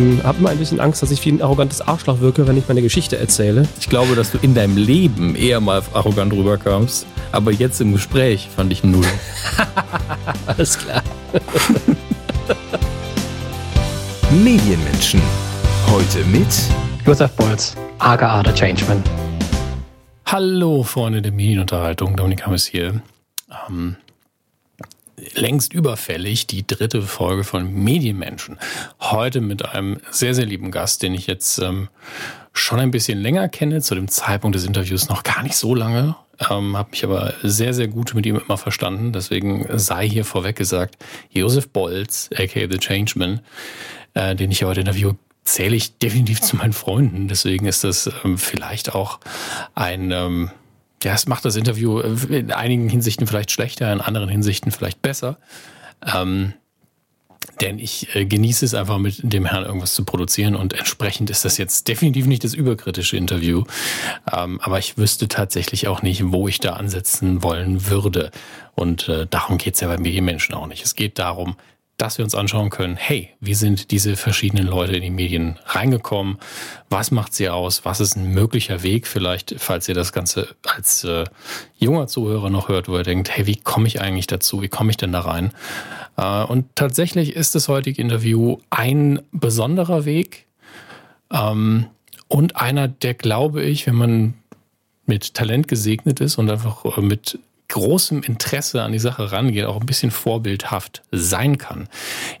Ich habe immer ein bisschen Angst, dass ich wie ein arrogantes Arschloch wirke, wenn ich meine Geschichte erzähle. Ich glaube, dass du in deinem Leben eher mal arrogant rüberkamst, aber jetzt im Gespräch fand ich null. Alles klar. Medienmenschen. Heute mit Josef Bolz, aka The Changeman. Hallo, Freunde der Medienunterhaltung. Dominik Hammes hier. Ähm, längst überfällig die dritte Folge von Medienmenschen. Heute mit einem sehr, sehr lieben Gast, den ich jetzt ähm, schon ein bisschen länger kenne, zu dem Zeitpunkt des Interviews noch gar nicht so lange. Ähm, habe mich aber sehr, sehr gut mit ihm immer verstanden. Deswegen sei hier vorweg gesagt, Josef Bolz, aka The Changeman, äh, den ich heute interview, zähle ich definitiv zu meinen Freunden. Deswegen ist das ähm, vielleicht auch ein, ähm, ja, es macht das Interview in einigen Hinsichten vielleicht schlechter, in anderen Hinsichten vielleicht besser. Ähm, denn ich äh, genieße es einfach mit dem Herrn irgendwas zu produzieren und entsprechend ist das jetzt definitiv nicht das überkritische Interview. Ähm, aber ich wüsste tatsächlich auch nicht, wo ich da ansetzen wollen würde. Und äh, darum geht es ja bei Medienmenschen auch nicht. Es geht darum, dass wir uns anschauen können, hey, wie sind diese verschiedenen Leute in die Medien reingekommen? Was macht sie aus? Was ist ein möglicher Weg vielleicht, falls ihr das Ganze als äh, junger Zuhörer noch hört, wo ihr denkt, hey, wie komme ich eigentlich dazu? Wie komme ich denn da rein? Äh, und tatsächlich ist das heutige Interview ein besonderer Weg ähm, und einer, der, glaube ich, wenn man mit Talent gesegnet ist und einfach äh, mit großem Interesse an die Sache rangeht, auch ein bisschen vorbildhaft sein kann.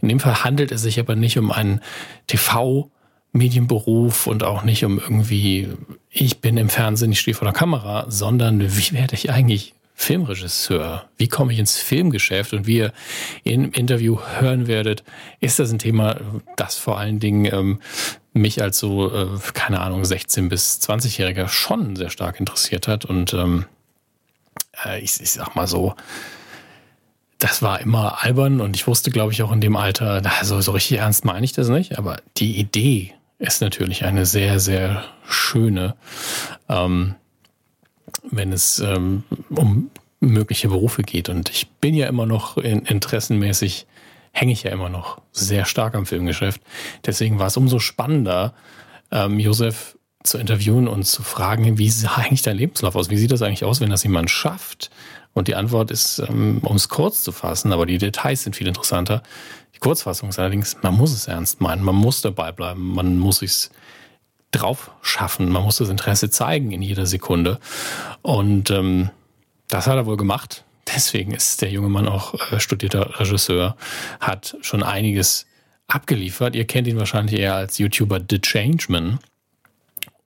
In dem Fall handelt es sich aber nicht um einen TV- Medienberuf und auch nicht um irgendwie, ich bin im Fernsehen, ich stehe vor der Kamera, sondern wie werde ich eigentlich Filmregisseur? Wie komme ich ins Filmgeschäft? Und wie ihr im Interview hören werdet, ist das ein Thema, das vor allen Dingen ähm, mich als so, äh, keine Ahnung, 16- bis 20-Jähriger schon sehr stark interessiert hat. Und ähm, äh, ich, ich sag mal so, das war immer albern und ich wusste, glaube ich, auch in dem Alter, also so richtig ernst meine ich das nicht, aber die Idee ist natürlich eine sehr, sehr schöne, ähm, wenn es ähm, um mögliche Berufe geht. Und ich bin ja immer noch in, interessenmäßig, hänge ich ja immer noch sehr stark am Filmgeschäft. Deswegen war es umso spannender, ähm, Josef zu interviewen und zu fragen, wie sah eigentlich dein Lebenslauf aus? Wie sieht das eigentlich aus, wenn das jemand schafft? Und die Antwort ist, ähm, um es kurz zu fassen, aber die Details sind viel interessanter. Die Kurzfassung ist allerdings, man muss es ernst meinen, man muss dabei bleiben, man muss es drauf schaffen, man muss das Interesse zeigen in jeder Sekunde. Und ähm, das hat er wohl gemacht. Deswegen ist der junge Mann auch äh, studierter Regisseur, hat schon einiges abgeliefert. Ihr kennt ihn wahrscheinlich eher als YouTuber The Changeman.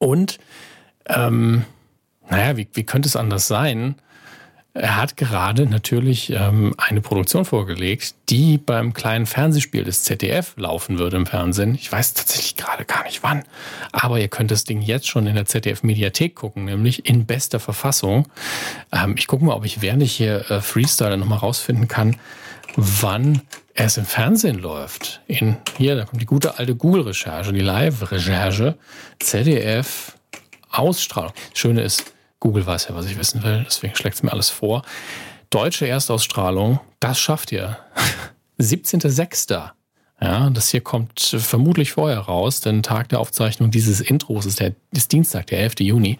Und, ähm, naja, wie, wie könnte es anders sein? Er hat gerade natürlich ähm, eine Produktion vorgelegt, die beim kleinen Fernsehspiel des ZDF laufen würde im Fernsehen. Ich weiß tatsächlich gerade gar nicht wann, aber ihr könnt das Ding jetzt schon in der ZDF-Mediathek gucken, nämlich in bester Verfassung. Ähm, ich gucke mal, ob ich während ich hier äh, Freestyle nochmal rausfinden kann, wann es im Fernsehen läuft. In, hier, da kommt die gute alte Google-Recherche, die Live-Recherche, ZDF, Ausstrahlung. Das Schöne ist, Google weiß ja, was ich wissen will, deswegen schlägt es mir alles vor. Deutsche Erstausstrahlung, das schafft ihr. 17.06. Ja, das hier kommt vermutlich vorher raus, denn Tag der Aufzeichnung dieses Intros ist, der, ist Dienstag, der 11. Juni.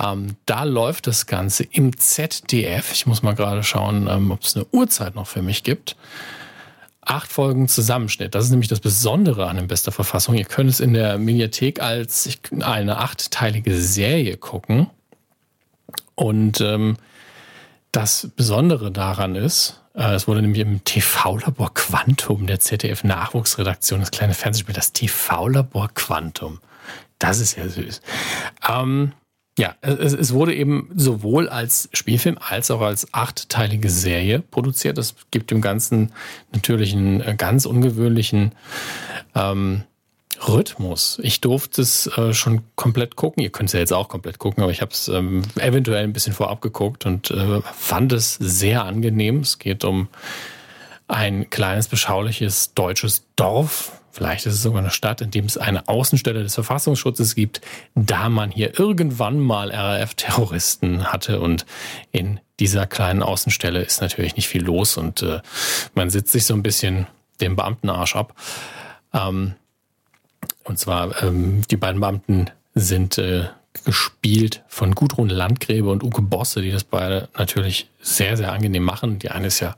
Ähm, da läuft das Ganze im ZDF. Ich muss mal gerade schauen, ähm, ob es eine Uhrzeit noch für mich gibt. Acht Folgen Zusammenschnitt. Das ist nämlich das Besondere an dem bester Verfassung. Ihr könnt es in der Mediathek als eine achtteilige Serie gucken. Und ähm, das Besondere daran ist, äh, es wurde nämlich im TV-Labor Quantum der ZDF-Nachwuchsredaktion, das kleine Fernsehspiel, das TV-Labor Quantum. Das ist ja süß. Ähm, ja, es, es, wurde eben sowohl als Spielfilm als auch als achtteilige Serie produziert. Das gibt dem Ganzen natürlich einen äh, ganz ungewöhnlichen ähm, Rhythmus. Ich durfte es äh, schon komplett gucken. Ihr könnt es ja jetzt auch komplett gucken, aber ich habe es ähm, eventuell ein bisschen vorab geguckt und äh, fand es sehr angenehm. Es geht um ein kleines, beschauliches deutsches Dorf. Vielleicht ist es sogar eine Stadt, in dem es eine Außenstelle des Verfassungsschutzes gibt, da man hier irgendwann mal RAF-Terroristen hatte. Und in dieser kleinen Außenstelle ist natürlich nicht viel los und äh, man sitzt sich so ein bisschen den Beamtenarsch ab. Ähm, Und zwar, ähm, die beiden Beamten sind äh, gespielt von Gudrun Landgräbe und Uke Bosse, die das beide natürlich sehr, sehr angenehm machen. Die eine ist ja,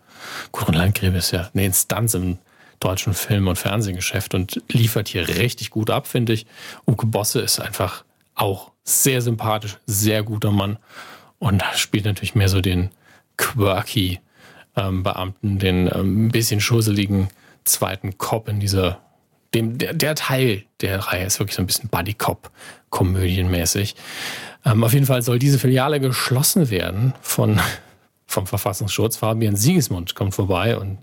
Gudrun Landgräbe ist ja eine Instanz im deutschen Film- und Fernsehgeschäft und liefert hier richtig gut ab, finde ich. Uke Bosse ist einfach auch sehr sympathisch, sehr guter Mann und spielt natürlich mehr so den quirky ähm, Beamten, den ähm, ein bisschen schusseligen zweiten Cop in dieser dem, der, der Teil der Reihe ist wirklich so ein bisschen Buddy Cop komödienmäßig. Ähm, auf jeden Fall soll diese Filiale geschlossen werden von vom Verfassungsschutz. Fabian Siegesmund kommt vorbei und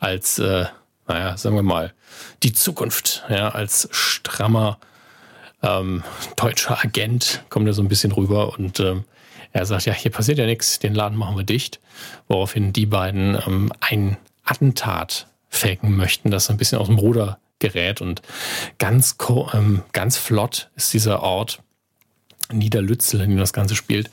als, äh, naja, sagen wir mal, die Zukunft, ja, als strammer ähm, deutscher Agent kommt er so ein bisschen rüber und ähm, er sagt, ja, hier passiert ja nichts, den Laden machen wir dicht. Woraufhin die beiden ähm, ein Attentat faken möchten, das ein bisschen aus dem Ruder gerät und ganz, ähm, ganz flott ist dieser Ort Niederlützel, in dem das Ganze spielt,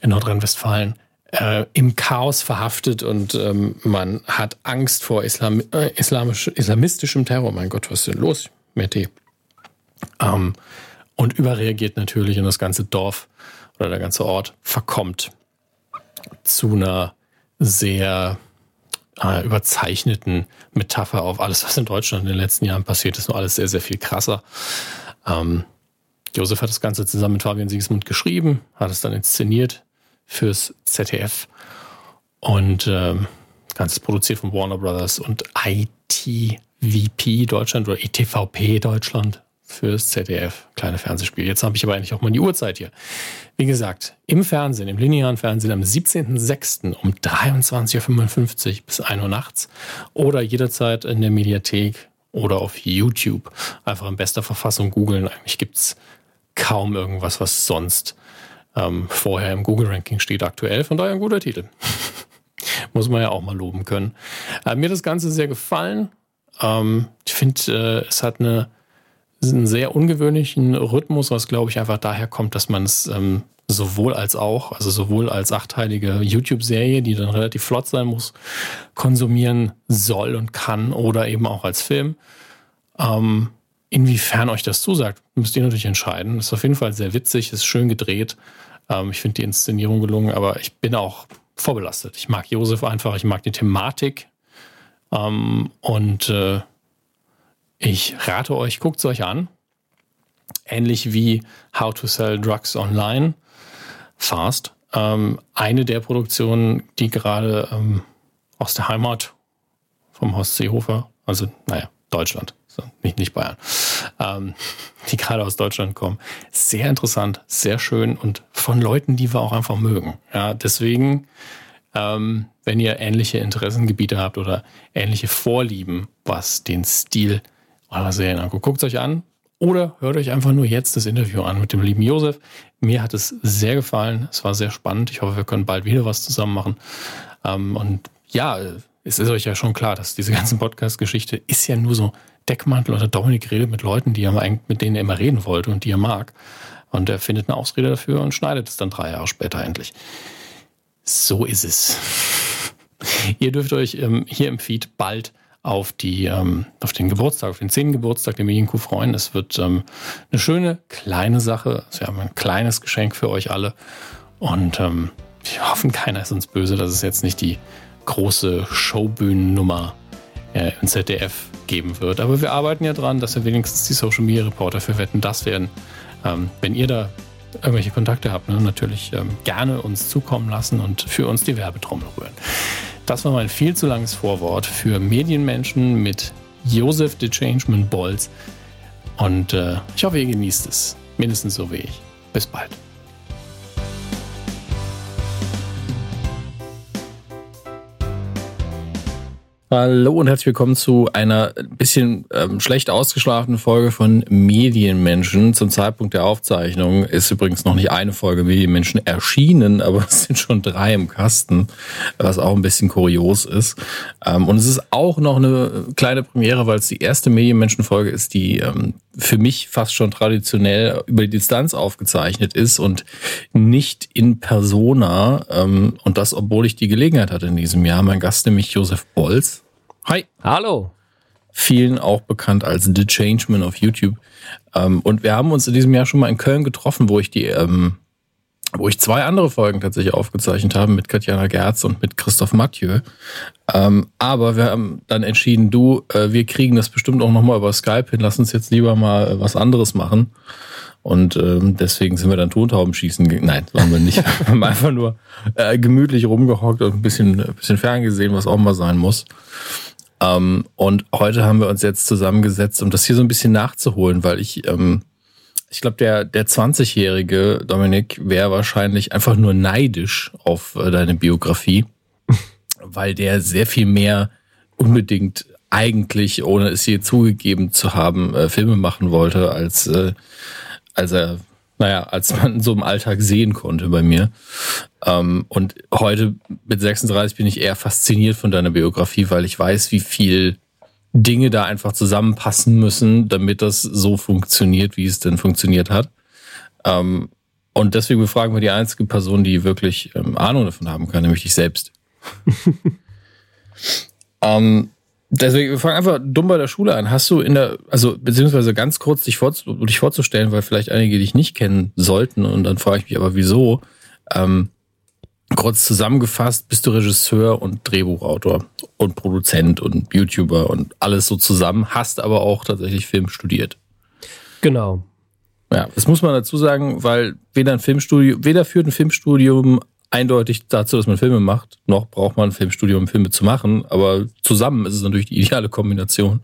in Nordrhein-Westfalen, äh, im Chaos verhaftet und ähm, man hat Angst vor Islam, äh, islamisch, islamistischem Terror. Mein Gott, was ist denn los, Mette? Ähm, und überreagiert natürlich und das ganze Dorf oder der ganze Ort verkommt zu einer sehr äh, überzeichneten Metapher auf alles, was in Deutschland in den letzten Jahren passiert ist. Nur alles sehr, sehr viel krasser. Ähm, Josef hat das Ganze zusammen mit Fabian Siegesmund geschrieben, hat es dann inszeniert fürs ZDF und ähm, das Ganze ist produziert von Warner Brothers und ITVP Deutschland oder ITVP Deutschland fürs ZDF. Kleine Fernsehspiel. Jetzt habe ich aber eigentlich auch mal die Uhrzeit hier. Wie gesagt, im Fernsehen, im linearen Fernsehen am 17.06. um 23.55 Uhr bis 1 Uhr nachts oder jederzeit in der Mediathek oder auf YouTube. Einfach in bester Verfassung googeln. Eigentlich gibt's kaum irgendwas, was sonst ähm, vorher im Google-Ranking steht aktuell. Von daher ein guter Titel. Muss man ja auch mal loben können. Äh, mir hat das Ganze sehr gefallen. Ähm, ich finde, äh, es hat eine einen sehr ungewöhnlichen Rhythmus, was glaube ich einfach daher kommt, dass man es ähm, sowohl als auch, also sowohl als achteilige YouTube-Serie, die dann relativ flott sein muss, konsumieren soll und kann oder eben auch als Film. Ähm, inwiefern euch das zusagt, müsst ihr natürlich entscheiden. Ist auf jeden Fall sehr witzig, ist schön gedreht. Ähm, ich finde die Inszenierung gelungen, aber ich bin auch vorbelastet. Ich mag Josef einfach, ich mag die Thematik ähm, und äh, ich rate euch, guckt es euch an. Ähnlich wie How to Sell Drugs Online Fast. Ähm, eine der Produktionen, die gerade ähm, aus der Heimat vom Horst Seehofer, also naja, Deutschland, so, nicht, nicht Bayern, ähm, die gerade aus Deutschland kommen. Sehr interessant, sehr schön und von Leuten, die wir auch einfach mögen. Ja, deswegen, ähm, wenn ihr ähnliche Interessengebiete habt oder ähnliche Vorlieben, was den Stil eurer Serien anguckt. Guckt es euch an oder hört euch einfach nur jetzt das Interview an mit dem lieben Josef. Mir hat es sehr gefallen. Es war sehr spannend. Ich hoffe, wir können bald wieder was zusammen machen. Ähm, und ja, es ist euch ja schon klar, dass diese ganze Podcast-Geschichte ist ja nur so Deckmantel oder Dominik redet mit Leuten, die er, mit denen er immer reden wollte und die er mag. Und er findet eine Ausrede dafür und schneidet es dann drei Jahre später endlich. So ist es. Ihr dürft euch ähm, hier im Feed bald auf, die, ähm, auf den Geburtstag, auf den zehnten Geburtstag der Medienkuh freuen. Es wird ähm, eine schöne kleine Sache. Wir haben ein kleines Geschenk für euch alle. Und ähm, wir hoffen, keiner ist uns böse, dass es jetzt nicht die große Showbühnennummer äh, im ZDF geben wird. Aber wir arbeiten ja dran, dass wir wenigstens die Social Media Reporter für Wetten das werden. Ähm, wenn ihr da irgendwelche Kontakte habt, ne, natürlich ähm, gerne uns zukommen lassen und für uns die Werbetrommel rühren. Das war mein viel zu langes Vorwort für Medienmenschen mit Josef de Changeman Bolz. Und äh, ich hoffe, ihr genießt es. Mindestens so wie ich. Bis bald. Hallo und herzlich willkommen zu einer bisschen ähm, schlecht ausgeschlafenen Folge von Medienmenschen. Zum Zeitpunkt der Aufzeichnung ist übrigens noch nicht eine Folge Medienmenschen erschienen, aber es sind schon drei im Kasten, was auch ein bisschen kurios ist. Ähm, und es ist auch noch eine kleine Premiere, weil es die erste Medienmenschen-Folge ist, die ähm, für mich fast schon traditionell über die Distanz aufgezeichnet ist und nicht in Persona. Ähm, und das, obwohl ich die Gelegenheit hatte in diesem Jahr. Mein Gast nämlich Josef Bolz Hi. Hallo. vielen auch bekannt als The Changeman auf YouTube. Ähm, und wir haben uns in diesem Jahr schon mal in Köln getroffen, wo ich die, ähm, wo ich zwei andere Folgen tatsächlich aufgezeichnet habe mit Katjana Gerz und mit Christoph Mathieu. Ähm, aber wir haben dann entschieden, du, äh, wir kriegen das bestimmt auch nochmal über Skype hin, lass uns jetzt lieber mal äh, was anderes machen. Und ähm, deswegen sind wir dann Tontauben schießen. Nein, waren wir nicht. wir haben einfach nur äh, gemütlich rumgehockt und ein bisschen, ein bisschen ferngesehen, was auch mal sein muss. Ähm, und heute haben wir uns jetzt zusammengesetzt, um das hier so ein bisschen nachzuholen, weil ich, ähm, ich glaube, der, der 20-jährige Dominik wäre wahrscheinlich einfach nur neidisch auf äh, deine Biografie, weil der sehr viel mehr unbedingt eigentlich, ohne es je zugegeben zu haben, äh, Filme machen wollte, als äh, als er, naja, als man so im Alltag sehen konnte bei mir. Ähm, und heute mit 36 bin ich eher fasziniert von deiner Biografie, weil ich weiß, wie viel Dinge da einfach zusammenpassen müssen, damit das so funktioniert, wie es denn funktioniert hat. Ähm, und deswegen befragen wir die einzige Person, die wirklich ähm, Ahnung davon haben kann, nämlich dich selbst. ähm, Deswegen, wir fangen einfach dumm bei der Schule an. Hast du in der, also beziehungsweise ganz kurz dich, vor, dich vorzustellen, weil vielleicht einige dich nicht kennen sollten und dann frage ich mich aber wieso. Ähm, kurz zusammengefasst, bist du Regisseur und Drehbuchautor und Produzent und YouTuber und alles so zusammen, hast aber auch tatsächlich Film studiert. Genau. Ja, das muss man dazu sagen, weil weder ein Filmstudium, weder führt ein Filmstudium eindeutig dazu, dass man Filme macht. Noch braucht man ein Filmstudio, um Filme zu machen, aber zusammen ist es natürlich die ideale Kombination.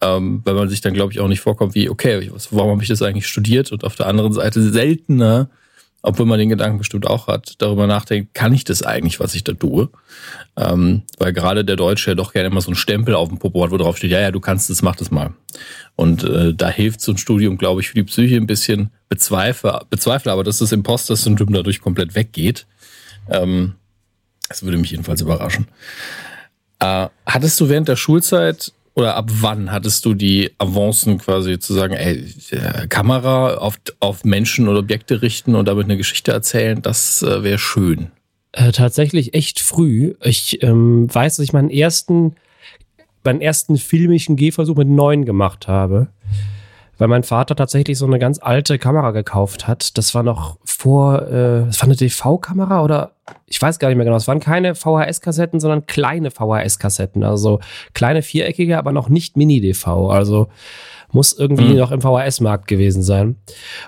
Ähm, weil man sich dann, glaube ich, auch nicht vorkommt wie, okay, warum habe ich das eigentlich studiert? Und auf der anderen Seite seltener, obwohl man den Gedanken bestimmt auch hat, darüber nachdenkt, kann ich das eigentlich, was ich da tue? Ähm, weil gerade der Deutsche ja doch gerne immer so einen Stempel auf dem Popo hat, wo drauf steht, ja, ja, du kannst es, mach das mal. Und äh, da hilft so ein Studium, glaube ich, für die Psyche ein bisschen. Bezweifle, bezweifle aber, dass das Imposter-Syndrom dadurch komplett weggeht. Ähm, das würde mich jedenfalls überraschen. Äh, hattest du während der Schulzeit oder ab wann hattest du die Avancen quasi zu sagen, ey, äh, Kamera auf, auf Menschen oder Objekte richten und damit eine Geschichte erzählen, das äh, wäre schön? Äh, tatsächlich echt früh. Ich ähm, weiß, dass ich meinen ersten, meinen ersten filmischen Gehversuch mit neun gemacht habe weil mein Vater tatsächlich so eine ganz alte Kamera gekauft hat. Das war noch vor, äh, das war eine DV-Kamera oder ich weiß gar nicht mehr genau. Es waren keine VHS-Kassetten, sondern kleine VHS-Kassetten. Also kleine viereckige, aber noch nicht Mini-DV. Also muss irgendwie mhm. noch im VHS-Markt gewesen sein.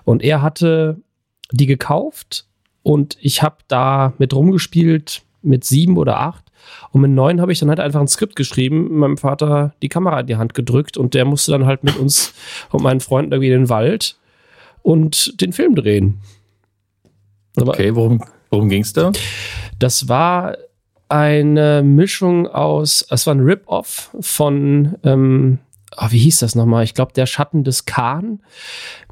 Und er hatte die gekauft und ich habe da mit rumgespielt mit sieben oder acht und mit neun habe ich dann halt einfach ein Skript geschrieben, meinem Vater die Kamera in die Hand gedrückt und der musste dann halt mit uns und meinen Freunden irgendwie in den Wald und den Film drehen. Aber okay, worum, worum ging es da? Das war eine Mischung aus, es war ein Rip-Off von ähm, oh, wie hieß das nochmal? Ich glaube, Der Schatten des Khan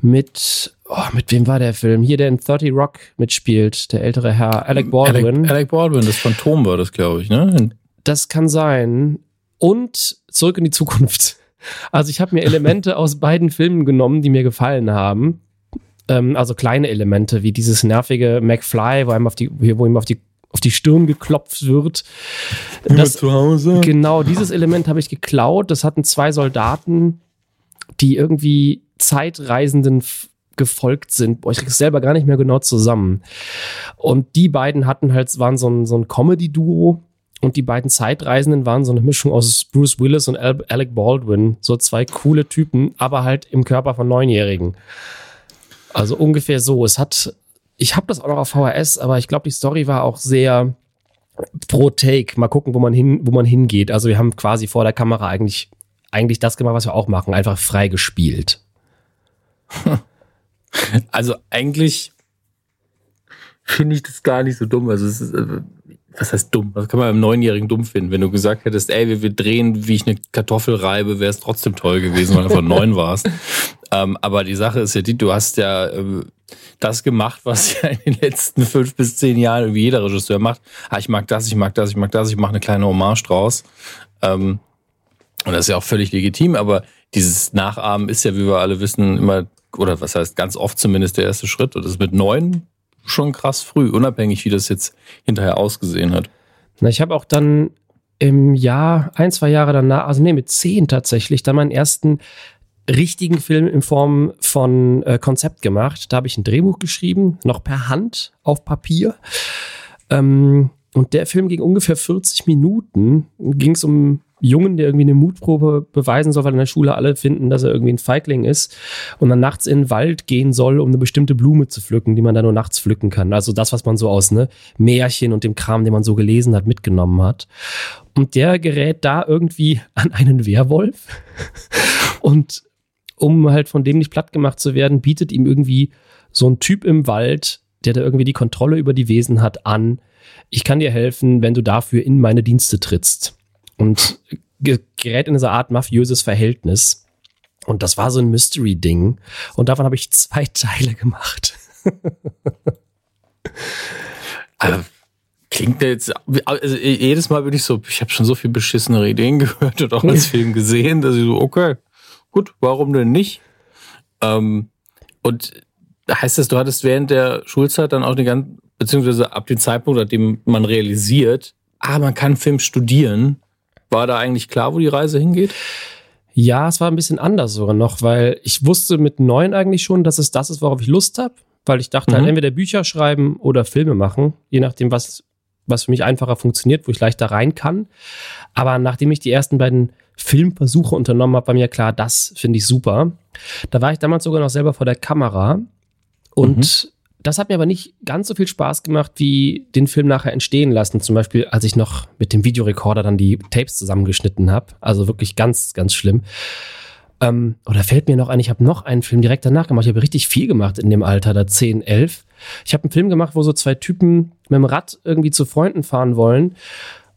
mit, oh, mit wem war der Film? Hier, der in 30 Rock mitspielt, der ältere Herr Alec Baldwin. Alec, Alec Baldwin, das Phantom war das, glaube ich, ne? Das kann sein. Und Zurück in die Zukunft. Also ich habe mir Elemente aus beiden Filmen genommen, die mir gefallen haben. Ähm, also kleine Elemente, wie dieses nervige McFly, wo ihm auf die, wo ihm auf die auf die Stirn geklopft wird. Das, zu Hause. Genau, dieses Element habe ich geklaut. Das hatten zwei Soldaten, die irgendwie Zeitreisenden gefolgt sind. Boah, ich krieg's selber gar nicht mehr genau zusammen. Und die beiden hatten halt, waren so ein, so ein Comedy-Duo. Und die beiden Zeitreisenden waren so eine Mischung aus Bruce Willis und Alec Baldwin. So zwei coole Typen, aber halt im Körper von Neunjährigen. Also ungefähr so. Es hat ich habe das auch noch auf VHS, aber ich glaube, die Story war auch sehr pro Take. Mal gucken, wo man hin, wo man hingeht. Also wir haben quasi vor der Kamera eigentlich, eigentlich das gemacht, was wir auch machen, einfach frei gespielt. Also eigentlich finde ich das gar nicht so dumm. Also es ist, äh, was heißt dumm? Das kann man beim Neunjährigen dumm finden. Wenn du gesagt hättest, ey, wir, wir drehen, wie ich eine Kartoffel reibe, wäre es trotzdem toll gewesen, weil du einfach neun warst. Ähm, aber die Sache ist ja die, du hast ja äh, das gemacht, was ja in den letzten fünf bis zehn Jahren irgendwie jeder Regisseur macht. Ah, ich mag das, ich mag das, ich mag das, ich mache eine kleine Hommage draus. Ähm, und das ist ja auch völlig legitim, aber dieses Nachahmen ist ja, wie wir alle wissen, immer, oder was heißt ganz oft zumindest der erste Schritt. Und das ist mit neun schon krass früh, unabhängig, wie das jetzt hinterher ausgesehen hat. Na, ich habe auch dann im Jahr, ein, zwei Jahre danach, also nee, mit zehn tatsächlich, dann meinen ersten richtigen Film in Form von äh, Konzept gemacht. Da habe ich ein Drehbuch geschrieben, noch per Hand auf Papier. Ähm, und der Film ging ungefähr 40 Minuten. Ging es um Jungen, der irgendwie eine Mutprobe beweisen soll, weil in der Schule alle finden, dass er irgendwie ein Feigling ist und dann nachts in den Wald gehen soll, um eine bestimmte Blume zu pflücken, die man da nur nachts pflücken kann. Also das, was man so aus ne, Märchen und dem Kram, den man so gelesen hat, mitgenommen hat. Und der gerät da irgendwie an einen Werwolf und um halt von dem nicht platt gemacht zu werden, bietet ihm irgendwie so ein Typ im Wald, der da irgendwie die Kontrolle über die Wesen hat, an. Ich kann dir helfen, wenn du dafür in meine Dienste trittst und gerät in diese Art mafiöses Verhältnis. Und das war so ein Mystery-Ding. Und davon habe ich zwei Teile gemacht. also, klingt jetzt, also jedes Mal bin ich so, ich habe schon so viel beschissenere Ideen gehört und auch als Film gesehen, dass ich so, okay, gut, warum denn nicht? Ähm, und heißt das, du hattest während der Schulzeit dann auch eine ganz, beziehungsweise ab dem Zeitpunkt, an dem man realisiert, ah, man kann Film studieren, war da eigentlich klar, wo die Reise hingeht? Ja, es war ein bisschen anders sogar noch, weil ich wusste mit neun eigentlich schon, dass es das ist, worauf ich Lust habe, weil ich dachte halt mhm. halt entweder Bücher schreiben oder Filme machen, je nachdem, was, was für mich einfacher funktioniert, wo ich leichter rein kann. Aber nachdem ich die ersten beiden Filmversuche unternommen habe, war mir klar, das finde ich super. Da war ich damals sogar noch selber vor der Kamera und mhm. Das hat mir aber nicht ganz so viel Spaß gemacht, wie den Film nachher entstehen lassen. Zum Beispiel, als ich noch mit dem Videorekorder dann die Tapes zusammengeschnitten habe. Also wirklich ganz, ganz schlimm. Ähm, oder fällt mir noch ein, ich habe noch einen Film direkt danach gemacht. Ich habe richtig viel gemacht in dem Alter, da 10, 11. Ich habe einen Film gemacht, wo so zwei Typen mit dem Rad irgendwie zu Freunden fahren wollen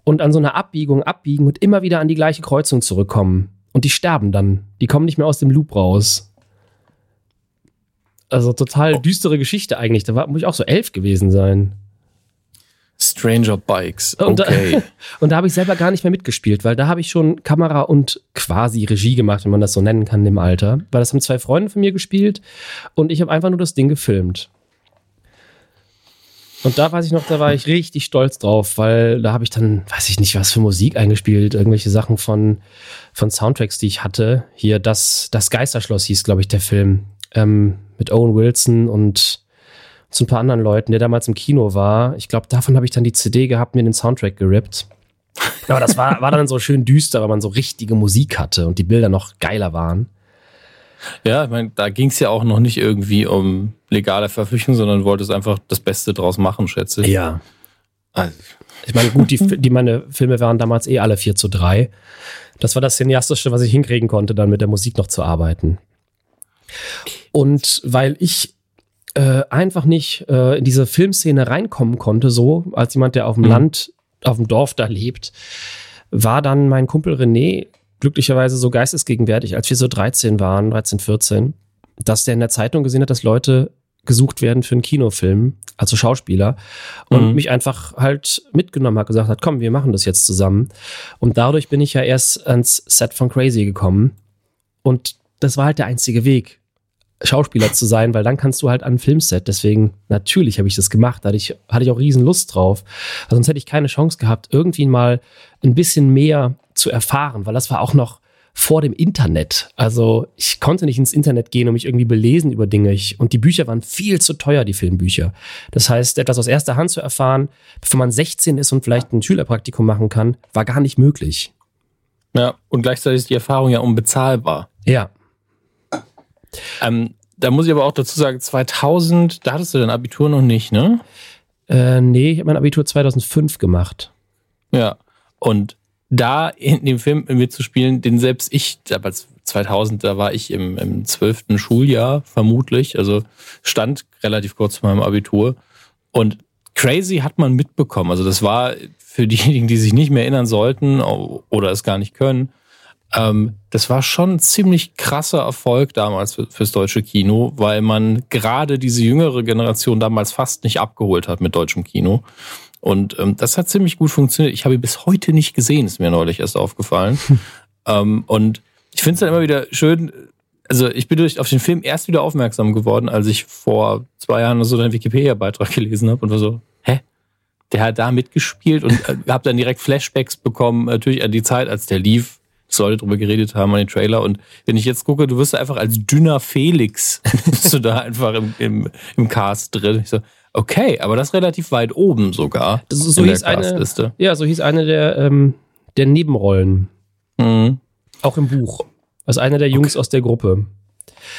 und an so einer Abbiegung abbiegen und immer wieder an die gleiche Kreuzung zurückkommen. Und die sterben dann. Die kommen nicht mehr aus dem Loop raus. Also total oh. düstere Geschichte eigentlich. Da war, muss ich auch so elf gewesen sein. Stranger Bikes. Okay. Und da, und da habe ich selber gar nicht mehr mitgespielt, weil da habe ich schon Kamera und quasi Regie gemacht, wenn man das so nennen kann im Alter. Weil das haben zwei Freunde von mir gespielt und ich habe einfach nur das Ding gefilmt. Und da weiß ich noch, da war ich richtig stolz drauf, weil da habe ich dann, weiß ich nicht, was für Musik eingespielt, irgendwelche Sachen von, von Soundtracks, die ich hatte. Hier, das, das Geisterschloss hieß, glaube ich, der Film ähm, mit Owen Wilson und zu ein paar anderen Leuten, der damals im Kino war. Ich glaube, davon habe ich dann die CD gehabt, mir den Soundtrack gerippt. Aber das war, war dann so schön düster, weil man so richtige Musik hatte und die Bilder noch geiler waren. Ja, ich meine, da ging es ja auch noch nicht irgendwie um legale Verpflichtung, sondern wollte es einfach das Beste draus machen, schätze ich. Ja. Also. Ich meine, gut, die, die meine Filme waren damals eh alle 4 zu 3. Das war das Cineastische, was ich hinkriegen konnte, dann mit der Musik noch zu arbeiten. Und weil ich äh, einfach nicht äh, in diese Filmszene reinkommen konnte, so als jemand, der auf dem mhm. Land, auf dem Dorf da lebt, war dann mein Kumpel René glücklicherweise so geistesgegenwärtig, als wir so 13 waren, 13, 14, dass der in der Zeitung gesehen hat, dass Leute gesucht werden für einen Kinofilm, also Schauspieler, und mhm. mich einfach halt mitgenommen hat, gesagt hat, komm, wir machen das jetzt zusammen. Und dadurch bin ich ja erst ans Set von Crazy gekommen. Und das war halt der einzige Weg, Schauspieler zu sein, weil dann kannst du halt an Filmset. Deswegen, natürlich habe ich das gemacht. Da hatte ich, hatte ich auch riesen Lust drauf. Also sonst hätte ich keine Chance gehabt, irgendwie mal ein bisschen mehr zu erfahren, weil das war auch noch vor dem Internet. Also ich konnte nicht ins Internet gehen und mich irgendwie belesen über Dinge. Ich, und die Bücher waren viel zu teuer, die Filmbücher. Das heißt, etwas aus erster Hand zu erfahren, bevor man 16 ist und vielleicht ein Schülerpraktikum machen kann, war gar nicht möglich. Ja, und gleichzeitig ist die Erfahrung ja unbezahlbar. Ja, ähm, da muss ich aber auch dazu sagen, 2000, da hattest du dein Abitur noch nicht, ne? Äh, nee, ich habe mein Abitur 2005 gemacht. Ja, und da in dem Film mitzuspielen, den selbst ich, damals 2000, da war ich im, im 12. Schuljahr vermutlich, also stand relativ kurz vor meinem Abitur. Und Crazy hat man mitbekommen. Also das war für diejenigen, die sich nicht mehr erinnern sollten oder es gar nicht können, ähm, das war schon ein ziemlich krasser Erfolg damals für, fürs deutsche Kino, weil man gerade diese jüngere Generation damals fast nicht abgeholt hat mit deutschem Kino. Und ähm, das hat ziemlich gut funktioniert. Ich habe ihn bis heute nicht gesehen, ist mir neulich erst aufgefallen. ähm, und ich finde es dann immer wieder schön, also ich bin durch auf den Film erst wieder aufmerksam geworden, als ich vor zwei Jahren so einen Wikipedia-Beitrag gelesen habe und war so, hä? der hat da mitgespielt und äh, habe dann direkt Flashbacks bekommen, natürlich an die Zeit, als der lief. Leute drüber geredet haben an den Trailer. Und wenn ich jetzt gucke, du wirst einfach als dünner Felix, bist du da einfach im, im, im Cast drin. Ich so, okay, aber das ist relativ weit oben sogar. Das ist, so hieß eine, ja, so hieß eine der, ähm, der Nebenrollen. Mhm. Auch im Buch. Als einer der Jungs okay. aus der Gruppe.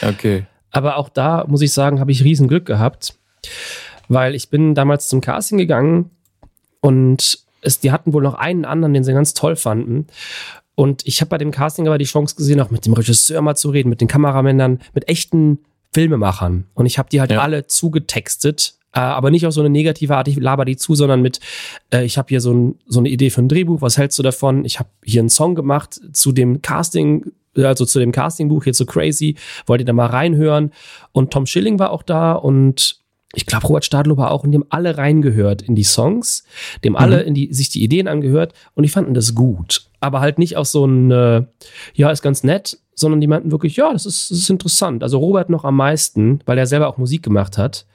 Okay. Aber auch da muss ich sagen, habe ich riesen Glück gehabt, weil ich bin damals zum Casting gegangen und es, die hatten wohl noch einen anderen, den sie ganz toll fanden. Und ich habe bei dem Casting aber die Chance gesehen, auch mit dem Regisseur mal zu reden, mit den Kameramännern, mit echten Filmemachern. Und ich habe die halt ja. alle zugetextet, äh, aber nicht auf so eine negative Art, ich laber die zu, sondern mit, äh, ich habe hier so, ein, so eine Idee für ein Drehbuch, was hältst du davon? Ich habe hier einen Song gemacht zu dem Casting, also zu dem Castingbuch hier zu Crazy, wollt ihr da mal reinhören? Und Tom Schilling war auch da und ich glaube, Robert Stadlow war auch, und die haben alle reingehört in die Songs, dem alle mhm. in die, sich die Ideen angehört und die fanden das gut. Aber halt nicht aus so ein, äh, ja, ist ganz nett, sondern die meinten wirklich, ja, das ist, das ist interessant. Also Robert noch am meisten, weil er selber auch Musik gemacht hat.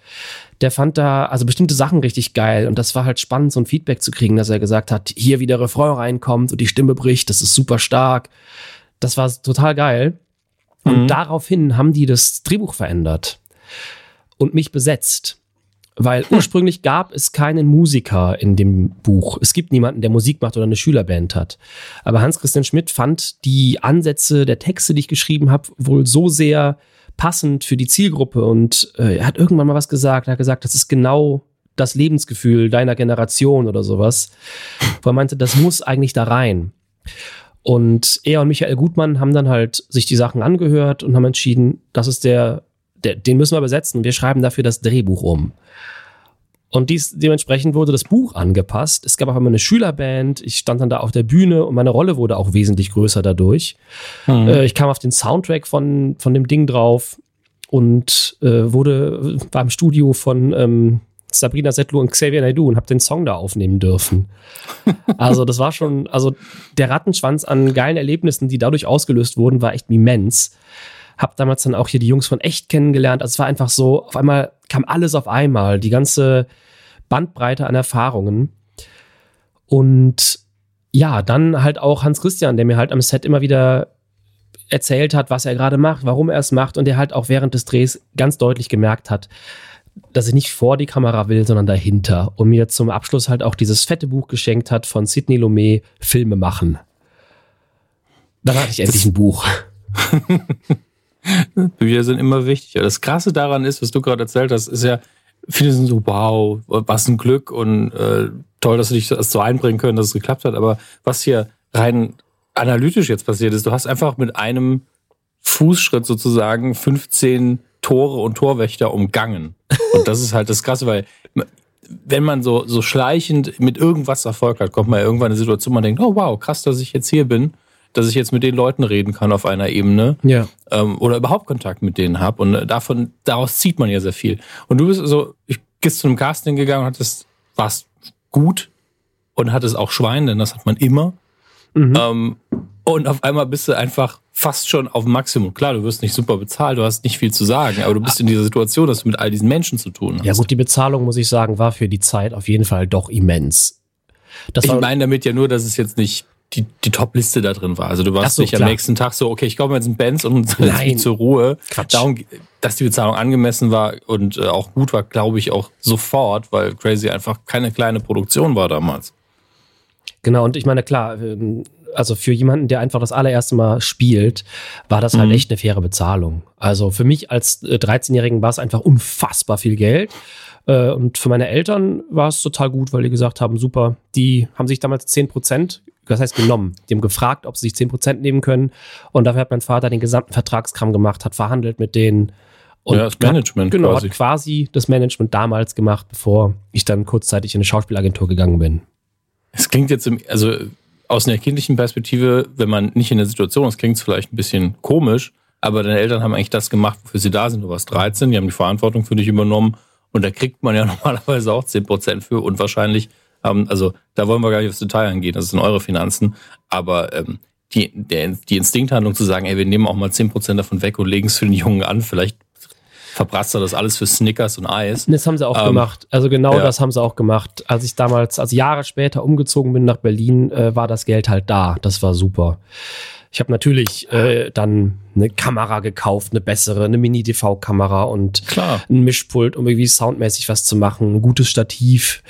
Der fand da also bestimmte Sachen richtig geil und das war halt spannend, so ein Feedback zu kriegen, dass er gesagt hat, hier wie der Refrain reinkommt und die Stimme bricht, das ist super stark. Das war total geil. Und mhm. daraufhin haben die das Drehbuch verändert und mich besetzt. Weil hm. ursprünglich gab es keinen Musiker in dem Buch. Es gibt niemanden, der Musik macht oder eine Schülerband hat. Aber Hans-Christian Schmidt fand die Ansätze der Texte, die ich geschrieben habe, wohl so sehr passend für die Zielgruppe. Und äh, er hat irgendwann mal was gesagt. Er hat gesagt, das ist genau das Lebensgefühl deiner Generation oder sowas. Wo er meinte, das muss eigentlich da rein. Und er und Michael Gutmann haben dann halt sich die Sachen angehört und haben entschieden, das ist der der, den müssen wir besetzen. Wir schreiben dafür das Drehbuch um. Und dies, dementsprechend wurde das Buch angepasst. Es gab auch immer eine Schülerband. Ich stand dann da auf der Bühne und meine Rolle wurde auch wesentlich größer dadurch. Mhm. Äh, ich kam auf den Soundtrack von, von dem Ding drauf und äh, wurde beim Studio von ähm, Sabrina Settler und Xavier Naidoo und habe den Song da aufnehmen dürfen. Also das war schon, also der Rattenschwanz an geilen Erlebnissen, die dadurch ausgelöst wurden, war echt immens. Hab damals dann auch hier die Jungs von echt kennengelernt. Also es war einfach so, auf einmal kam alles auf einmal, die ganze Bandbreite an Erfahrungen. Und ja, dann halt auch Hans Christian, der mir halt am Set immer wieder erzählt hat, was er gerade macht, warum er es macht und der halt auch während des Drehs ganz deutlich gemerkt hat, dass ich nicht vor die Kamera will, sondern dahinter und mir zum Abschluss halt auch dieses fette Buch geschenkt hat von Sidney Lumet, Filme machen. Dann hatte ich endlich ein Buch. Bücher sind immer wichtig. Das Krasse daran ist, was du gerade erzählt hast, ist ja, viele sind so, wow, was ein Glück und äh, toll, dass du dich das so einbringen können, dass es geklappt hat. Aber was hier rein analytisch jetzt passiert ist, du hast einfach mit einem Fußschritt sozusagen 15 Tore und Torwächter umgangen. Und das ist halt das Krasse, weil wenn man so, so schleichend mit irgendwas Erfolg hat, kommt man ja irgendwann in eine Situation, man denkt, oh wow, krass, dass ich jetzt hier bin dass ich jetzt mit den Leuten reden kann auf einer Ebene ja. ähm, oder überhaupt Kontakt mit denen habe. Und davon, daraus zieht man ja sehr viel. Und du bist so, ich bist zu einem Casting gegangen, hattest, warst gut und hattest auch Schwein, denn das hat man immer. Mhm. Ähm, und auf einmal bist du einfach fast schon auf Maximum. Klar, du wirst nicht super bezahlt, du hast nicht viel zu sagen, aber du bist in dieser Situation, dass du mit all diesen Menschen zu tun hast. Ja gut, die Bezahlung, muss ich sagen, war für die Zeit auf jeden Fall doch immens. Das ich meine damit ja nur, dass es jetzt nicht die, die Top-Liste da drin war. Also du warst so, nicht klar. am nächsten Tag so, okay, ich kaufe mir jetzt einen Benz und mich zur Ruhe. Quatsch. Darum, dass die Bezahlung angemessen war und äh, auch gut war, glaube ich auch sofort, weil Crazy einfach keine kleine Produktion war damals. Genau, und ich meine, klar, ähm, also für jemanden, der einfach das allererste Mal spielt, war das halt mhm. echt eine faire Bezahlung. Also für mich als 13-Jährigen äh, war es einfach unfassbar viel Geld. Äh, und für meine Eltern war es total gut, weil die gesagt haben, super, die haben sich damals 10 Das heißt genommen. Die haben gefragt, ob sie sich 10% nehmen können. Und dafür hat mein Vater den gesamten Vertragskram gemacht, hat verhandelt mit denen. Und ja, das Management genau, quasi. hat quasi das Management damals gemacht, bevor ich dann kurzzeitig in eine Schauspielagentur gegangen bin. Es klingt jetzt, im, also aus einer kindlichen Perspektive, wenn man nicht in der Situation ist, klingt es vielleicht ein bisschen komisch, aber deine Eltern haben eigentlich das gemacht, wofür sie da sind. Du warst 13, die haben die Verantwortung für dich übernommen und da kriegt man ja normalerweise auch 10% für und wahrscheinlich haben. Also da wollen wir gar nicht aufs Detail angehen, das sind eure Finanzen. Aber ähm, die, der, die Instinkthandlung zu sagen, ey, wir nehmen auch mal zehn Prozent davon weg und legen es für den Jungen an, vielleicht verbrasst er das alles für Snickers und Eis. Das haben sie auch Ähm, gemacht. Also genau ja. das haben sie auch gemacht. Als ich damals, also Jahre später umgezogen bin nach Berlin, äh, war das Geld halt da. Das war super. Ich habe natürlich äh, dann eine Kamera gekauft, eine bessere, eine Mini-DV-Kamera und Klar. ein Mischpult, um irgendwie soundmäßig was zu machen, ein gutes Stativ,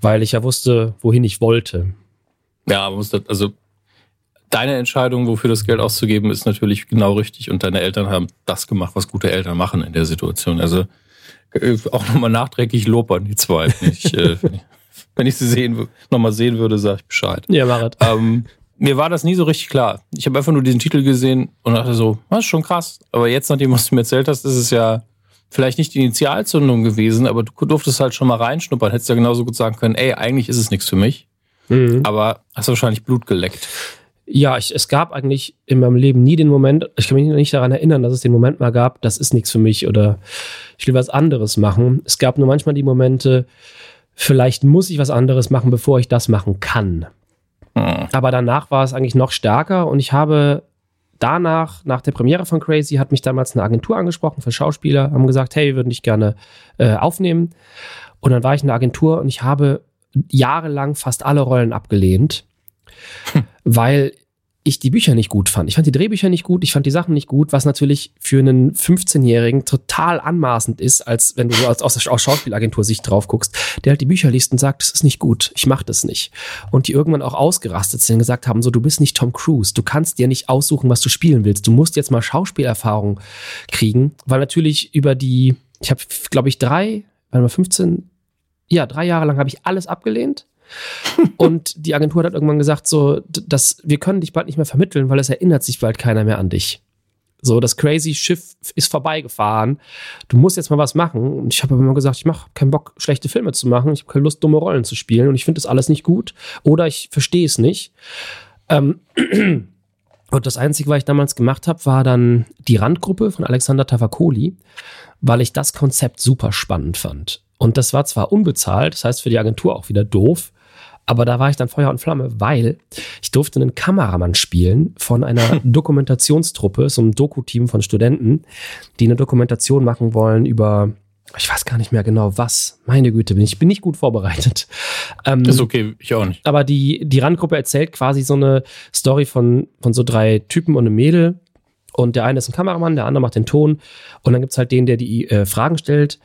weil ich ja wusste, wohin ich wollte. Ja, also deine Entscheidung, wofür das Geld auszugeben, ist natürlich genau richtig und deine Eltern haben das gemacht, was gute Eltern machen in der Situation. Also äh, auch nochmal nachträglich Lob an die zwei. Wenn ich, äh, wenn ich sie sehen, nochmal sehen würde, sage ich Bescheid. Ja, Marit. Ähm, mir war das nie so richtig klar. Ich habe einfach nur diesen Titel gesehen und dachte so, das ist schon krass. Aber jetzt, nachdem was du mir erzählt hast, ist es ja vielleicht nicht die Initialzündung gewesen, aber du durftest halt schon mal reinschnuppern. Hättest ja genauso gut sagen können, ey, eigentlich ist es nichts für mich. Mhm. Aber hast wahrscheinlich Blut geleckt. Ja, ich, es gab eigentlich in meinem Leben nie den Moment, ich kann mich nicht daran erinnern, dass es den Moment mal gab, das ist nichts für mich oder ich will was anderes machen. Es gab nur manchmal die Momente, vielleicht muss ich was anderes machen, bevor ich das machen kann. Hm. Aber danach war es eigentlich noch stärker und ich habe danach, nach der Premiere von Crazy, hat mich damals eine Agentur angesprochen für Schauspieler, haben gesagt, hey, wir würden dich gerne äh, aufnehmen. Und dann war ich in der Agentur und ich habe jahrelang fast alle Rollen abgelehnt, weil ich die Bücher nicht gut fand. Ich fand die Drehbücher nicht gut, ich fand die Sachen nicht gut, was natürlich für einen 15-Jährigen total anmaßend ist, als wenn du so aus, aus, aus Schauspielagentur-Sicht drauf guckst, der halt die Bücher liest und sagt, das ist nicht gut, ich mach das nicht. Und die irgendwann auch ausgerastet sind und gesagt haben, so, du bist nicht Tom Cruise, du kannst dir nicht aussuchen, was du spielen willst, du musst jetzt mal Schauspielerfahrung kriegen, weil natürlich über die, ich habe, glaube ich, drei, warte mal, 15, ja, drei Jahre lang habe ich alles abgelehnt. Und die Agentur hat irgendwann gesagt, so, dass wir können dich bald nicht mehr vermitteln, weil es erinnert sich bald keiner mehr an dich. So, das crazy Schiff ist vorbeigefahren. Du musst jetzt mal was machen. Und ich habe immer gesagt, ich mache keinen Bock, schlechte Filme zu machen. Ich habe keine Lust, dumme Rollen zu spielen. Und ich finde das alles nicht gut. Oder ich verstehe es nicht. Ähm, und das Einzige, was ich damals gemacht habe, war dann die Randgruppe von Alexander Tavakoli, weil ich das Konzept super spannend fand. Und das war zwar unbezahlt, das heißt für die Agentur auch wieder doof, aber da war ich dann Feuer und Flamme, weil ich durfte einen Kameramann spielen von einer Dokumentationstruppe, so einem Doku-Team von Studenten, die eine Dokumentation machen wollen über, ich weiß gar nicht mehr genau was. Meine Güte, bin ich bin nicht gut vorbereitet. Ähm, Ist okay, ich auch nicht. aber die, die Randgruppe erzählt quasi so eine Story von, von so drei Typen und einem Mädel. Und der eine ist ein Kameramann, der andere macht den Ton. Und dann gibt's halt den, der die äh, Fragen stellt.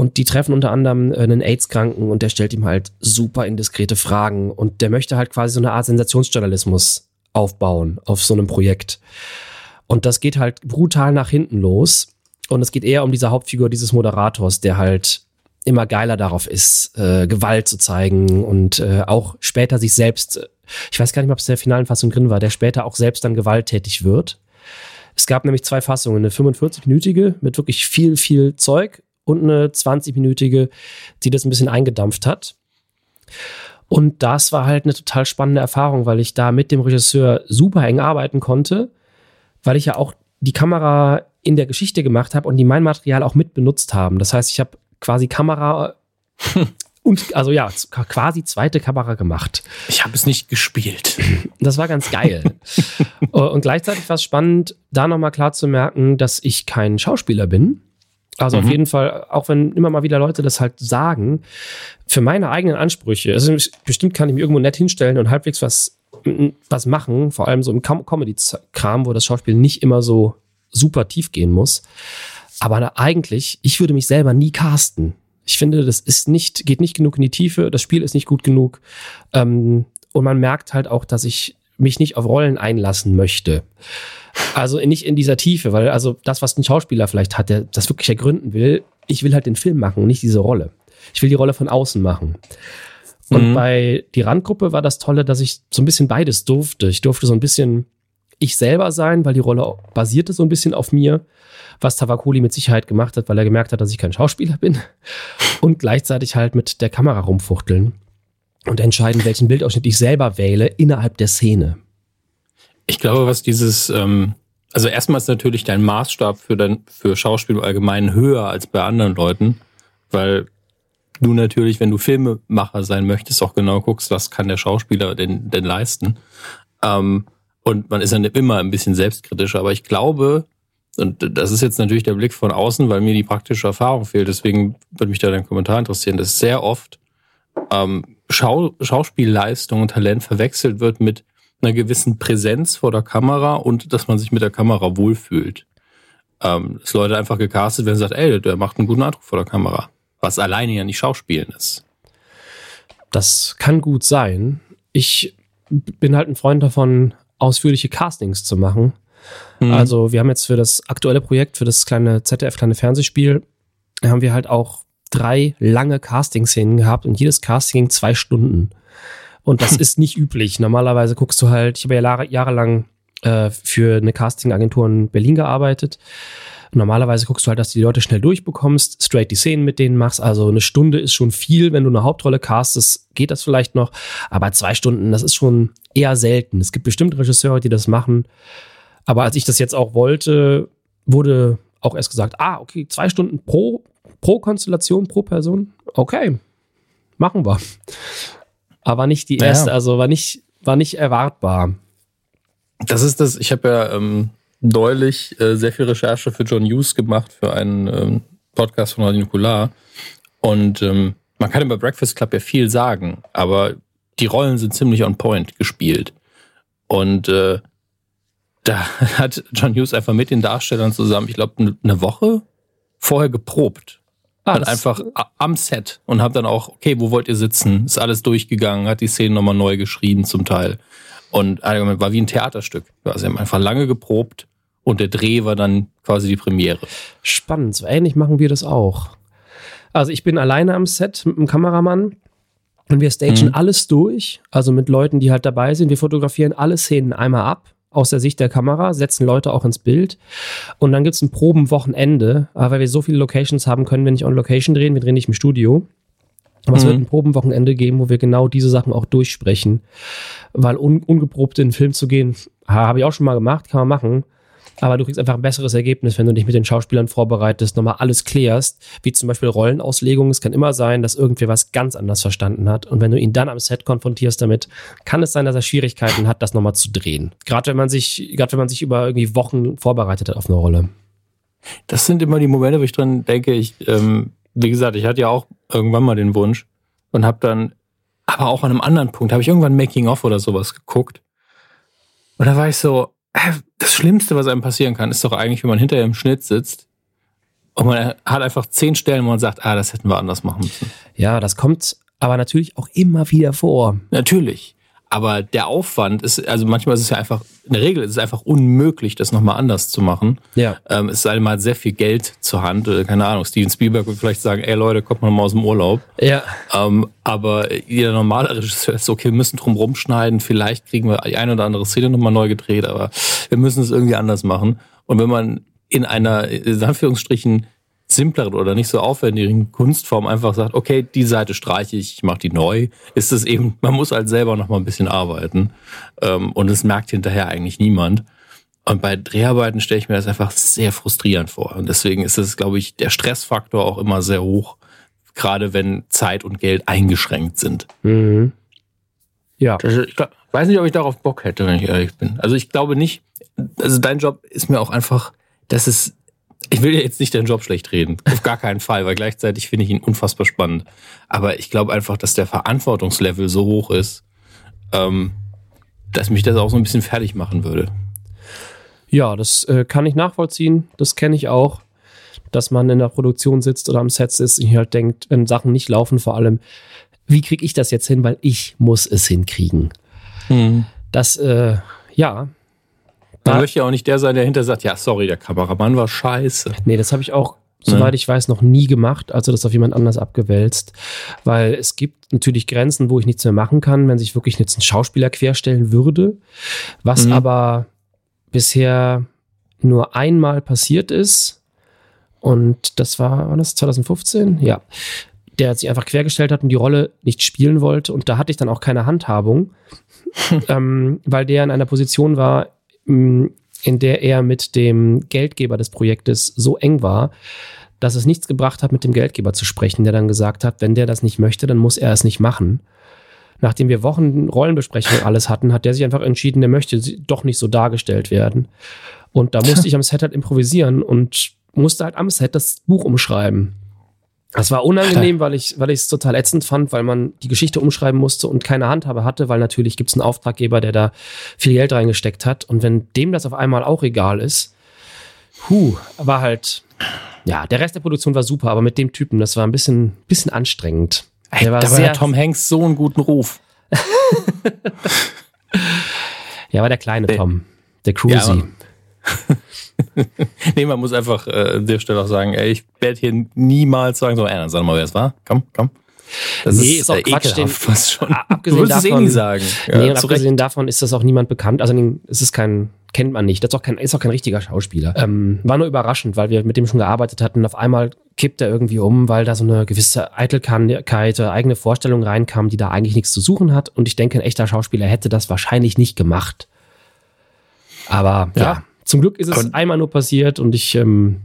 Und die treffen unter anderem äh, einen AIDS-Kranken und der stellt ihm halt super indiskrete Fragen. Und der möchte halt quasi so eine Art Sensationsjournalismus aufbauen auf so einem Projekt. Und das geht halt brutal nach hinten los. Und es geht eher um diese Hauptfigur dieses Moderators, der halt immer geiler darauf ist, äh, Gewalt zu zeigen und äh, auch später sich selbst, ich weiß gar nicht mehr, ob es der finalen Fassung drin war, der später auch selbst dann gewalttätig wird. Es gab nämlich zwei Fassungen, eine 45-minütige mit wirklich viel, viel Zeug und eine 20-minütige, die das ein bisschen eingedampft hat. Und das war halt eine total spannende Erfahrung, weil ich da mit dem Regisseur super eng arbeiten konnte, weil ich ja auch die Kamera in der Geschichte gemacht habe und die mein Material auch mit benutzt haben. Das heißt, ich habe quasi Kamera und also ja, quasi zweite Kamera gemacht. Ich habe es nicht gespielt. Das war ganz geil. und gleichzeitig war es spannend, da nochmal klar zu merken, dass ich kein Schauspieler bin. Also auf jeden Fall, auch wenn immer mal wieder Leute das halt sagen, für meine eigenen Ansprüche, also bestimmt kann ich mich irgendwo nett hinstellen und halbwegs was, was machen, vor allem so im Com- Comedy-Kram, wo das Schauspiel nicht immer so super tief gehen muss. Aber eigentlich, ich würde mich selber nie casten. Ich finde, das ist nicht, geht nicht genug in die Tiefe, das Spiel ist nicht gut genug. Ähm, und man merkt halt auch, dass ich mich nicht auf Rollen einlassen möchte. Also nicht in dieser Tiefe, weil also das, was ein Schauspieler vielleicht hat, der das wirklich ergründen will, ich will halt den Film machen, nicht diese Rolle. Ich will die Rolle von außen machen. Und Mhm. bei die Randgruppe war das Tolle, dass ich so ein bisschen beides durfte. Ich durfte so ein bisschen ich selber sein, weil die Rolle basierte so ein bisschen auf mir, was Tavakoli mit Sicherheit gemacht hat, weil er gemerkt hat, dass ich kein Schauspieler bin. Und gleichzeitig halt mit der Kamera rumfuchteln und entscheiden, welchen Bildausschnitt ich selber wähle innerhalb der Szene. Ich glaube, was dieses, ähm, also erstmal ist natürlich dein Maßstab für dein, für Schauspiel im Allgemeinen höher als bei anderen Leuten, weil du natürlich, wenn du Filmemacher sein möchtest, auch genau guckst, was kann der Schauspieler denn, denn leisten. Ähm, und man ist dann immer ein bisschen selbstkritischer, aber ich glaube, und das ist jetzt natürlich der Blick von außen, weil mir die praktische Erfahrung fehlt, deswegen würde mich da dein Kommentar interessieren, dass sehr oft ähm, Schau Schauspielleistung und Talent verwechselt wird mit einer gewissen Präsenz vor der Kamera und dass man sich mit der Kamera wohlfühlt. Ähm, dass Leute einfach gecastet werden und sagt, ey, der macht einen guten Eindruck vor der Kamera. Was alleine ja nicht Schauspielen ist. Das kann gut sein. Ich bin halt ein Freund davon, ausführliche Castings zu machen. Mhm. Also wir haben jetzt für das aktuelle Projekt, für das kleine ZDF kleine Fernsehspiel, haben wir halt auch drei lange Casting-Szenen gehabt und jedes Casting zwei Stunden. Und das ist nicht üblich. Normalerweise guckst du halt, ich habe ja Jahre, jahrelang äh, für eine Casting-Agentur in Berlin gearbeitet. Normalerweise guckst du halt, dass du die Leute schnell durchbekommst, straight die Szenen mit denen machst. Also eine Stunde ist schon viel. Wenn du eine Hauptrolle castest, geht das vielleicht noch. Aber zwei Stunden, das ist schon eher selten. Es gibt bestimmt Regisseure, die das machen. Aber als ich das jetzt auch wollte, wurde auch erst gesagt, ah, okay, zwei Stunden pro, pro Konstellation, pro Person. Okay, machen wir. Aber nicht die erste, ja. also war nicht, war nicht erwartbar. Das ist das, ich habe ja ähm, neulich äh, sehr viel Recherche für John Hughes gemacht, für einen ähm, Podcast von Radio Nukular. Und ähm, man kann über Breakfast Club ja viel sagen, aber die Rollen sind ziemlich on point gespielt. Und äh, da hat John Hughes einfach mit den Darstellern zusammen, ich glaube, eine Woche vorher geprobt. Ah, hat einfach am Set und hat dann auch, okay, wo wollt ihr sitzen? Ist alles durchgegangen, hat die Szenen nochmal neu geschrieben zum Teil. Und war wie ein Theaterstück. Also sie haben einfach lange geprobt und der Dreh war dann quasi die Premiere. Spannend, so ähnlich machen wir das auch. Also ich bin alleine am Set mit einem Kameramann und wir stagen mhm. alles durch, also mit Leuten, die halt dabei sind. Wir fotografieren alle Szenen einmal ab aus der Sicht der Kamera, setzen Leute auch ins Bild. Und dann gibt es ein Probenwochenende. Aber weil wir so viele Locations haben, können wir nicht on Location drehen, wir drehen nicht im Studio. Aber mhm. es wird ein Probenwochenende geben, wo wir genau diese Sachen auch durchsprechen. Weil un ungeprobt in den Film zu gehen, habe ich auch schon mal gemacht, kann man machen aber du kriegst einfach ein besseres Ergebnis, wenn du dich mit den Schauspielern vorbereitest, nochmal alles klärst, wie zum Beispiel Rollenauslegung. Es kann immer sein, dass irgendwer was ganz anders verstanden hat. Und wenn du ihn dann am Set konfrontierst damit, kann es sein, dass er Schwierigkeiten hat, das nochmal zu drehen. Gerade wenn man sich, gerade wenn man sich über irgendwie Wochen vorbereitet hat auf eine Rolle. Das sind immer die Momente, wo ich dran denke, ich, ähm, wie gesagt, ich hatte ja auch irgendwann mal den Wunsch und habe dann, aber auch an einem anderen Punkt, habe ich irgendwann Making of oder sowas geguckt. Und da war ich so, das Schlimmste, was einem passieren kann, ist doch eigentlich, wenn man hinterher im Schnitt sitzt und man hat einfach zehn Stellen, wo man sagt, ah, das hätten wir anders machen müssen. Ja, das kommt aber natürlich auch immer wieder vor. Natürlich. Aber der Aufwand ist, also manchmal ist es ja einfach, in der Regel ist es einfach unmöglich, das nochmal anders zu machen. Ja. Ähm, es ist einmal sehr viel Geld zur Hand. Äh, keine Ahnung, Steven Spielberg würde vielleicht sagen, ey Leute, kommt mal aus dem Urlaub. Ja. Ähm, aber jeder normale Regisseur ist okay, wir müssen drum rumschneiden. Vielleicht kriegen wir die eine oder andere Szene nochmal neu gedreht, aber wir müssen es irgendwie anders machen. Und wenn man in einer, in Anführungsstrichen, simpleren oder nicht so aufwendigen Kunstform einfach sagt, okay, die Seite streiche ich, ich mache die neu, ist es eben, man muss halt selber noch mal ein bisschen arbeiten ähm, und es merkt hinterher eigentlich niemand. Und bei Dreharbeiten stelle ich mir das einfach sehr frustrierend vor. Und deswegen ist es, glaube ich, der Stressfaktor auch immer sehr hoch, gerade wenn Zeit und Geld eingeschränkt sind. Mhm. Ja. Ich weiß nicht, ob ich darauf Bock hätte, wenn ich ehrlich bin. Also ich glaube nicht, also dein Job ist mir auch einfach, das ist ich will ja jetzt nicht deinen Job schlecht reden. Auf gar keinen Fall, weil gleichzeitig finde ich ihn unfassbar spannend. Aber ich glaube einfach, dass der Verantwortungslevel so hoch ist, ähm, dass mich das auch so ein bisschen fertig machen würde. Ja, das äh, kann ich nachvollziehen. Das kenne ich auch. Dass man in der Produktion sitzt oder am Set sitzt und halt denkt, wenn Sachen nicht laufen, vor allem, wie kriege ich das jetzt hin, weil ich muss es hinkriegen. Mhm. Das, äh, ja, man möchte ja auch nicht der sein, der hinter sagt, ja, sorry, der Kameramann war scheiße. Nee, das habe ich auch, soweit ich weiß, noch nie gemacht, also das auf jemand anders abgewälzt. Weil es gibt natürlich Grenzen, wo ich nichts mehr machen kann, wenn sich wirklich jetzt ein Schauspieler querstellen würde. Was mhm. aber bisher nur einmal passiert ist. Und das war, war das 2015? Ja. Der sich einfach quergestellt hat und die Rolle nicht spielen wollte. Und da hatte ich dann auch keine Handhabung, ähm, weil der in einer Position war, in der er mit dem Geldgeber des Projektes so eng war, dass es nichts gebracht hat, mit dem Geldgeber zu sprechen, der dann gesagt hat, wenn der das nicht möchte, dann muss er es nicht machen. nachdem wir Wochen Rollenbesprechungen alles hatten, hat der sich einfach entschieden, der möchte doch nicht so dargestellt werden. Und da musste ich am Set halt improvisieren und musste halt am Set das Buch umschreiben. Das war unangenehm, weil ich weil ich es total ätzend fand, weil man die Geschichte umschreiben musste und keine Handhabe hatte, weil natürlich gibt es einen Auftraggeber, der da viel Geld reingesteckt hat. Und wenn dem das auf einmal auch egal ist, hu, war halt, ja, der Rest der Produktion war super, aber mit dem Typen, das war ein bisschen, bisschen anstrengend. Der war da sehr, hat Tom Hanks so einen guten Ruf. ja, war der kleine Tom, der Cruisy. Ja, nee, man muss einfach äh, an der Stelle auch sagen, ey, ich werde hier niemals sagen, so, äh, sag mal, wer es war. Komm, komm. Das nee, ist, ist auch äh, Quatsch. Den, fast schon. Abgesehen du davon, es eh nie sagen. Ja, nee, abgesehen davon ist das auch niemand bekannt. Also es ist kein, kennt man nicht. Das ist auch kein, ist auch kein richtiger Schauspieler. Ähm, war nur überraschend, weil wir mit dem schon gearbeitet hatten. Auf einmal kippt er irgendwie um, weil da so eine gewisse Eitelkeit, eigene Vorstellung reinkam, die da eigentlich nichts zu suchen hat. Und ich denke, ein echter Schauspieler hätte das wahrscheinlich nicht gemacht. Aber ja, ja zum Glück ist es und einmal nur passiert und ich ähm,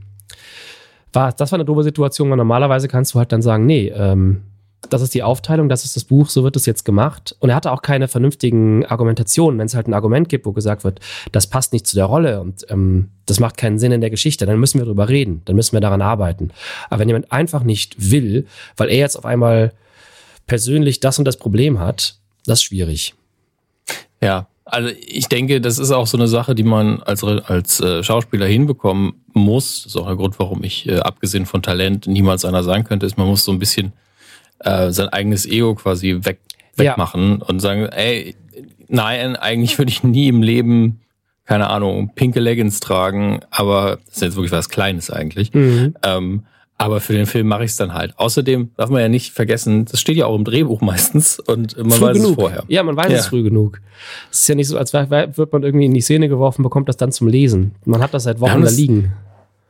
war, das war eine doofe Situation, weil normalerweise kannst du halt dann sagen, nee, ähm, das ist die Aufteilung, das ist das Buch, so wird es jetzt gemacht. Und er hatte auch keine vernünftigen Argumentationen. Wenn es halt ein Argument gibt, wo gesagt wird, das passt nicht zu der Rolle und ähm, das macht keinen Sinn in der Geschichte, dann müssen wir drüber reden, dann müssen wir daran arbeiten. Aber wenn jemand einfach nicht will, weil er jetzt auf einmal persönlich das und das Problem hat, das ist schwierig. Ja, also ich denke, das ist auch so eine Sache, die man als, als äh, Schauspieler hinbekommen muss. Das ist auch der Grund, warum ich, äh, abgesehen von Talent, niemals einer sein könnte, ist, man muss so ein bisschen äh, sein eigenes Ego quasi weg, wegmachen ja. und sagen, ey, nein, eigentlich würde ich nie im Leben, keine Ahnung, pinke Leggings tragen, aber das ist jetzt wirklich was Kleines eigentlich. Mhm. Ähm, aber für den Film mache ich es dann halt. Außerdem darf man ja nicht vergessen, das steht ja auch im Drehbuch meistens und man früh weiß genug. es vorher. Ja, man weiß ja. es früh genug. Es ist ja nicht so, als wird man irgendwie in die Szene geworfen, bekommt das dann zum Lesen. Man hat das seit Wochen da liegen.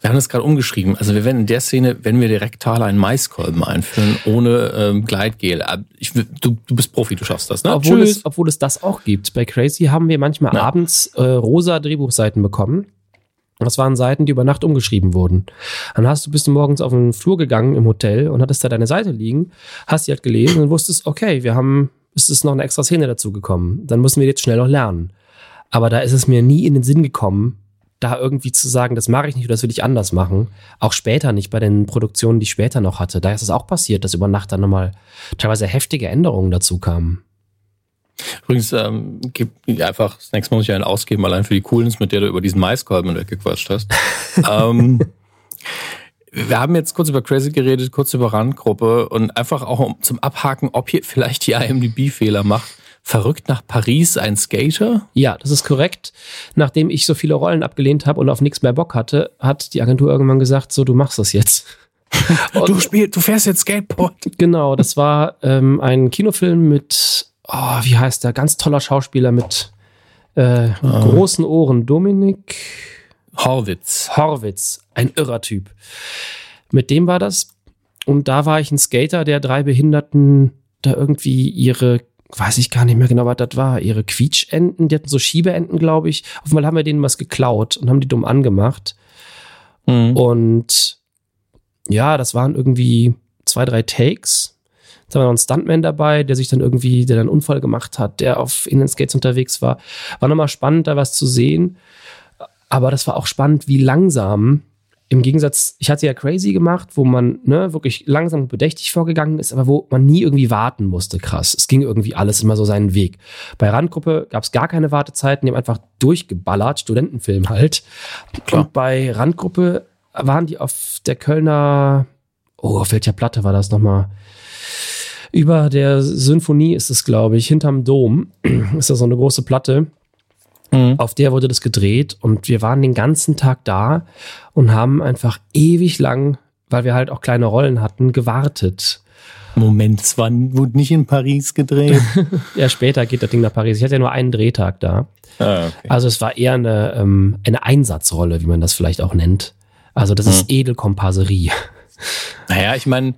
Wir haben das gerade umgeschrieben. Also wir werden in der Szene, wenn wir direkt Thaler einen Maiskolben einführen, ohne ähm, Gleitgel. Ich, du, du bist Profi, du schaffst das, ne? Obwohl es, obwohl es das auch gibt. Bei Crazy haben wir manchmal ja. abends äh, rosa Drehbuchseiten bekommen das waren Seiten, die über Nacht umgeschrieben wurden. Dann hast du, bist du morgens auf den Flur gegangen im Hotel und hattest da deine Seite liegen, hast die halt gelesen und wusstest, okay, wir haben, es ist noch eine extra Szene dazu gekommen. Dann müssen wir jetzt schnell noch lernen. Aber da ist es mir nie in den Sinn gekommen, da irgendwie zu sagen, das mache ich nicht oder das will ich anders machen. Auch später nicht bei den Produktionen, die ich später noch hatte. Da ist es auch passiert, dass über Nacht dann nochmal teilweise heftige Änderungen dazu kamen. Übrigens, ähm, gib einfach, das nächste Mal muss ich einen ausgeben, allein für die Coolness, mit der du über diesen Maiskolben weggequatscht hast. ähm, wir haben jetzt kurz über Crazy geredet, kurz über Randgruppe und einfach auch zum Abhaken, ob hier vielleicht die IMDb-Fehler macht. Verrückt nach Paris ein Skater? Ja, das ist korrekt. Nachdem ich so viele Rollen abgelehnt habe und auf nichts mehr Bock hatte, hat die Agentur irgendwann gesagt, so, du machst das jetzt. du spielst, du fährst jetzt Skateboard. Genau, das war ähm, ein Kinofilm mit oh, wie heißt der? Ganz toller Schauspieler mit äh, oh. großen Ohren. Dominik Horwitz. Horwitz, ein irrer Typ. Mit dem war das. Und da war ich ein Skater, der drei Behinderten da irgendwie ihre, weiß ich gar nicht mehr genau, was das war, ihre Quietschenten, die hatten so Schiebeenten, glaube ich. Auf einmal haben wir denen was geklaut und haben die dumm angemacht. Mhm. Und ja, das waren irgendwie zwei, drei Takes da war noch ein Stuntman dabei, der sich dann irgendwie, der dann einen Unfall gemacht hat, der auf Inlineskates unterwegs war. War nochmal spannend, da was zu sehen. Aber das war auch spannend, wie langsam im Gegensatz, ich hatte ja Crazy gemacht, wo man ne, wirklich langsam und bedächtig vorgegangen ist, aber wo man nie irgendwie warten musste. Krass. Es ging irgendwie alles immer so seinen Weg. Bei Randgruppe gab es gar keine Wartezeiten, die haben einfach durchgeballert, Studentenfilm halt. Klar. Und bei Randgruppe waren die auf der Kölner, oh, auf welcher Platte war das nochmal? Über der Symphonie ist es, glaube ich, hinterm Dom ist da so eine große Platte. Mhm. Auf der wurde das gedreht und wir waren den ganzen Tag da und haben einfach ewig lang, weil wir halt auch kleine Rollen hatten, gewartet. Moment, es war, wurde nicht in Paris gedreht. ja, später geht das Ding nach Paris. Ich hatte ja nur einen Drehtag da. Ah, okay. Also es war eher eine, ähm, eine Einsatzrolle, wie man das vielleicht auch nennt. Also das mhm. ist Edelkomparserie. Naja, ich meine,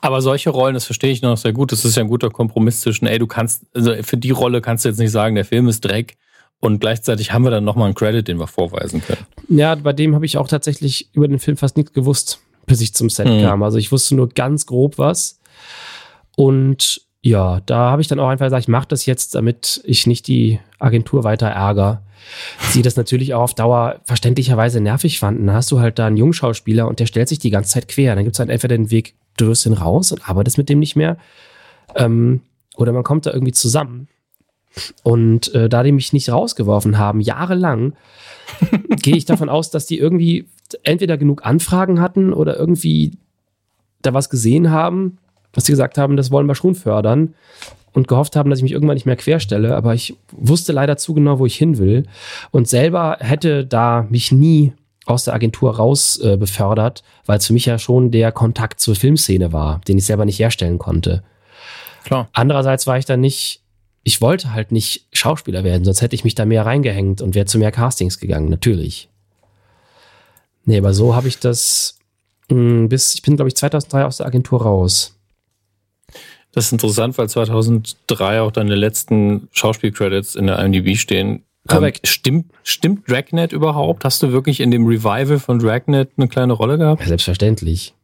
aber solche Rollen, das verstehe ich noch sehr gut. Das ist ja ein guter Kompromiss zwischen, ey, du kannst, also für die Rolle kannst du jetzt nicht sagen, der Film ist Dreck. Und gleichzeitig haben wir dann nochmal einen Credit, den wir vorweisen können. Ja, bei dem habe ich auch tatsächlich über den Film fast nichts gewusst, bis ich zum Set mhm. kam. Also ich wusste nur ganz grob was. Und ja, da habe ich dann auch einfach gesagt, ich mache das jetzt, damit ich nicht die Agentur weiter ärgere. Sie das natürlich auch auf Dauer verständlicherweise nervig fanden. Da hast du halt da einen Jungschauspieler und der stellt sich die ganze Zeit quer. Dann gibt es halt entweder den Weg, du wirst ihn raus und arbeitest mit dem nicht mehr. Ähm, oder man kommt da irgendwie zusammen. Und äh, da die mich nicht rausgeworfen haben, jahrelang, gehe ich davon aus, dass die irgendwie entweder genug Anfragen hatten oder irgendwie da was gesehen haben, was sie gesagt haben, das wollen wir schon fördern und gehofft haben, dass ich mich irgendwann nicht mehr querstelle, aber ich wusste leider zu genau, wo ich hin will und selber hätte da mich nie aus der Agentur raus äh, befördert, weil es für mich ja schon der Kontakt zur Filmszene war, den ich selber nicht herstellen konnte. Klar. Andererseits war ich dann nicht, ich wollte halt nicht Schauspieler werden, sonst hätte ich mich da mehr reingehängt und wäre zu mehr Castings gegangen, natürlich. Nee, aber so habe ich das mh, bis, ich bin glaube ich 2003 aus der Agentur raus. Das ist interessant, weil 2003 auch deine letzten Schauspielcredits in der IMDb stehen. Korrekt. Ähm, stimmt, stimmt Dragnet überhaupt? Hast du wirklich in dem Revival von Dragnet eine kleine Rolle gehabt? Ja, selbstverständlich.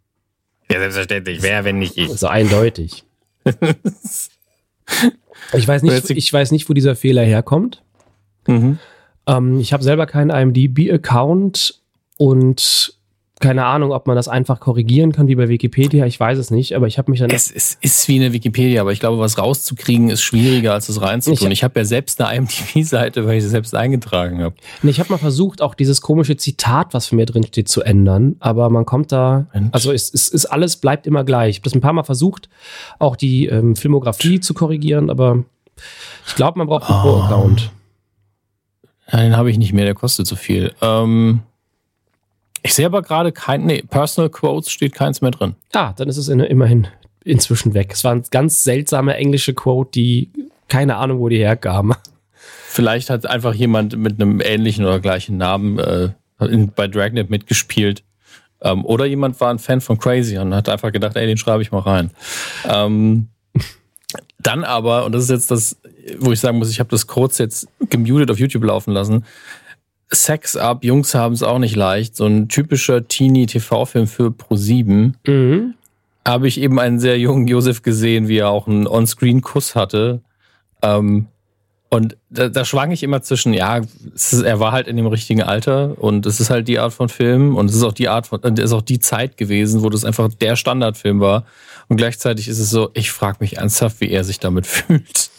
Ja, selbstverständlich. Wer, wenn nicht ich? So eindeutig. ich, weiß nicht, ich weiß nicht, wo dieser Fehler herkommt. Mhm. Ähm, ich habe selber keinen IMDb-Account und keine Ahnung, ob man das einfach korrigieren kann wie bei Wikipedia. Ich weiß es nicht, aber ich habe mich dann. Es, es ist wie eine Wikipedia, aber ich glaube, was rauszukriegen ist schwieriger, als es reinzutun. Ich, ich habe ja selbst eine IMDb-Seite, weil ich sie selbst eingetragen habe. Nee, ich habe mal versucht, auch dieses komische Zitat, was von mir drin steht, zu ändern, aber man kommt da. Mensch. Also es, es ist alles bleibt immer gleich. Ich habe das ein paar Mal versucht, auch die ähm, Filmografie zu korrigieren, aber ich glaube, man braucht einen oh. Pro-Account. Ja, den habe ich nicht mehr, der kostet zu viel. Ähm ich sehe aber gerade kein, nee, Personal Quotes steht keins mehr drin. Ah, dann ist es in, immerhin inzwischen weg. Es war ein ganz seltsame englische Quote, die keine Ahnung, wo die herkamen. Vielleicht hat einfach jemand mit einem ähnlichen oder gleichen Namen äh, in, bei Dragnet mitgespielt. Ähm, oder jemand war ein Fan von Crazy und hat einfach gedacht, ey, den schreibe ich mal rein. Ähm, dann aber, und das ist jetzt das, wo ich sagen muss, ich habe das kurz jetzt gemutet auf YouTube laufen lassen. Sex Up, Jungs haben es auch nicht leicht. So ein typischer Teenie-TV-Film für Pro7. Mhm. Habe ich eben einen sehr jungen Josef gesehen, wie er auch einen On-Screen-Kuss hatte. Ähm, und da, da schwang ich immer zwischen, ja, ist, er war halt in dem richtigen Alter und es ist halt die Art von Film und es ist auch die Art von, es ist auch die Zeit gewesen, wo das einfach der Standardfilm war. Und gleichzeitig ist es so, ich frage mich ernsthaft, wie er sich damit fühlt.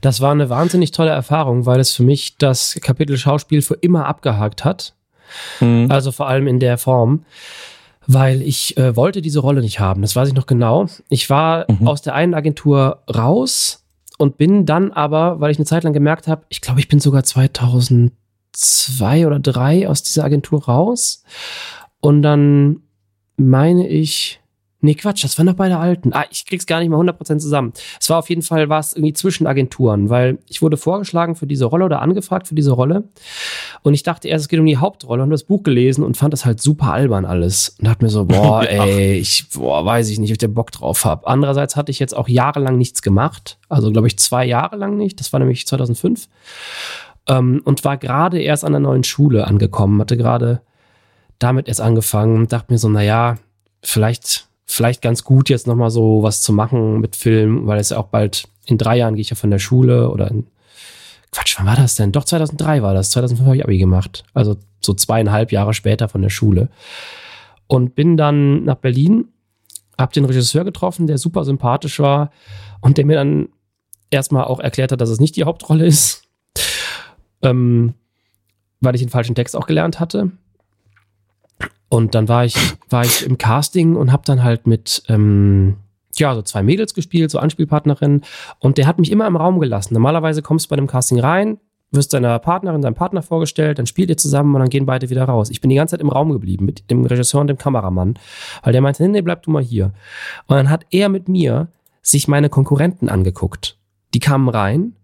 Das war eine wahnsinnig tolle Erfahrung, weil es für mich das Kapitel Schauspiel für immer abgehakt hat. Mhm. Also vor allem in der Form weil ich äh, wollte diese Rolle nicht haben. Das weiß ich noch genau. Ich war mhm. aus der einen Agentur raus und bin dann aber, weil ich eine Zeit lang gemerkt habe, ich glaube, ich bin sogar 2002 oder 2003 aus dieser Agentur raus. Und dann meine ich, Nee, Quatsch, das waren doch beide alten. Ah, ich krieg's gar nicht mal 100% zusammen. Es war auf jeden Fall was irgendwie zwischen Agenturen, weil ich wurde vorgeschlagen für diese Rolle oder angefragt für diese Rolle. Und ich dachte erst, es geht um die Hauptrolle und das Buch gelesen und fand das halt super albern alles. Und dachte mir so, boah, ey, ich, boah, weiß ich nicht, ob ich den Bock drauf habe. Andererseits hatte ich jetzt auch jahrelang nichts gemacht. Also, glaube ich, zwei Jahre lang nicht. Das war nämlich 2005. Ähm, und war gerade erst an der neuen Schule angekommen, hatte gerade damit erst angefangen und dachte mir so, naja, vielleicht vielleicht ganz gut, jetzt nochmal so was zu machen mit Film, weil es ja auch bald in drei Jahren gehe ich ja von der Schule oder in, Quatsch, wann war das denn? Doch 2003 war das. 2005 habe ich Abi gemacht. Also so zweieinhalb Jahre später von der Schule. Und bin dann nach Berlin, hab den Regisseur getroffen, der super sympathisch war und der mir dann erstmal auch erklärt hat, dass es nicht die Hauptrolle ist. Ähm, weil ich den falschen Text auch gelernt hatte. Und dann war ich, war ich im Casting und habe dann halt mit, ähm, ja, so zwei Mädels gespielt, so Anspielpartnerinnen. Und der hat mich immer im Raum gelassen. Normalerweise kommst du bei einem Casting rein, wirst deiner Partnerin, deinem Partner vorgestellt, dann spielt ihr zusammen und dann gehen beide wieder raus. Ich bin die ganze Zeit im Raum geblieben mit dem Regisseur und dem Kameramann, weil der meinte, nee, nee, bleib du mal hier. Und dann hat er mit mir sich meine Konkurrenten angeguckt. Die kamen rein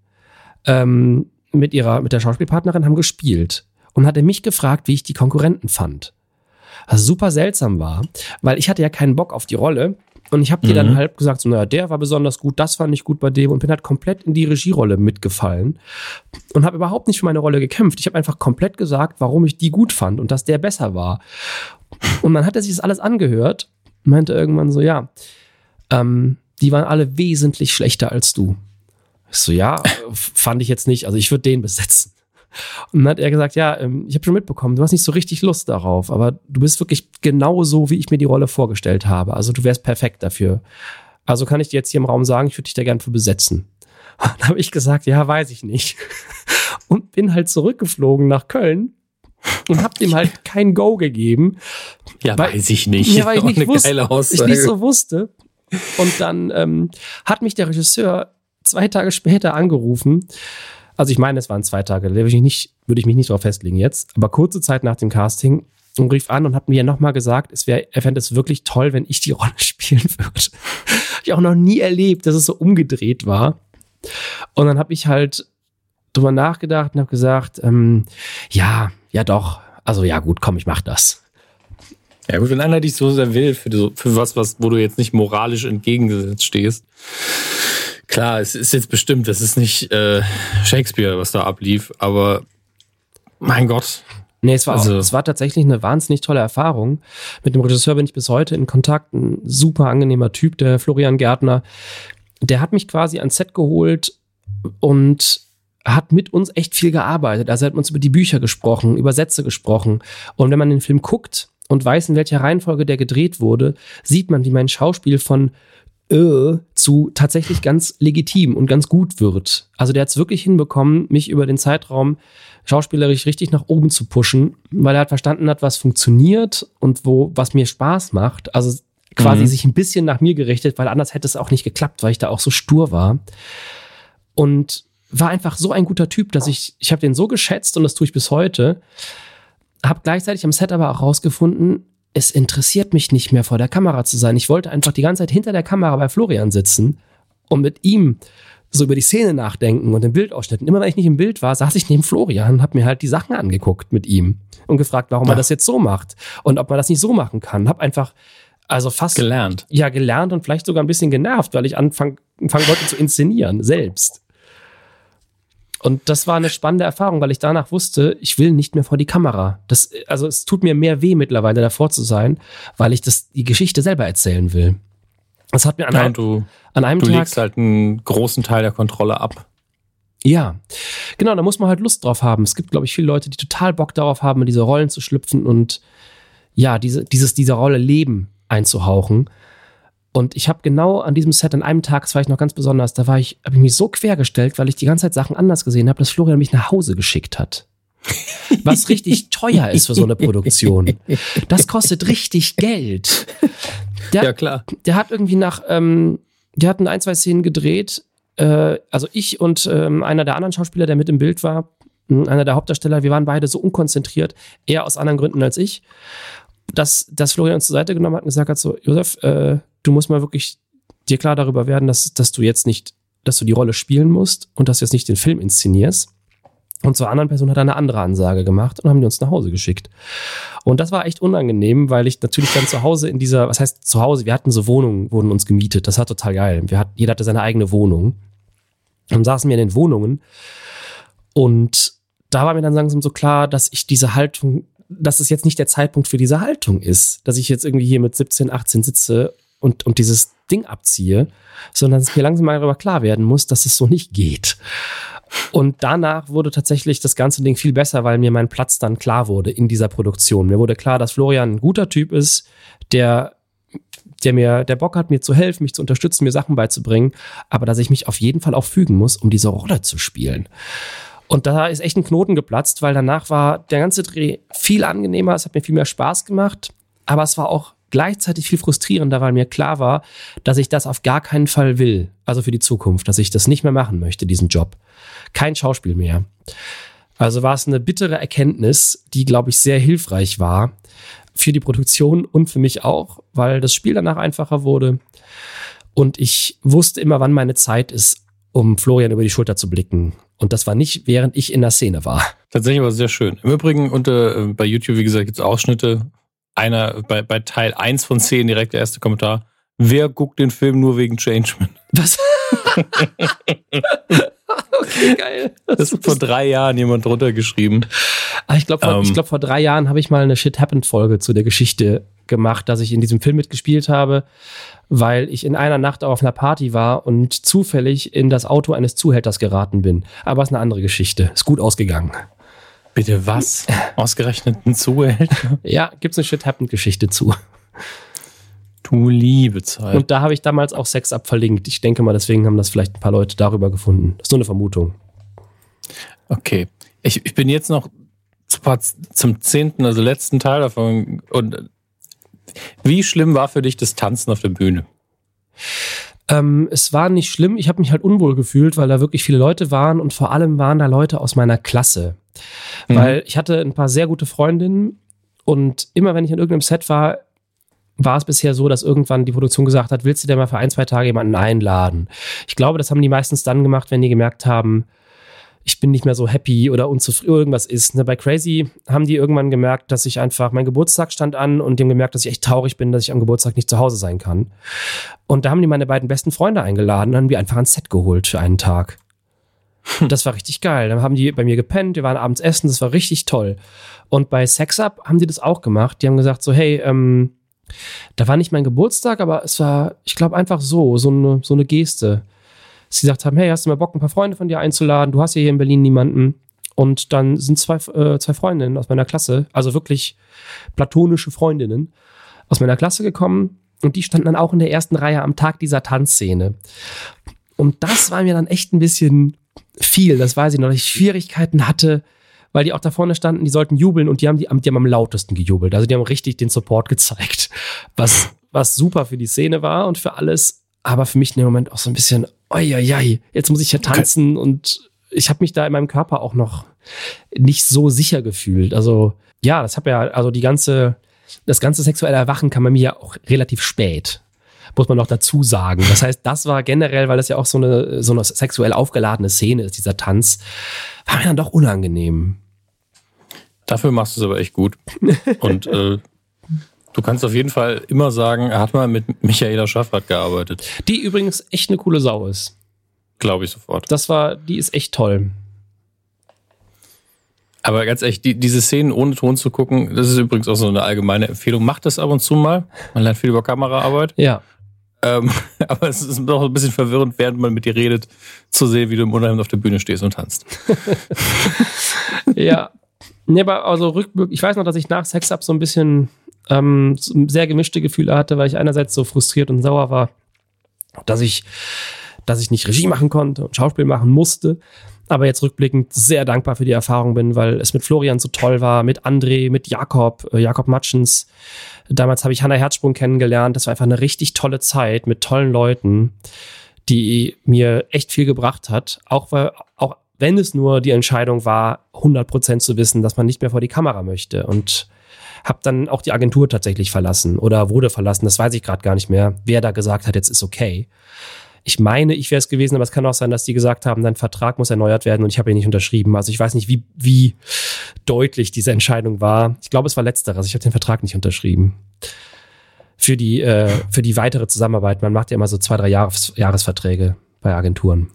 ähm, mit ihrer, mit der Schauspielpartnerin, haben gespielt und hat er mich gefragt, wie ich die Konkurrenten fand was super seltsam war, weil ich hatte ja keinen Bock auf die Rolle. Und ich habe dir mhm. dann halt gesagt, so, naja, der war besonders gut, das fand ich gut bei dem und bin halt komplett in die Regierolle mitgefallen und habe überhaupt nicht für meine Rolle gekämpft. Ich habe einfach komplett gesagt, warum ich die gut fand und dass der besser war. Und dann hat er sich das alles angehört, meinte irgendwann so, ja, ähm, die waren alle wesentlich schlechter als du. Ich so, ja, fand ich jetzt nicht. Also ich würde den besetzen. Und dann hat er gesagt, ja, ähm, ich habe schon mitbekommen, du hast nicht so richtig Lust darauf, aber du bist wirklich genau so, wie ich mir die Rolle vorgestellt habe. Also du wärst perfekt dafür. Also kann ich dir jetzt hier im Raum sagen, ich würde dich da gern für besetzen. Und dann habe ich gesagt, ja, weiß ich nicht. Und bin halt zurückgeflogen nach Köln und hab dem halt kein Go gegeben. Ja, weil, weiß ich nicht. Ja, weil ich nicht, wusste, ich nicht so wusste. Und dann ähm, hat mich der Regisseur zwei Tage später angerufen. Also ich meine, es waren zwei Tage, da würde ich, mich nicht darauf festlegen jetzt, aber kurze Zeit nach dem Casting und rief an und hat mir nochmal gesagt, es wäre, er fände es wirklich toll, wenn ich die Rolle spielen würde. ich auch noch nie erlebt, dass es so umgedreht war. Und dann habe ich halt drüber nachgedacht und habe gesagt, ähm, ja, ja doch, also ja gut, komm, ich mach das. Ja gut, wenn einer dich so sehr will für, so, für was, was, wo du jetzt nicht moralisch entgegengesetzt stehst. Klar, es ist jetzt bestimmt, das ist nicht äh, Shakespeare, was da ablief, aber mein Gott. Nee, es war, also, auch, es war tatsächlich eine wahnsinnig tolle Erfahrung. Mit dem Regisseur bin ich bis heute in Kontakt. Ein super angenehmer Typ, der Florian Gärtner. Der hat mich quasi ans Set geholt und hat mit uns echt viel gearbeitet. Also er hat uns über die Bücher gesprochen, über Sätze gesprochen. Und wenn man den Film guckt und weiß, in welcher Reihenfolge der gedreht wurde, sieht man, wie mein Schauspiel von äh, zu tatsächlich ganz legitim und ganz gut wird. Also der hat es wirklich hinbekommen, mich über den Zeitraum schauspielerisch richtig nach oben zu pushen, weil er halt verstanden hat, was funktioniert und wo, was mir Spaß macht. Also quasi mhm. sich ein bisschen nach mir gerichtet, weil anders hätte es auch nicht geklappt, weil ich da auch so stur war. Und war einfach so ein guter Typ, dass ich, ich habe den so geschätzt und das tue ich bis heute. Habe gleichzeitig am Set aber auch rausgefunden, es interessiert mich nicht mehr vor der Kamera zu sein. Ich wollte einfach die ganze Zeit hinter der Kamera bei Florian sitzen und mit ihm so über die Szene nachdenken und den Bildausschnitten. Immer wenn ich nicht im Bild war, saß ich neben Florian und habe mir halt die Sachen angeguckt mit ihm und gefragt, warum ja. er das jetzt so macht und ob man das nicht so machen kann. Hab einfach also fast gelernt. Ja, gelernt und vielleicht sogar ein bisschen genervt, weil ich anfangen anfangen wollte zu inszenieren selbst. Und das war eine spannende Erfahrung, weil ich danach wusste, ich will nicht mehr vor die Kamera. Das, also es tut mir mehr weh mittlerweile davor zu sein, weil ich das, die Geschichte selber erzählen will. Das hat mir an, ja, einem, du, an einem du Tag. Du legst halt einen großen Teil der Kontrolle ab. Ja, genau, da muss man halt Lust drauf haben. Es gibt, glaube ich, viele Leute, die total Bock darauf haben, in diese Rollen zu schlüpfen und ja, diese, dieses, dieser Rolle Leben einzuhauchen. Und ich habe genau an diesem Set an einem Tag, das war ich noch ganz besonders, da war ich, habe ich mich so quergestellt, weil ich die ganze Zeit Sachen anders gesehen habe, dass Florian mich nach Hause geschickt hat. Was richtig teuer ist für so eine Produktion. Das kostet richtig Geld. Der, ja, klar. Der hat irgendwie nach, ähm, der hatten ein, zwei Szenen gedreht. Äh, also ich und ähm, einer der anderen Schauspieler, der mit im Bild war, einer der Hauptdarsteller, wir waren beide so unkonzentriert, eher aus anderen Gründen als ich, dass, dass Florian uns zur Seite genommen hat und gesagt hat: So, Josef, äh, du musst mal wirklich dir klar darüber werden, dass, dass du jetzt nicht, dass du die Rolle spielen musst und dass du jetzt nicht den Film inszenierst. Und zur anderen Person hat er eine andere Ansage gemacht und haben die uns nach Hause geschickt. Und das war echt unangenehm, weil ich natürlich dann zu Hause in dieser, was heißt zu Hause, wir hatten so Wohnungen, wurden uns gemietet. Das war total geil. Wir hat, jeder hatte seine eigene Wohnung. Und saßen wir in den Wohnungen. Und da war mir dann langsam so klar, dass ich diese Haltung, dass es jetzt nicht der Zeitpunkt für diese Haltung ist. Dass ich jetzt irgendwie hier mit 17, 18 sitze und, und dieses Ding abziehe, sondern dass es mir langsam mal darüber klar werden muss, dass es so nicht geht. Und danach wurde tatsächlich das ganze Ding viel besser, weil mir mein Platz dann klar wurde in dieser Produktion. Mir wurde klar, dass Florian ein guter Typ ist, der der mir, der Bock hat, mir zu helfen, mich zu unterstützen, mir Sachen beizubringen, aber dass ich mich auf jeden Fall auch fügen muss, um diese Rolle zu spielen. Und da ist echt ein Knoten geplatzt, weil danach war der ganze Dreh viel angenehmer, es hat mir viel mehr Spaß gemacht, aber es war auch gleichzeitig viel frustrierender, weil mir klar war, dass ich das auf gar keinen Fall will. Also für die Zukunft, dass ich das nicht mehr machen möchte, diesen Job. Kein Schauspiel mehr. Also war es eine bittere Erkenntnis, die, glaube ich, sehr hilfreich war für die Produktion und für mich auch, weil das Spiel danach einfacher wurde. Und ich wusste immer, wann meine Zeit ist, um Florian über die Schulter zu blicken. Und das war nicht, während ich in der Szene war. Tatsächlich war sehr schön. Im Übrigen unter, äh, bei YouTube, wie gesagt, gibt es Ausschnitte einer bei, bei Teil 1 von 10 direkt der erste Kommentar. Wer guckt den Film nur wegen Changeman? Was? okay, geil. Das, das hat vor drei Jahren jemand drunter geschrieben. Ah, ich glaube, vor, ähm. glaub, vor drei Jahren habe ich mal eine Shit Happened Folge zu der Geschichte gemacht, dass ich in diesem Film mitgespielt habe, weil ich in einer Nacht auf einer Party war und zufällig in das Auto eines Zuhälters geraten bin. Aber es ist eine andere Geschichte. Ist gut ausgegangen. Bitte was? Ausgerechnet ein Zuhälter? Ja, gibt's eine Shit-Happened-Geschichte zu. Du liebe Zeit. Und da habe ich damals auch Sex Up verlinkt. Ich denke mal, deswegen haben das vielleicht ein paar Leute darüber gefunden. Das ist nur eine Vermutung. Okay. Ich, ich bin jetzt noch zum zehnten, also letzten Teil davon. Und wie schlimm war für dich das Tanzen auf der Bühne? Ähm, es war nicht schlimm. Ich habe mich halt unwohl gefühlt, weil da wirklich viele Leute waren und vor allem waren da Leute aus meiner Klasse. Mhm. Weil ich hatte ein paar sehr gute Freundinnen und immer wenn ich in irgendeinem Set war, war es bisher so, dass irgendwann die Produktion gesagt hat, willst du denn mal für ein, zwei Tage jemanden einladen? Ich glaube, das haben die meistens dann gemacht, wenn die gemerkt haben, ich bin nicht mehr so happy oder unzufrieden, irgendwas ist. Ne? Bei Crazy haben die irgendwann gemerkt, dass ich einfach, mein Geburtstag stand an und die haben gemerkt, dass ich echt traurig bin, dass ich am Geburtstag nicht zu Hause sein kann. Und da haben die meine beiden besten Freunde eingeladen und haben wir einfach ein Set geholt für einen Tag. Hm. Das war richtig geil. Dann haben die bei mir gepennt, wir waren abends essen, das war richtig toll. Und bei Sex Up haben die das auch gemacht. Die haben gesagt so, hey, ähm, da war nicht mein Geburtstag, aber es war, ich glaube, einfach so, so eine, so eine Geste. Sie gesagt haben, hey, hast du mal Bock, ein paar Freunde von dir einzuladen? Du hast ja hier in Berlin niemanden. Und dann sind zwei, äh, zwei Freundinnen aus meiner Klasse, also wirklich platonische Freundinnen, aus meiner Klasse gekommen. Und die standen dann auch in der ersten Reihe am Tag dieser Tanzszene. Und das war mir dann echt ein bisschen viel, das weiß ich noch, dass ich Schwierigkeiten hatte, weil die auch da vorne standen, die sollten jubeln und die haben, die, die haben am lautesten gejubelt. Also die haben richtig den Support gezeigt, was, was super für die Szene war und für alles, aber für mich in dem Moment auch so ein bisschen, oi, oi, oi jetzt muss ich ja tanzen okay. und ich habe mich da in meinem Körper auch noch nicht so sicher gefühlt. Also ja, das habe ja, also die ganze, das ganze sexuelle Erwachen kam bei mir ja auch relativ spät muss man noch dazu sagen. Das heißt, das war generell, weil das ja auch so eine, so eine sexuell aufgeladene Szene ist, dieser Tanz, war mir dann doch unangenehm. Dafür machst du es aber echt gut. Und äh, du kannst auf jeden Fall immer sagen, er hat mal mit Michaela Schaffrath gearbeitet. Die übrigens echt eine coole Sau ist. Glaube ich sofort. Das war, die ist echt toll. Aber ganz ehrlich, die, diese Szenen ohne Ton zu gucken, das ist übrigens auch so eine allgemeine Empfehlung. Macht das ab und zu mal. Man lernt viel über Kameraarbeit. Ja. Ähm, aber es ist doch ein bisschen verwirrend, während man mit dir redet, zu sehen, wie du im Unterhemd auf der Bühne stehst und tanzt. ja. Nee, aber also rückblickend, ich weiß noch, dass ich nach Sex Up so ein bisschen ähm, sehr gemischte Gefühle hatte, weil ich einerseits so frustriert und sauer war, dass ich, dass ich nicht Regie machen konnte und Schauspiel machen musste. Aber jetzt rückblickend sehr dankbar für die Erfahrung bin, weil es mit Florian so toll war, mit André, mit Jakob, äh, Jakob Matschens, Damals habe ich Hannah Herzsprung kennengelernt. Das war einfach eine richtig tolle Zeit mit tollen Leuten, die mir echt viel gebracht hat. Auch, weil, auch wenn es nur die Entscheidung war, 100 Prozent zu wissen, dass man nicht mehr vor die Kamera möchte. Und habe dann auch die Agentur tatsächlich verlassen oder wurde verlassen. Das weiß ich gerade gar nicht mehr, wer da gesagt hat, jetzt ist okay. Ich meine, ich wäre es gewesen, aber es kann auch sein, dass die gesagt haben, dein Vertrag muss erneuert werden und ich habe ihn nicht unterschrieben. Also ich weiß nicht, wie, wie deutlich diese Entscheidung war. Ich glaube, es war letzteres. Ich habe den Vertrag nicht unterschrieben. Für die, äh, für die weitere Zusammenarbeit. Man macht ja immer so zwei, drei Jahres, Jahresverträge bei Agenturen.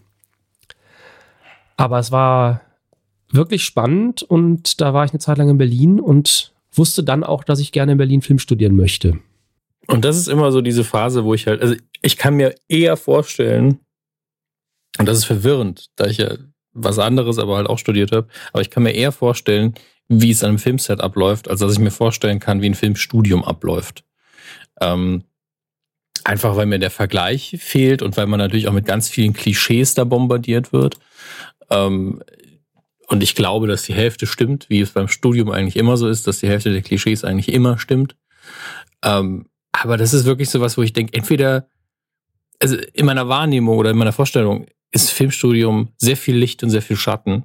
Aber es war wirklich spannend und da war ich eine Zeit lang in Berlin und wusste dann auch, dass ich gerne in Berlin Film studieren möchte. Und das ist immer so diese Phase, wo ich halt, also ich kann mir eher vorstellen, und das ist verwirrend, da ich ja was anderes aber halt auch studiert habe, aber ich kann mir eher vorstellen, wie es an einem Filmset abläuft, als dass ich mir vorstellen kann, wie ein Filmstudium abläuft. Ähm, einfach weil mir der Vergleich fehlt und weil man natürlich auch mit ganz vielen Klischees da bombardiert wird. Ähm, und ich glaube, dass die Hälfte stimmt, wie es beim Studium eigentlich immer so ist, dass die Hälfte der Klischees eigentlich immer stimmt. Ähm, aber das ist wirklich so was, wo ich denke, entweder, also in meiner Wahrnehmung oder in meiner Vorstellung ist Filmstudium sehr viel Licht und sehr viel Schatten.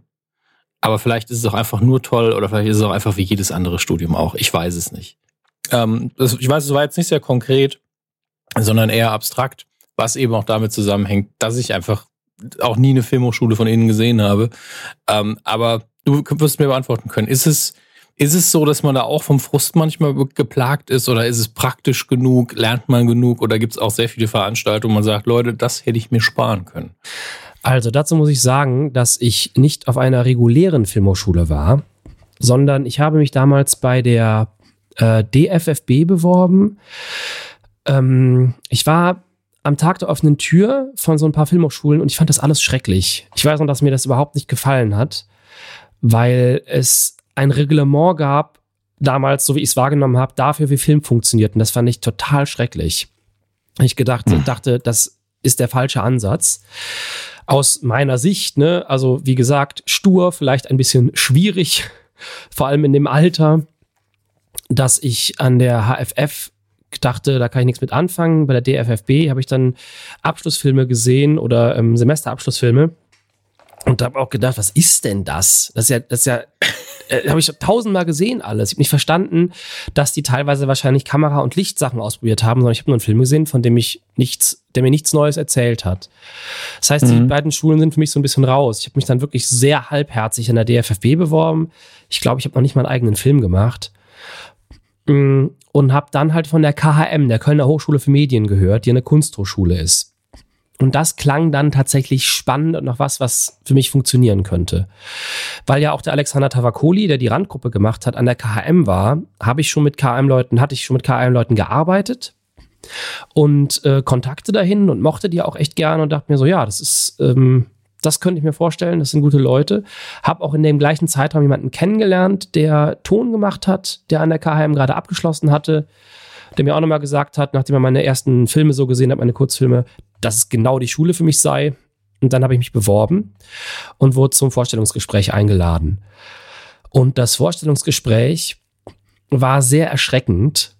Aber vielleicht ist es auch einfach nur toll oder vielleicht ist es auch einfach wie jedes andere Studium auch. Ich weiß es nicht. Ähm, das, ich weiß, es war jetzt nicht sehr konkret, sondern eher abstrakt, was eben auch damit zusammenhängt, dass ich einfach auch nie eine Filmhochschule von innen gesehen habe. Ähm, aber du wirst mir beantworten können. Ist es, ist es so, dass man da auch vom Frust manchmal geplagt ist oder ist es praktisch genug, lernt man genug oder gibt es auch sehr viele Veranstaltungen, wo man sagt, Leute, das hätte ich mir sparen können? Also dazu muss ich sagen, dass ich nicht auf einer regulären Filmhochschule war, sondern ich habe mich damals bei der äh, DFFB beworben. Ähm, ich war am Tag der offenen Tür von so ein paar Filmhochschulen und ich fand das alles schrecklich. Ich weiß noch, dass mir das überhaupt nicht gefallen hat, weil es ein Reglement gab, damals, so wie ich es wahrgenommen habe, dafür, wie Film funktioniert. Und das fand ich total schrecklich. Ich gedacht, hm. dachte, das ist der falsche Ansatz. Aus meiner Sicht, ne, also wie gesagt, stur, vielleicht ein bisschen schwierig, vor allem in dem Alter, dass ich an der HFF dachte, da kann ich nichts mit anfangen. Bei der DFFB habe ich dann Abschlussfilme gesehen oder ähm, Semesterabschlussfilme und habe auch gedacht, was ist denn das? Das ist ja, das ist ja, äh, habe ich tausendmal gesehen alles. Ich habe nicht verstanden, dass die teilweise wahrscheinlich Kamera- und Lichtsachen ausprobiert haben, sondern ich habe nur einen Film gesehen, von dem ich nichts, der mir nichts Neues erzählt hat. Das heißt, mhm. die beiden Schulen sind für mich so ein bisschen raus. Ich habe mich dann wirklich sehr halbherzig in der DFFB beworben. Ich glaube, ich habe noch nicht mal einen eigenen Film gemacht. Mm, und habe dann halt von der KHM, der Kölner Hochschule für Medien gehört, die eine Kunsthochschule ist. Und das klang dann tatsächlich spannend und noch was, was für mich funktionieren könnte. Weil ja auch der Alexander Tavakoli, der die Randgruppe gemacht hat, an der KHM war, habe ich schon mit KHM-Leuten, hatte ich schon mit KHM-Leuten gearbeitet und äh, Kontakte dahin und mochte die auch echt gerne und dachte mir so, ja, das ist, ähm, das könnte ich mir vorstellen, das sind gute Leute. Hab auch in dem gleichen Zeitraum jemanden kennengelernt, der Ton gemacht hat, der an der KHM gerade abgeschlossen hatte der mir auch nochmal gesagt hat, nachdem er meine ersten Filme so gesehen hat, meine Kurzfilme, dass es genau die Schule für mich sei. Und dann habe ich mich beworben und wurde zum Vorstellungsgespräch eingeladen. Und das Vorstellungsgespräch war sehr erschreckend,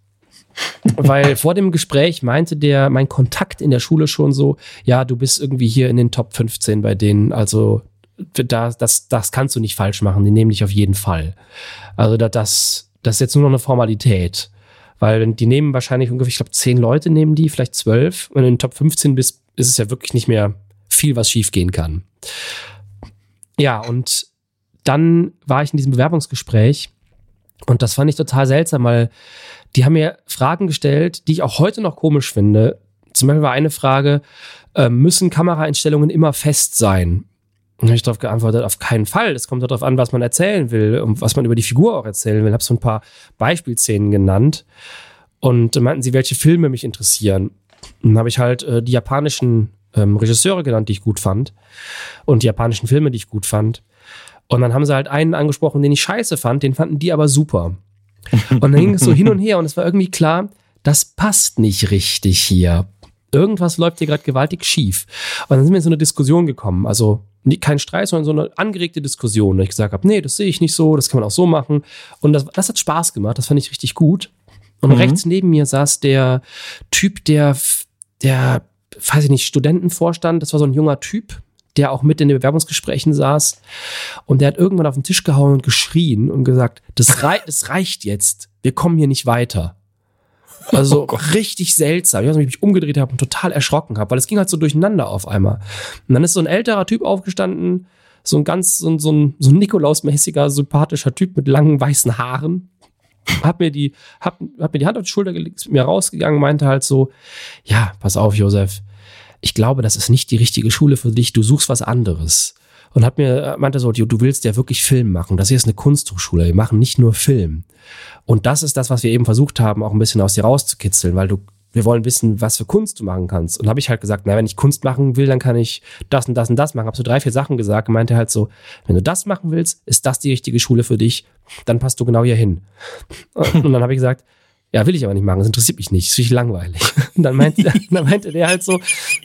weil vor dem Gespräch meinte der, mein Kontakt in der Schule schon so, ja, du bist irgendwie hier in den Top 15 bei denen, also das, das, das kannst du nicht falsch machen, die nehmen dich auf jeden Fall. Also das, das ist jetzt nur noch eine Formalität. Weil die nehmen wahrscheinlich ungefähr, ich glaube, zehn Leute nehmen die, vielleicht zwölf. Du in den Top 15 bist, ist es ja wirklich nicht mehr viel, was schiefgehen kann. Ja, und dann war ich in diesem Bewerbungsgespräch und das fand ich total seltsam, weil die haben mir Fragen gestellt, die ich auch heute noch komisch finde. Zum Beispiel war eine Frage, äh, müssen Kameraeinstellungen immer fest sein? Und habe ich darauf geantwortet, auf keinen Fall. Es kommt darauf an, was man erzählen will und was man über die Figur auch erzählen will. Habe so ein paar Beispielszenen genannt und meinten sie, welche Filme mich interessieren. Und dann habe ich halt äh, die japanischen ähm, Regisseure genannt, die ich gut fand und die japanischen Filme, die ich gut fand. Und dann haben sie halt einen angesprochen, den ich scheiße fand, den fanden die aber super. Und dann ging es so hin und her und es war irgendwie klar, das passt nicht richtig hier. Irgendwas läuft hier gerade gewaltig schief. Und dann sind wir in so eine Diskussion gekommen. Also kein Streit, sondern so eine angeregte Diskussion. Und ich gesagt habe, nee, das sehe ich nicht so, das kann man auch so machen. Und das, das hat Spaß gemacht, das fand ich richtig gut. Und mhm. rechts neben mir saß der Typ, der, der, weiß ich nicht, Studentenvorstand, das war so ein junger Typ, der auch mit in den Bewerbungsgesprächen saß. Und der hat irgendwann auf den Tisch gehauen und geschrien und gesagt, das, rei das reicht jetzt, wir kommen hier nicht weiter. Also oh richtig seltsam. Ich weiß nicht, ich mich umgedreht habe und total erschrocken habe, weil es ging halt so durcheinander auf einmal. Und dann ist so ein älterer Typ aufgestanden, so ein ganz, so ein, so ein, so ein Nikolaus-mäßiger, sympathischer Typ mit langen weißen Haaren. Hat mir die, hat, hat mir die Hand auf die Schulter gelegt, ist mit mir rausgegangen, meinte halt so, ja, pass auf, Josef. Ich glaube, das ist nicht die richtige Schule für dich. Du suchst was anderes und hat mir meinte so, du willst ja wirklich Film machen. Das hier ist eine Kunsthochschule. Wir machen nicht nur Film. Und das ist das, was wir eben versucht haben, auch ein bisschen aus dir rauszukitzeln, weil du wir wollen wissen, was für Kunst du machen kannst. Und habe ich halt gesagt, na, wenn ich Kunst machen will, dann kann ich das und das und das machen. Habe so drei, vier Sachen gesagt und meinte halt so, wenn du das machen willst, ist das die richtige Schule für dich, dann passt du genau hier hin. Und dann habe ich gesagt, ja, will ich aber nicht machen, das interessiert mich nicht, das ist langweilig. Und dann meinte, dann meinte der halt so,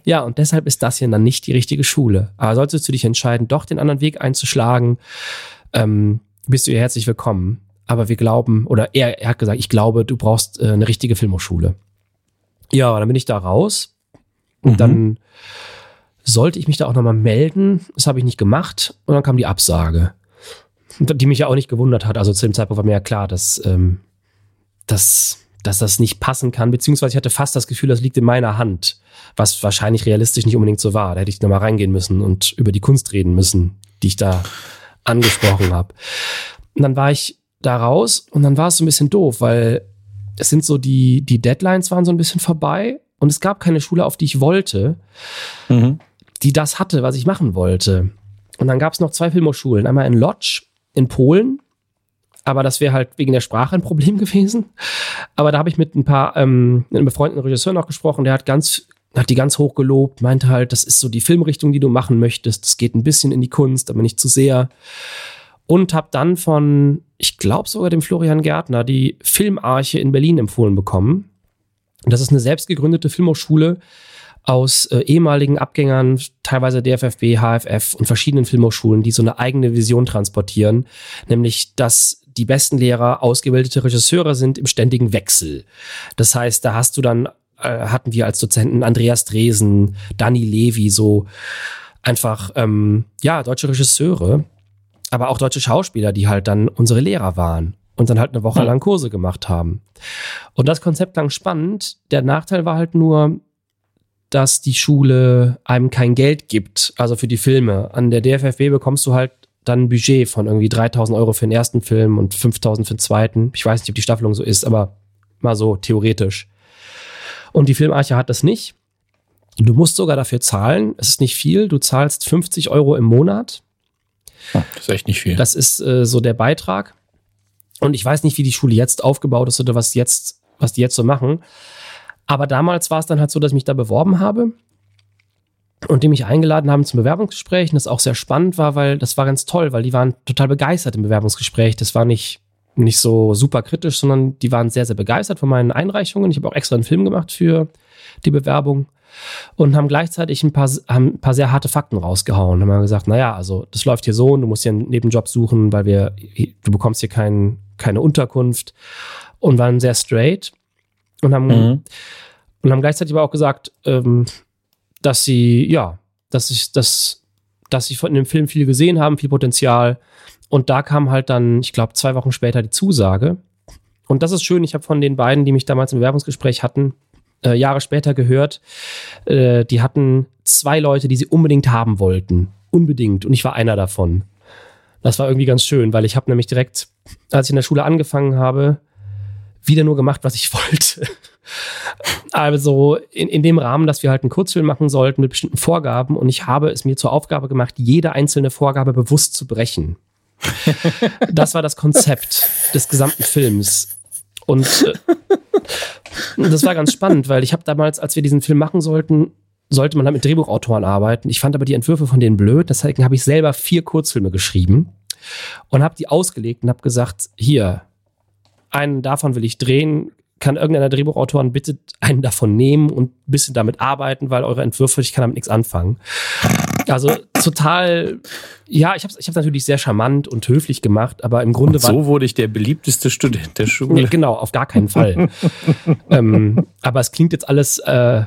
ja, und deshalb ist das hier dann nicht die richtige Schule. Aber solltest du dich entscheiden, doch den anderen Weg einzuschlagen, ähm, bist du hier herzlich willkommen. Aber wir glauben, oder er, er hat gesagt, ich glaube, du brauchst äh, eine richtige Filmhochschule. Ja, dann bin ich da raus. Und mhm. dann sollte ich mich da auch nochmal melden. Das habe ich nicht gemacht. Und dann kam die Absage. Die mich ja auch nicht gewundert hat. Also zu dem Zeitpunkt war mir ja klar, dass ähm, dass, dass das nicht passen kann, beziehungsweise ich hatte fast das Gefühl, das liegt in meiner Hand, was wahrscheinlich realistisch nicht unbedingt so war. Da hätte ich nochmal reingehen müssen und über die Kunst reden müssen, die ich da angesprochen habe. Und dann war ich da raus und dann war es so ein bisschen doof, weil es sind so die, die Deadlines waren so ein bisschen vorbei und es gab keine Schule, auf die ich wollte, mhm. die das hatte, was ich machen wollte. Und dann gab es noch zwei Filmhochschulen, einmal in Lodz in Polen aber das wäre halt wegen der Sprache ein Problem gewesen. Aber da habe ich mit ein paar ähm, mit einem befreundeten Regisseur noch gesprochen, der hat ganz hat die ganz hoch gelobt, meinte halt, das ist so die Filmrichtung, die du machen möchtest. Das geht ein bisschen in die Kunst, aber nicht zu sehr. Und habe dann von, ich glaube sogar dem Florian Gärtner, die Filmarche in Berlin empfohlen bekommen. Das ist eine selbst gegründete Filmhochschule aus äh, ehemaligen Abgängern, teilweise DFFB, HFF und verschiedenen Filmhochschulen, die so eine eigene Vision transportieren, nämlich dass die besten Lehrer ausgebildete Regisseure sind im ständigen Wechsel. Das heißt, da hast du dann äh, hatten wir als Dozenten Andreas Dresen, Danny Levi, so einfach, ähm, ja, deutsche Regisseure, aber auch deutsche Schauspieler, die halt dann unsere Lehrer waren und dann halt eine Woche lang Kurse gemacht haben. Und das Konzept klang spannend. Der Nachteil war halt nur, dass die Schule einem kein Geld gibt, also für die Filme. An der DFFB bekommst du halt dann ein Budget von irgendwie 3000 Euro für den ersten Film und 5000 für den zweiten. Ich weiß nicht, ob die Staffelung so ist, aber mal so theoretisch. Und die Filmarche hat das nicht. Du musst sogar dafür zahlen. Es ist nicht viel. Du zahlst 50 Euro im Monat. Oh, das ist echt nicht viel. Das ist äh, so der Beitrag. Und ich weiß nicht, wie die Schule jetzt aufgebaut ist oder was jetzt, was die jetzt so machen. Aber damals war es dann halt so, dass ich mich da beworben habe und die mich eingeladen haben zum Bewerbungsgespräch. Und das auch sehr spannend war, weil das war ganz toll, weil die waren total begeistert im Bewerbungsgespräch. Das war nicht nicht so super kritisch, sondern die waren sehr, sehr begeistert von meinen Einreichungen. Ich habe auch extra einen Film gemacht für die Bewerbung und haben gleichzeitig ein paar, haben ein paar sehr harte Fakten rausgehauen. Haben gesagt, naja, also das läuft hier so und du musst hier einen Nebenjob suchen, weil wir, du bekommst hier kein, keine Unterkunft und waren sehr straight und haben, mhm. und haben gleichzeitig aber auch gesagt, ähm, dass sie, ja, dass ich, dass, dass sie von dem Film viel gesehen haben, viel Potenzial und da kam halt dann, ich glaube, zwei Wochen später die Zusage. Und das ist schön, ich habe von den beiden, die mich damals im Bewerbungsgespräch hatten, äh, Jahre später gehört, äh, die hatten zwei Leute, die sie unbedingt haben wollten. Unbedingt. Und ich war einer davon. Das war irgendwie ganz schön, weil ich habe nämlich direkt, als ich in der Schule angefangen habe, wieder nur gemacht, was ich wollte. also in, in dem Rahmen, dass wir halt einen Kurzfilm machen sollten mit bestimmten Vorgaben und ich habe es mir zur Aufgabe gemacht, jede einzelne Vorgabe bewusst zu brechen das war das Konzept des gesamten Films. Und äh, das war ganz spannend, weil ich habe damals, als wir diesen Film machen sollten, sollte man halt mit Drehbuchautoren arbeiten. Ich fand aber die Entwürfe von denen blöd, deswegen habe ich selber vier Kurzfilme geschrieben und habe die ausgelegt und habe gesagt, hier, einen davon will ich drehen, kann irgendeiner Drehbuchautoren bitte einen davon nehmen und ein bisschen damit arbeiten, weil eure Entwürfe, ich kann damit nichts anfangen. Also total, ja, ich habe es ich hab's natürlich sehr charmant und höflich gemacht, aber im Grunde und so war. So wurde ich der beliebteste Student der Schule. Nee, genau, auf gar keinen Fall. ähm, aber es klingt jetzt alles äh,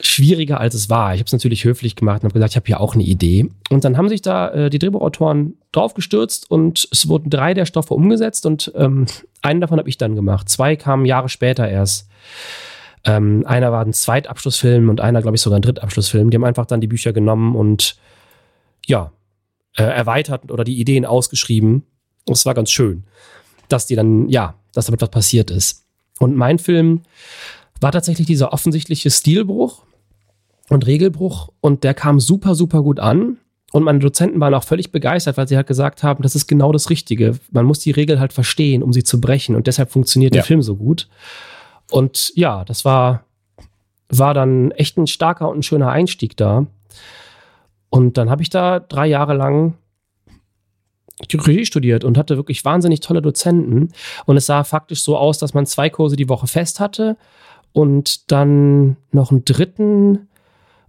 schwieriger, als es war. Ich habe es natürlich höflich gemacht und habe gesagt, ich habe hier auch eine Idee. Und dann haben sich da äh, die Drehbuchautoren draufgestürzt und es wurden drei der Stoffe umgesetzt und ähm, einen davon habe ich dann gemacht. Zwei kamen Jahre später erst. Ähm, einer war ein Zweitabschlussfilm und einer, glaube ich, sogar ein Drittabschlussfilm. Die haben einfach dann die Bücher genommen und ja, äh, erweitert oder die Ideen ausgeschrieben. Und es war ganz schön, dass die dann, ja, dass damit was passiert ist. Und mein Film war tatsächlich dieser offensichtliche Stilbruch und Regelbruch und der kam super, super gut an. Und meine Dozenten waren auch völlig begeistert, weil sie halt gesagt haben, das ist genau das Richtige. Man muss die Regel halt verstehen, um sie zu brechen. Und deshalb funktioniert ja. der Film so gut. Und ja, das war, war dann echt ein starker und ein schöner Einstieg da. Und dann habe ich da drei Jahre lang Regie studiert und hatte wirklich wahnsinnig tolle Dozenten. Und es sah faktisch so aus, dass man zwei Kurse die Woche fest hatte und dann noch einen dritten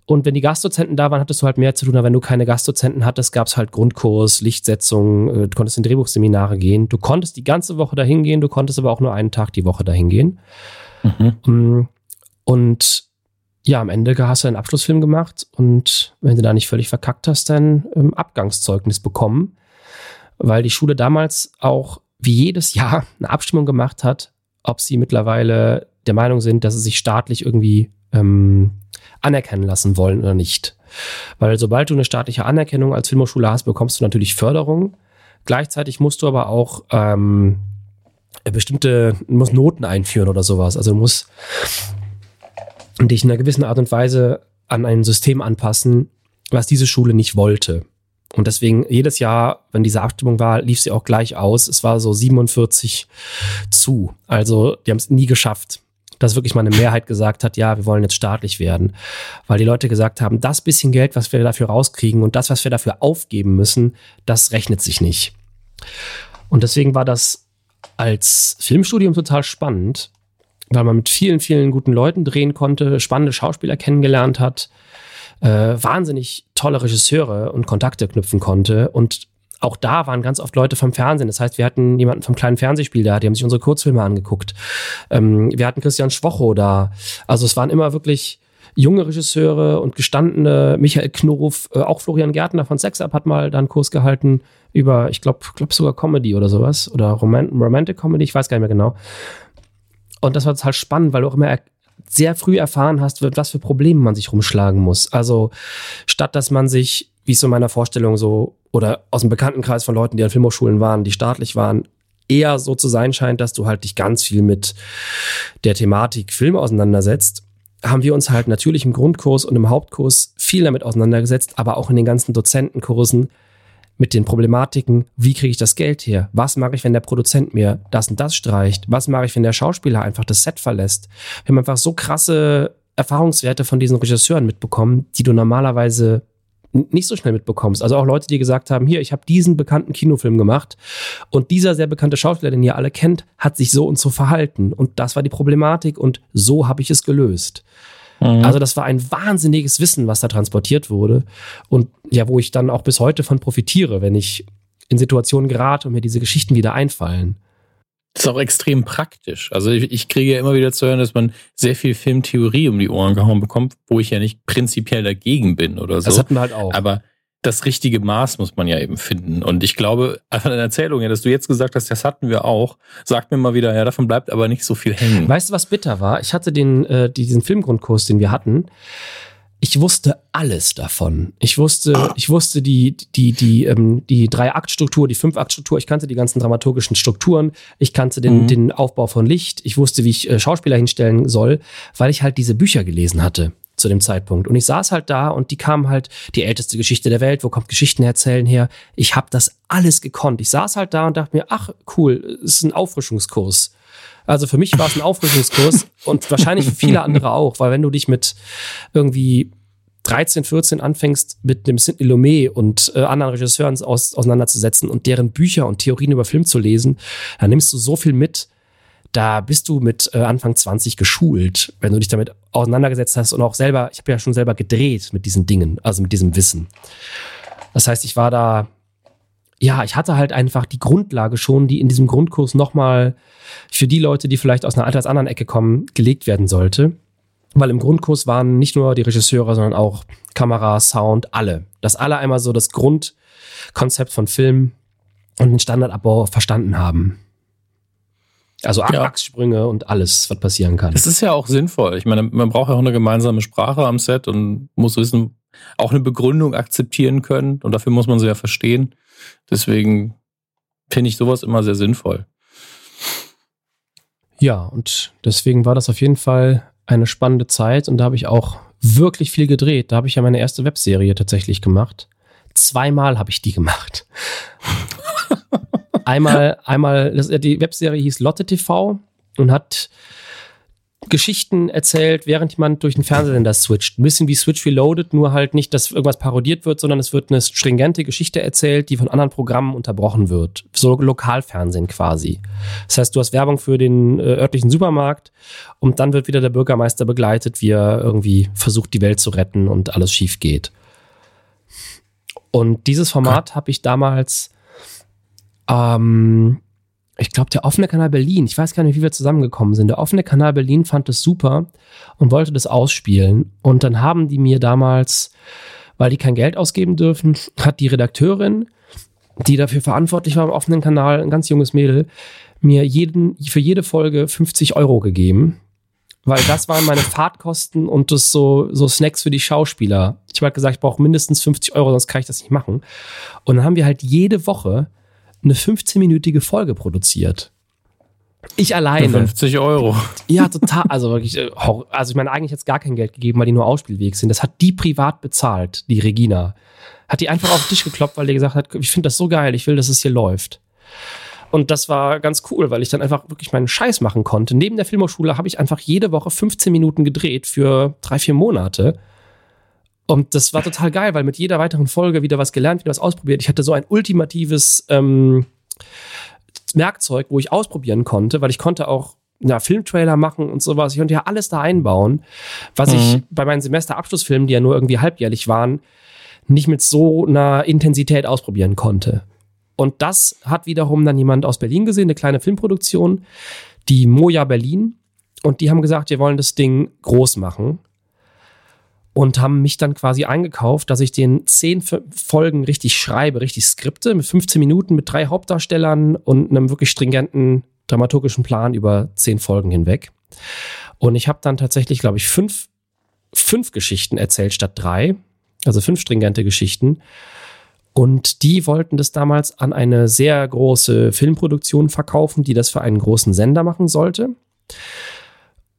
und wenn die Gastdozenten da waren, hattest du halt mehr zu tun. Aber wenn du keine Gastdozenten hattest, gab es halt Grundkurs, Lichtsetzung, äh, du konntest in Drehbuchseminare gehen. Du konntest die ganze Woche dahin gehen, du konntest aber auch nur einen Tag die Woche dahin gehen. Mhm. Mm, und ja, am Ende hast du einen Abschlussfilm gemacht und wenn du da nicht völlig verkackt hast, dann ähm, Abgangszeugnis bekommen, weil die Schule damals auch wie jedes Jahr eine Abstimmung gemacht hat, ob sie mittlerweile der Meinung sind, dass sie sich staatlich irgendwie ähm, anerkennen lassen wollen oder nicht. Weil sobald du eine staatliche Anerkennung als Filmhochschule hast, bekommst du natürlich Förderung. Gleichzeitig musst du aber auch ähm, bestimmte, musst Noten einführen oder sowas. Also du musst dich in einer gewissen Art und Weise an ein System anpassen, was diese Schule nicht wollte. Und deswegen jedes Jahr, wenn diese Abstimmung war, lief sie auch gleich aus. Es war so 47 zu. Also die haben es nie geschafft, dass wirklich mal eine Mehrheit gesagt hat, ja, wir wollen jetzt staatlich werden. Weil die Leute gesagt haben, das bisschen Geld, was wir dafür rauskriegen und das, was wir dafür aufgeben müssen, das rechnet sich nicht. Und deswegen war das als Filmstudium total spannend, weil man mit vielen, vielen guten Leuten drehen konnte, spannende Schauspieler kennengelernt hat, äh, wahnsinnig tolle Regisseure und Kontakte knüpfen konnte. Und auch da waren ganz oft Leute vom Fernsehen. Das heißt, wir hatten jemanden vom kleinen Fernsehspiel da, die haben sich unsere Kurzfilme angeguckt. Ähm, wir hatten Christian Schwocho da. Also es waren immer wirklich junge Regisseure und gestandene, Michael Knuruf, äh, auch Florian Gärtner von Sex Up hat mal da einen Kurs gehalten über, ich glaube, glaub sogar Comedy oder sowas oder Roman Romantic Comedy, ich weiß gar nicht mehr genau. Und das war total spannend, weil du auch immer sehr früh erfahren hast, was für Probleme man sich rumschlagen muss. Also statt dass man sich, wie es so in meiner Vorstellung so, oder aus dem Bekanntenkreis von Leuten, die an Filmhochschulen waren, die staatlich waren, eher so zu sein scheint, dass du halt dich ganz viel mit der Thematik Film auseinandersetzt, haben wir uns halt natürlich im Grundkurs und im Hauptkurs viel damit auseinandergesetzt, aber auch in den ganzen Dozentenkursen mit den Problematiken, wie kriege ich das Geld her? Was mache ich, wenn der Produzent mir das und das streicht? Was mache ich, wenn der Schauspieler einfach das Set verlässt? Wir haben einfach so krasse Erfahrungswerte von diesen Regisseuren mitbekommen, die du normalerweise nicht so schnell mitbekommst. Also auch Leute, die gesagt haben, hier, ich habe diesen bekannten Kinofilm gemacht und dieser sehr bekannte Schauspieler, den ihr alle kennt, hat sich so und so verhalten und das war die Problematik und so habe ich es gelöst. Mhm. Also das war ein wahnsinniges Wissen, was da transportiert wurde und ja, wo ich dann auch bis heute von profitiere, wenn ich in Situationen gerate und mir diese Geschichten wieder einfallen. Das ist auch extrem praktisch. Also ich, ich kriege ja immer wieder zu hören, dass man sehr viel Filmtheorie um die Ohren gehauen bekommt, wo ich ja nicht prinzipiell dagegen bin oder so. Das hatten wir halt auch. Aber das richtige Maß muss man ja eben finden. Und ich glaube, von deiner Erzählung, ja, dass du jetzt gesagt hast, das hatten wir auch, sagt mir mal wieder, ja, davon bleibt aber nicht so viel hängen. Weißt du, was bitter war? Ich hatte den, äh, diesen Filmgrundkurs, den wir hatten. Ich wusste alles davon. Ich wusste, ich wusste die, die, die, ähm, die Drei-Akt-Struktur, die Fünf-Akt-Struktur. Ich kannte die ganzen dramaturgischen Strukturen. Ich kannte den, mhm. den Aufbau von Licht. Ich wusste, wie ich äh, Schauspieler hinstellen soll, weil ich halt diese Bücher gelesen hatte zu dem Zeitpunkt. Und ich saß halt da und die kamen halt, die älteste Geschichte der Welt, wo kommt Geschichten erzählen her? Ich habe das alles gekonnt. Ich saß halt da und dachte mir, ach cool, es ist ein Auffrischungskurs. Also für mich war es ein Auffrischungskurs und wahrscheinlich für viele andere auch, weil wenn du dich mit irgendwie 13, 14 anfängst, mit dem Sidney Lumet und äh, anderen Regisseuren aus, auseinanderzusetzen und deren Bücher und Theorien über Film zu lesen, dann nimmst du so viel mit, da bist du mit äh, Anfang 20 geschult, wenn du dich damit auseinandergesetzt hast und auch selber, ich habe ja schon selber gedreht mit diesen Dingen, also mit diesem Wissen. Das heißt, ich war da, ja, ich hatte halt einfach die Grundlage schon, die in diesem Grundkurs nochmal für die Leute, die vielleicht aus einer etwas anderen Ecke kommen, gelegt werden sollte. Weil im Grundkurs waren nicht nur die Regisseure, sondern auch Kamera, Sound, alle. Dass alle einmal so das Grundkonzept von Film und den Standardabbau verstanden haben. Also ja. Achssprünge und alles, was passieren kann. Es ist ja auch sinnvoll. Ich meine, man braucht ja auch eine gemeinsame Sprache am Set und muss wissen, auch eine Begründung akzeptieren können. Und dafür muss man sie ja verstehen. Deswegen finde ich sowas immer sehr sinnvoll. Ja, und deswegen war das auf jeden Fall eine spannende Zeit und da habe ich auch wirklich viel gedreht. Da habe ich ja meine erste Webserie tatsächlich gemacht. Zweimal habe ich die gemacht. einmal, einmal, das, die Webserie hieß Lotte TV und hat Geschichten erzählt, während jemand durch den Fernsehsender switcht. Ein bisschen wie Switch Reloaded, nur halt nicht, dass irgendwas parodiert wird, sondern es wird eine stringente Geschichte erzählt, die von anderen Programmen unterbrochen wird. So Lokalfernsehen quasi. Das heißt, du hast Werbung für den äh, örtlichen Supermarkt und dann wird wieder der Bürgermeister begleitet, wie er irgendwie versucht, die Welt zu retten und alles schief geht. Und dieses Format habe ich damals ähm, ich glaube, der offene Kanal Berlin, ich weiß gar nicht, wie wir zusammengekommen sind. Der offene Kanal Berlin fand es super und wollte das ausspielen. Und dann haben die mir damals, weil die kein Geld ausgeben dürfen, hat die Redakteurin, die dafür verantwortlich war im offenen Kanal, ein ganz junges Mädel, mir jeden, für jede Folge 50 Euro gegeben. Weil das waren meine Fahrtkosten und das so, so Snacks für die Schauspieler. Ich habe halt gesagt, ich brauche mindestens 50 Euro, sonst kann ich das nicht machen. Und dann haben wir halt jede Woche eine 15-minütige Folge produziert. Ich alleine. 50 Euro. Ja, total. Also wirklich, äh, also ich meine, eigentlich jetzt gar kein Geld gegeben, weil die nur Ausspielweg sind. Das hat die privat bezahlt, die Regina. Hat die einfach auf den Tisch gekloppt, weil die gesagt hat, ich finde das so geil, ich will, dass es hier läuft. Und das war ganz cool, weil ich dann einfach wirklich meinen Scheiß machen konnte. Neben der Filmhochschule habe ich einfach jede Woche 15 Minuten gedreht für drei, vier Monate. Und das war total geil, weil mit jeder weiteren Folge wieder was gelernt, wieder was ausprobiert. Ich hatte so ein ultimatives ähm, Werkzeug, wo ich ausprobieren konnte, weil ich konnte auch ja, Filmtrailer machen und sowas. Ich konnte ja alles da einbauen, was mhm. ich bei meinen Semesterabschlussfilmen, die ja nur irgendwie halbjährlich waren, nicht mit so einer Intensität ausprobieren konnte. Und das hat wiederum dann jemand aus Berlin gesehen, eine kleine Filmproduktion, die Moja Berlin. Und die haben gesagt, wir wollen das Ding groß machen. Und haben mich dann quasi eingekauft, dass ich den zehn Folgen richtig schreibe, richtig skripte, mit 15 Minuten, mit drei Hauptdarstellern und einem wirklich stringenten dramaturgischen Plan über zehn Folgen hinweg. Und ich habe dann tatsächlich, glaube ich, fünf, fünf Geschichten erzählt statt drei. Also fünf stringente Geschichten. Und die wollten das damals an eine sehr große Filmproduktion verkaufen, die das für einen großen Sender machen sollte.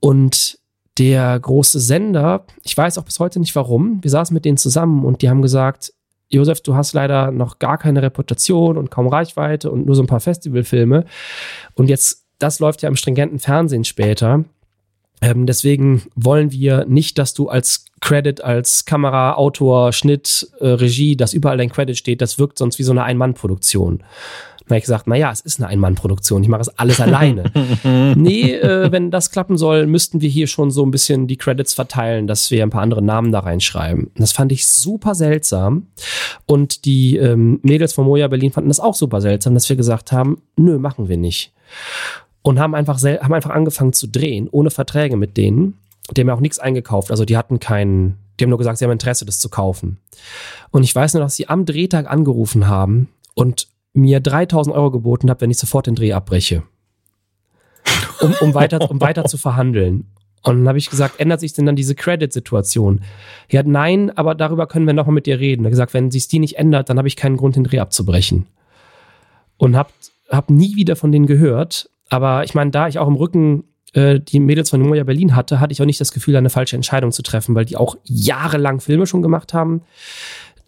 Und der große Sender, ich weiß auch bis heute nicht warum, wir saßen mit denen zusammen und die haben gesagt, Josef, du hast leider noch gar keine Reputation und kaum Reichweite und nur so ein paar Festivalfilme. Und jetzt, das läuft ja im stringenten Fernsehen später. Ähm, deswegen wollen wir nicht, dass du als Credit, als Kamera, Autor, Schnitt, äh, Regie, dass überall dein Credit steht. Das wirkt sonst wie so eine Ein-Mann-Produktion. Dann habe ich gesagt, naja, es ist eine Ein-Mann-Produktion, ich mache es alles alleine. nee, äh, wenn das klappen soll, müssten wir hier schon so ein bisschen die Credits verteilen, dass wir ein paar andere Namen da reinschreiben. Das fand ich super seltsam. Und die ähm, Mädels von Moja Berlin fanden das auch super seltsam, dass wir gesagt haben, nö, machen wir nicht und haben einfach, haben einfach angefangen zu drehen, ohne Verträge mit denen. Die haben ja auch nichts eingekauft. Also die hatten keinen, die haben nur gesagt, sie haben Interesse, das zu kaufen. Und ich weiß nur, dass sie am Drehtag angerufen haben und mir 3000 Euro geboten haben, wenn ich sofort den Dreh abbreche. Um, um, weiter, um weiter zu verhandeln. Und dann habe ich gesagt, ändert sich denn dann diese Credit-Situation? Ja, nein, aber darüber können wir nochmal mit dir reden. Er hat gesagt, wenn sich die nicht ändert, dann habe ich keinen Grund, den Dreh abzubrechen. Und habe hab nie wieder von denen gehört. Aber ich meine, da ich auch im Rücken äh, die Mädels von Moja Berlin hatte, hatte ich auch nicht das Gefühl, eine falsche Entscheidung zu treffen, weil die auch jahrelang Filme schon gemacht haben.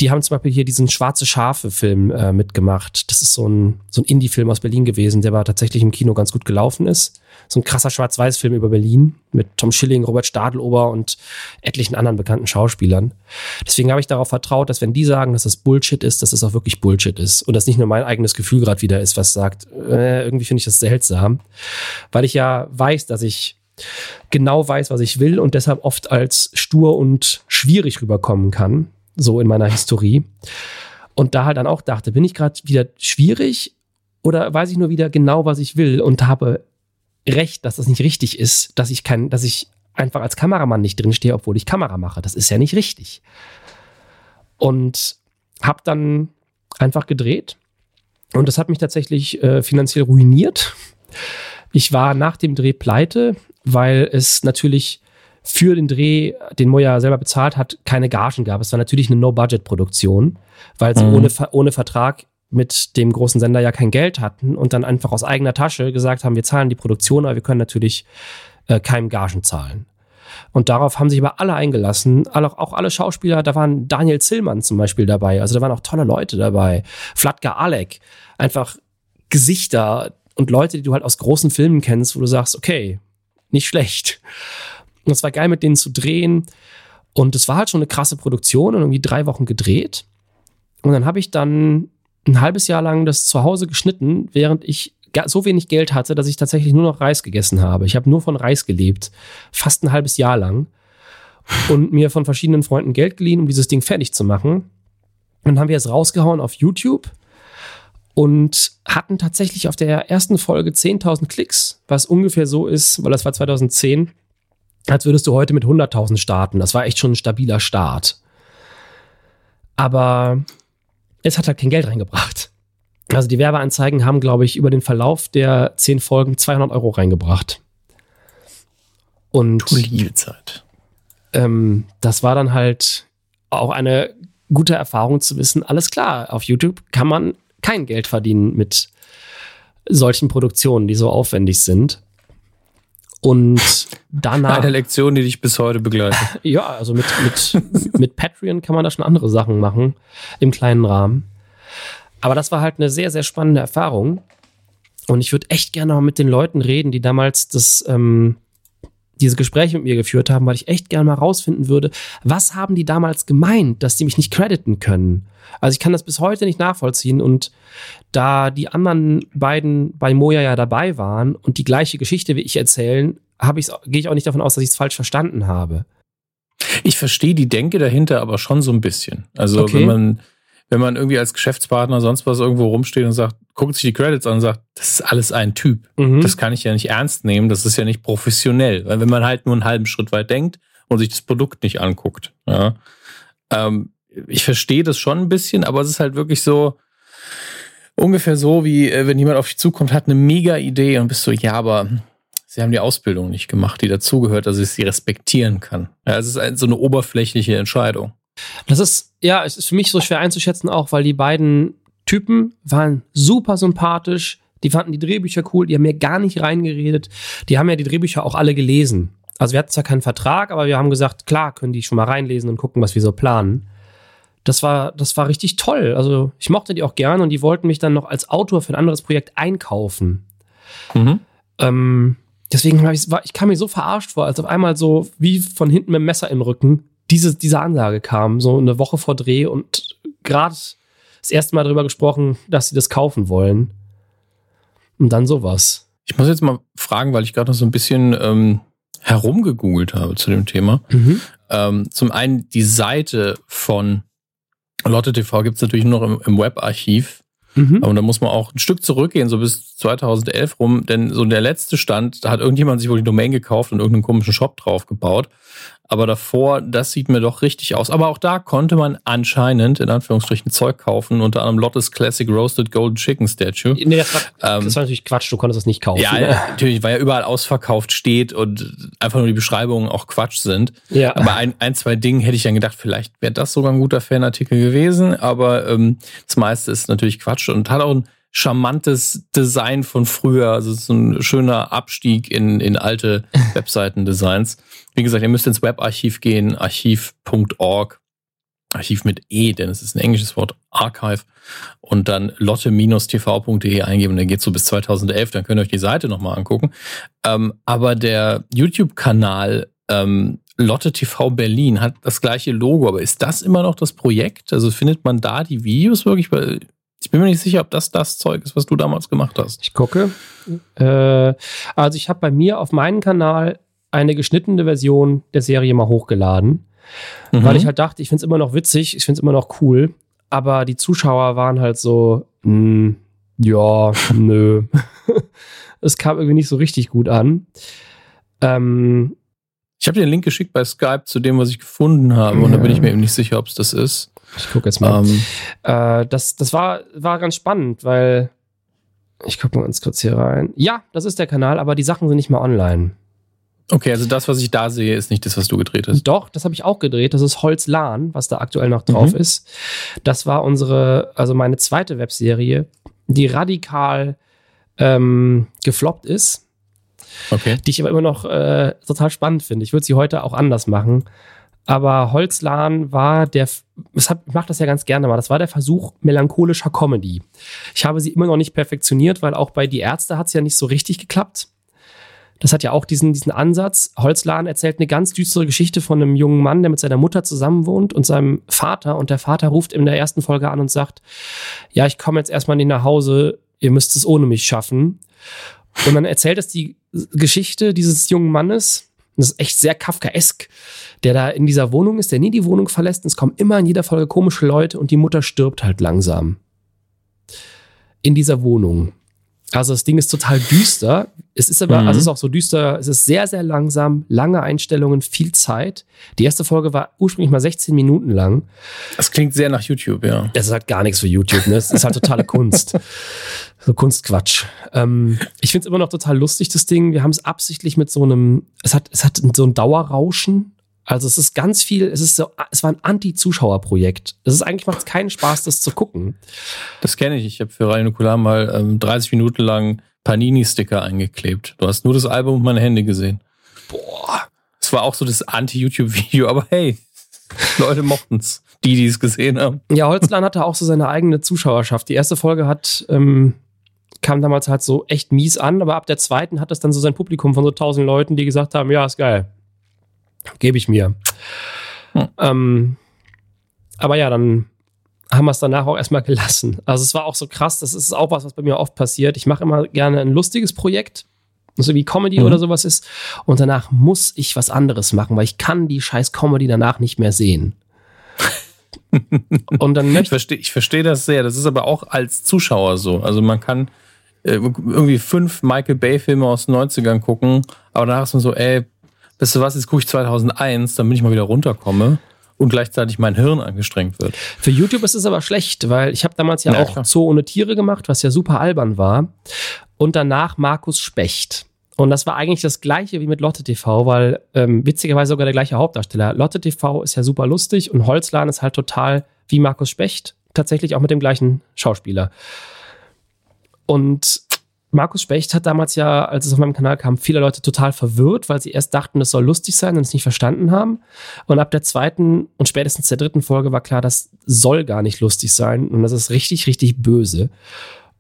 Die haben zum Beispiel hier diesen Schwarze Schafe-Film äh, mitgemacht. Das ist so ein, so ein Indie-Film aus Berlin gewesen, der aber tatsächlich im Kino ganz gut gelaufen ist. So ein krasser Schwarz-Weiß-Film über Berlin mit Tom Schilling, Robert Stadelober und etlichen anderen bekannten Schauspielern. Deswegen habe ich darauf vertraut, dass wenn die sagen, dass das Bullshit ist, dass das auch wirklich Bullshit ist. Und dass nicht nur mein eigenes Gefühl gerade wieder ist, was sagt, äh, irgendwie finde ich das seltsam. Weil ich ja weiß, dass ich genau weiß, was ich will und deshalb oft als stur und schwierig rüberkommen kann so in meiner Historie. Und da halt dann auch dachte, bin ich gerade wieder schwierig oder weiß ich nur wieder genau, was ich will und habe recht, dass das nicht richtig ist, dass ich kein, dass ich einfach als Kameramann nicht drinstehe, obwohl ich Kamera mache. Das ist ja nicht richtig. Und habe dann einfach gedreht und das hat mich tatsächlich äh, finanziell ruiniert. Ich war nach dem Dreh pleite, weil es natürlich für den Dreh, den Moja selber bezahlt hat, keine Gagen gab. Es war natürlich eine No-Budget-Produktion, weil sie mhm. ohne, ohne Vertrag mit dem großen Sender ja kein Geld hatten und dann einfach aus eigener Tasche gesagt haben, wir zahlen die Produktion, aber wir können natürlich äh, keinem Gagen zahlen. Und darauf haben sich aber alle eingelassen, alle, auch alle Schauspieler, da waren Daniel Zillmann zum Beispiel dabei, also da waren auch tolle Leute dabei, Flatka Alek, einfach Gesichter und Leute, die du halt aus großen Filmen kennst, wo du sagst, okay, nicht schlecht. Und es war geil, mit denen zu drehen. Und es war halt schon eine krasse Produktion und irgendwie drei Wochen gedreht. Und dann habe ich dann ein halbes Jahr lang das zu Hause geschnitten, während ich so wenig Geld hatte, dass ich tatsächlich nur noch Reis gegessen habe. Ich habe nur von Reis gelebt, fast ein halbes Jahr lang. Und mir von verschiedenen Freunden Geld geliehen, um dieses Ding fertig zu machen. Und dann haben wir es rausgehauen auf YouTube und hatten tatsächlich auf der ersten Folge 10.000 Klicks, was ungefähr so ist, weil das war 2010, als würdest du heute mit 100.000 starten. Das war echt schon ein stabiler Start. Aber es hat halt kein Geld reingebracht. Also die Werbeanzeigen haben, glaube ich, über den Verlauf der zehn Folgen 200 Euro reingebracht. Und Zeit. Ähm, das war dann halt auch eine gute Erfahrung zu wissen, alles klar, auf YouTube kann man kein Geld verdienen mit solchen Produktionen, die so aufwendig sind. Und danach. Eine Lektion, die dich bis heute begleitet. ja, also mit, mit, mit Patreon kann man da schon andere Sachen machen im kleinen Rahmen. Aber das war halt eine sehr, sehr spannende Erfahrung. Und ich würde echt gerne mal mit den Leuten reden, die damals das, ähm, diese Gespräche mit mir geführt haben, weil ich echt gerne mal rausfinden würde, was haben die damals gemeint, dass die mich nicht crediten können. Also ich kann das bis heute nicht nachvollziehen und da die anderen beiden bei Moja ja dabei waren und die gleiche Geschichte wie ich erzählen, habe ich gehe ich auch nicht davon aus, dass ich es falsch verstanden habe. Ich verstehe die Denke dahinter aber schon so ein bisschen. Also okay. wenn man wenn man irgendwie als Geschäftspartner sonst was irgendwo rumsteht und sagt, guckt sich die Credits an und sagt, das ist alles ein Typ. Mhm. Das kann ich ja nicht ernst nehmen, das ist ja nicht professionell. Weil wenn man halt nur einen halben Schritt weit denkt und sich das Produkt nicht anguckt. Ja, ähm, ich verstehe das schon ein bisschen, aber es ist halt wirklich so, ungefähr so, wie äh, wenn jemand auf dich zukommt, hat eine mega Idee und bist so, ja, aber sie haben die Ausbildung nicht gemacht, die dazugehört, dass ich sie respektieren kann. Ja, es ist so eine oberflächliche Entscheidung. Das ist, ja, es ist für mich so schwer einzuschätzen auch, weil die beiden Typen waren super sympathisch. Die fanden die Drehbücher cool, die haben mir gar nicht reingeredet. Die haben ja die Drehbücher auch alle gelesen. Also wir hatten zwar keinen Vertrag, aber wir haben gesagt, klar, können die schon mal reinlesen und gucken, was wir so planen. Das war, das war richtig toll. Also ich mochte die auch gern und die wollten mich dann noch als Autor für ein anderes Projekt einkaufen. Mhm. Ähm, deswegen war ich, ich kam mir so verarscht vor, als auf einmal so wie von hinten mit dem Messer im Rücken diese, diese Ansage kam, so eine Woche vor Dreh und gerade das erste Mal darüber gesprochen, dass sie das kaufen wollen. Und dann sowas. Ich muss jetzt mal fragen, weil ich gerade noch so ein bisschen ähm, herumgegoogelt habe zu dem Thema. Mhm. Ähm, zum einen die Seite von Lotte TV gibt es natürlich nur noch im, im Webarchiv. Mhm. Und da muss man auch ein Stück zurückgehen, so bis 2011 rum, denn so der letzte Stand, da hat irgendjemand sich wohl die Domain gekauft und irgendeinen komischen Shop drauf gebaut. Aber davor, das sieht mir doch richtig aus. Aber auch da konnte man anscheinend, in Anführungsstrichen, Zeug kaufen, unter anderem Lottes Classic Roasted Golden Chicken Statue. Nee, das war, ähm, das war natürlich Quatsch, du konntest das nicht kaufen. Ja, natürlich, weil ja überall ausverkauft steht und einfach nur die Beschreibungen auch Quatsch sind. Ja. Aber ein, ein zwei Dinge hätte ich dann gedacht, vielleicht wäre das sogar ein guter Fanartikel gewesen, aber ähm, das meiste ist natürlich Quatsch und hat auch ein charmantes Design von früher. Also so ein schöner Abstieg in, in alte Webseiten-Designs. Wie gesagt, ihr müsst ins Webarchiv gehen, archiv.org. Archiv mit E, denn es ist ein englisches Wort, Archive. Und dann lotte-tv.de eingeben, dann geht so bis 2011, dann könnt ihr euch die Seite nochmal angucken. Ähm, aber der YouTube-Kanal ähm, Lotte TV Berlin hat das gleiche Logo, aber ist das immer noch das Projekt? Also findet man da die Videos wirklich? Weil ich bin mir nicht sicher, ob das das Zeug ist, was du damals gemacht hast. Ich gucke. Äh, also ich habe bei mir auf meinem Kanal eine geschnittene Version der Serie mal hochgeladen, mhm. weil ich halt dachte, ich finde es immer noch witzig, ich finde es immer noch cool, aber die Zuschauer waren halt so, mh, hm, ja, nö. es kam irgendwie nicht so richtig gut an. Ähm, ich habe dir den Link geschickt bei Skype zu dem, was ich gefunden habe, und da bin ich mir eben nicht sicher, ob es das ist. Ich gucke jetzt mal. Ähm, äh, das das war, war ganz spannend, weil ich gucke mal ganz kurz hier rein. Ja, das ist der Kanal, aber die Sachen sind nicht mehr online. Okay, also das, was ich da sehe, ist nicht das, was du gedreht hast. Doch, das habe ich auch gedreht. Das ist Holzlan, was da aktuell noch drauf mhm. ist. Das war unsere, also meine zweite Webserie, die radikal ähm, gefloppt ist. Okay. Die ich aber immer noch äh, total spannend finde. Ich würde sie heute auch anders machen. Aber Holzlan war der, ich mache das ja ganz gerne mal, das war der Versuch melancholischer Comedy. Ich habe sie immer noch nicht perfektioniert, weil auch bei Die Ärzte hat es ja nicht so richtig geklappt. Das hat ja auch diesen, diesen Ansatz. Holzlan erzählt eine ganz düstere Geschichte von einem jungen Mann, der mit seiner Mutter zusammenwohnt und seinem Vater. Und der Vater ruft in der ersten Folge an und sagt, ja, ich komme jetzt erstmal nicht nach Hause, ihr müsst es ohne mich schaffen. Und dann erzählt es die Geschichte dieses jungen Mannes, das ist echt sehr Kafkaesk, der da in dieser Wohnung ist, der nie die Wohnung verlässt. Und es kommen immer in jeder Folge komische Leute und die Mutter stirbt halt langsam. In dieser Wohnung. Also das Ding ist total düster. Es ist aber, mhm. also es ist auch so düster, es ist sehr, sehr langsam, lange Einstellungen, viel Zeit. Die erste Folge war ursprünglich mal 16 Minuten lang. Das klingt sehr nach YouTube, ja. Es ist halt gar nichts für YouTube, ne? Es ist halt totale Kunst. So Kunstquatsch. Ähm, ich finde es immer noch total lustig, das Ding. Wir haben es absichtlich mit so einem, es hat, es hat so ein Dauerrauschen. Also es ist ganz viel, es ist so, es war ein Anti-Zuschauer-Projekt. Es ist eigentlich macht es keinen Spaß, das zu gucken. Das kenne ich. Ich habe für Radio Nukular mal ähm, 30 Minuten lang Panini-Sticker eingeklebt. Du hast nur das Album und meine Hände gesehen. Boah. Es war auch so das Anti-YouTube-Video, aber hey, Leute mochten's. Die, die es gesehen haben. Ja, Holzland hatte auch so seine eigene Zuschauerschaft. Die erste Folge hat, ähm, kam damals halt so echt mies an, aber ab der zweiten hat es dann so sein Publikum von so tausend Leuten, die gesagt haben, ja, ist geil. Gebe ich mir. Hm. Ähm, aber ja, dann haben wir es danach auch erstmal gelassen. Also es war auch so krass, das ist auch was, was bei mir oft passiert. Ich mache immer gerne ein lustiges Projekt, so wie Comedy mhm. oder sowas ist. Und danach muss ich was anderes machen, weil ich kann die scheiß Comedy danach nicht mehr sehen. Und dann möchte ich verstehe ich versteh das sehr. Das ist aber auch als Zuschauer so. Also man kann äh, irgendwie fünf Michael Bay Filme aus den 90ern gucken, aber danach ist man so, ey, weißt du was, jetzt gucke ich 2001, damit ich mal wieder runterkomme und gleichzeitig mein Hirn angestrengt wird. Für YouTube ist es aber schlecht, weil ich habe damals ja, ja auch klar. Zoo ohne Tiere gemacht, was ja super albern war. Und danach Markus Specht. Und das war eigentlich das gleiche wie mit Lotte TV, weil ähm, witzigerweise sogar der gleiche Hauptdarsteller. Lotte TV ist ja super lustig und Holzladen ist halt total wie Markus Specht, tatsächlich auch mit dem gleichen Schauspieler. Und Markus Specht hat damals ja, als es auf meinem Kanal kam, viele Leute total verwirrt, weil sie erst dachten, das soll lustig sein und es nicht verstanden haben. Und ab der zweiten und spätestens der dritten Folge war klar, das soll gar nicht lustig sein und das ist richtig, richtig böse.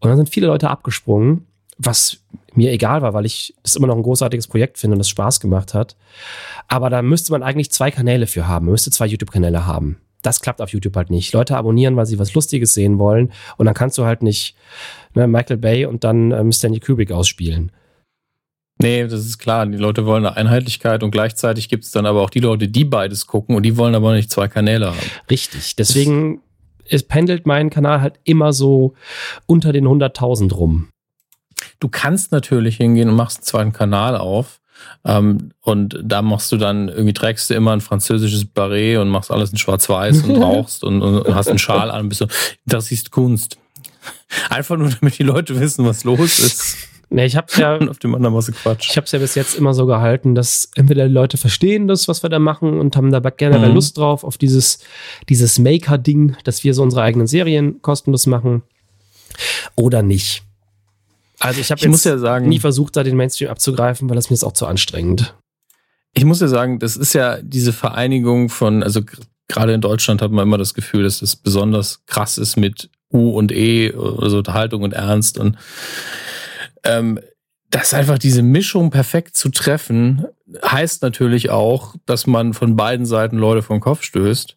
Und dann sind viele Leute abgesprungen was mir egal war, weil ich das immer noch ein großartiges Projekt finde und das Spaß gemacht hat. Aber da müsste man eigentlich zwei Kanäle für haben. Man müsste zwei YouTube-Kanäle haben. Das klappt auf YouTube halt nicht. Leute abonnieren, weil sie was Lustiges sehen wollen. Und dann kannst du halt nicht ne, Michael Bay und dann ähm, Stanley Kubrick ausspielen. Nee, das ist klar. Die Leute wollen eine Einheitlichkeit und gleichzeitig gibt es dann aber auch die Leute, die beides gucken und die wollen aber nicht zwei Kanäle haben. Richtig. Deswegen es pendelt mein Kanal halt immer so unter den 100.000 rum. Du kannst natürlich hingehen und machst einen zweiten Kanal auf. Ähm, und da machst du dann, irgendwie trägst du immer ein französisches Barret und machst alles in schwarz-weiß und rauchst und, und, und, hast einen Schal an und bist so, das ist Kunst. Einfach nur, damit die Leute wissen, was los ist. Nee, ich hab's ja. auf dem anderen Masse Quatsch. Ich hab's ja bis jetzt immer so gehalten, dass entweder die Leute verstehen das, was wir da machen und haben da generell mhm. Lust drauf, auf dieses, dieses Maker-Ding, dass wir so unsere eigenen Serien kostenlos machen. Oder nicht. Also ich habe jetzt ja sagen, nie versucht, da den Mainstream abzugreifen, weil das mir ist auch zu anstrengend. Ich muss ja sagen, das ist ja diese Vereinigung von, also gerade in Deutschland hat man immer das Gefühl, dass es besonders krass ist mit U und E, also Unterhaltung und Ernst und ähm, das einfach diese Mischung perfekt zu treffen, heißt natürlich auch, dass man von beiden Seiten Leute vom Kopf stößt.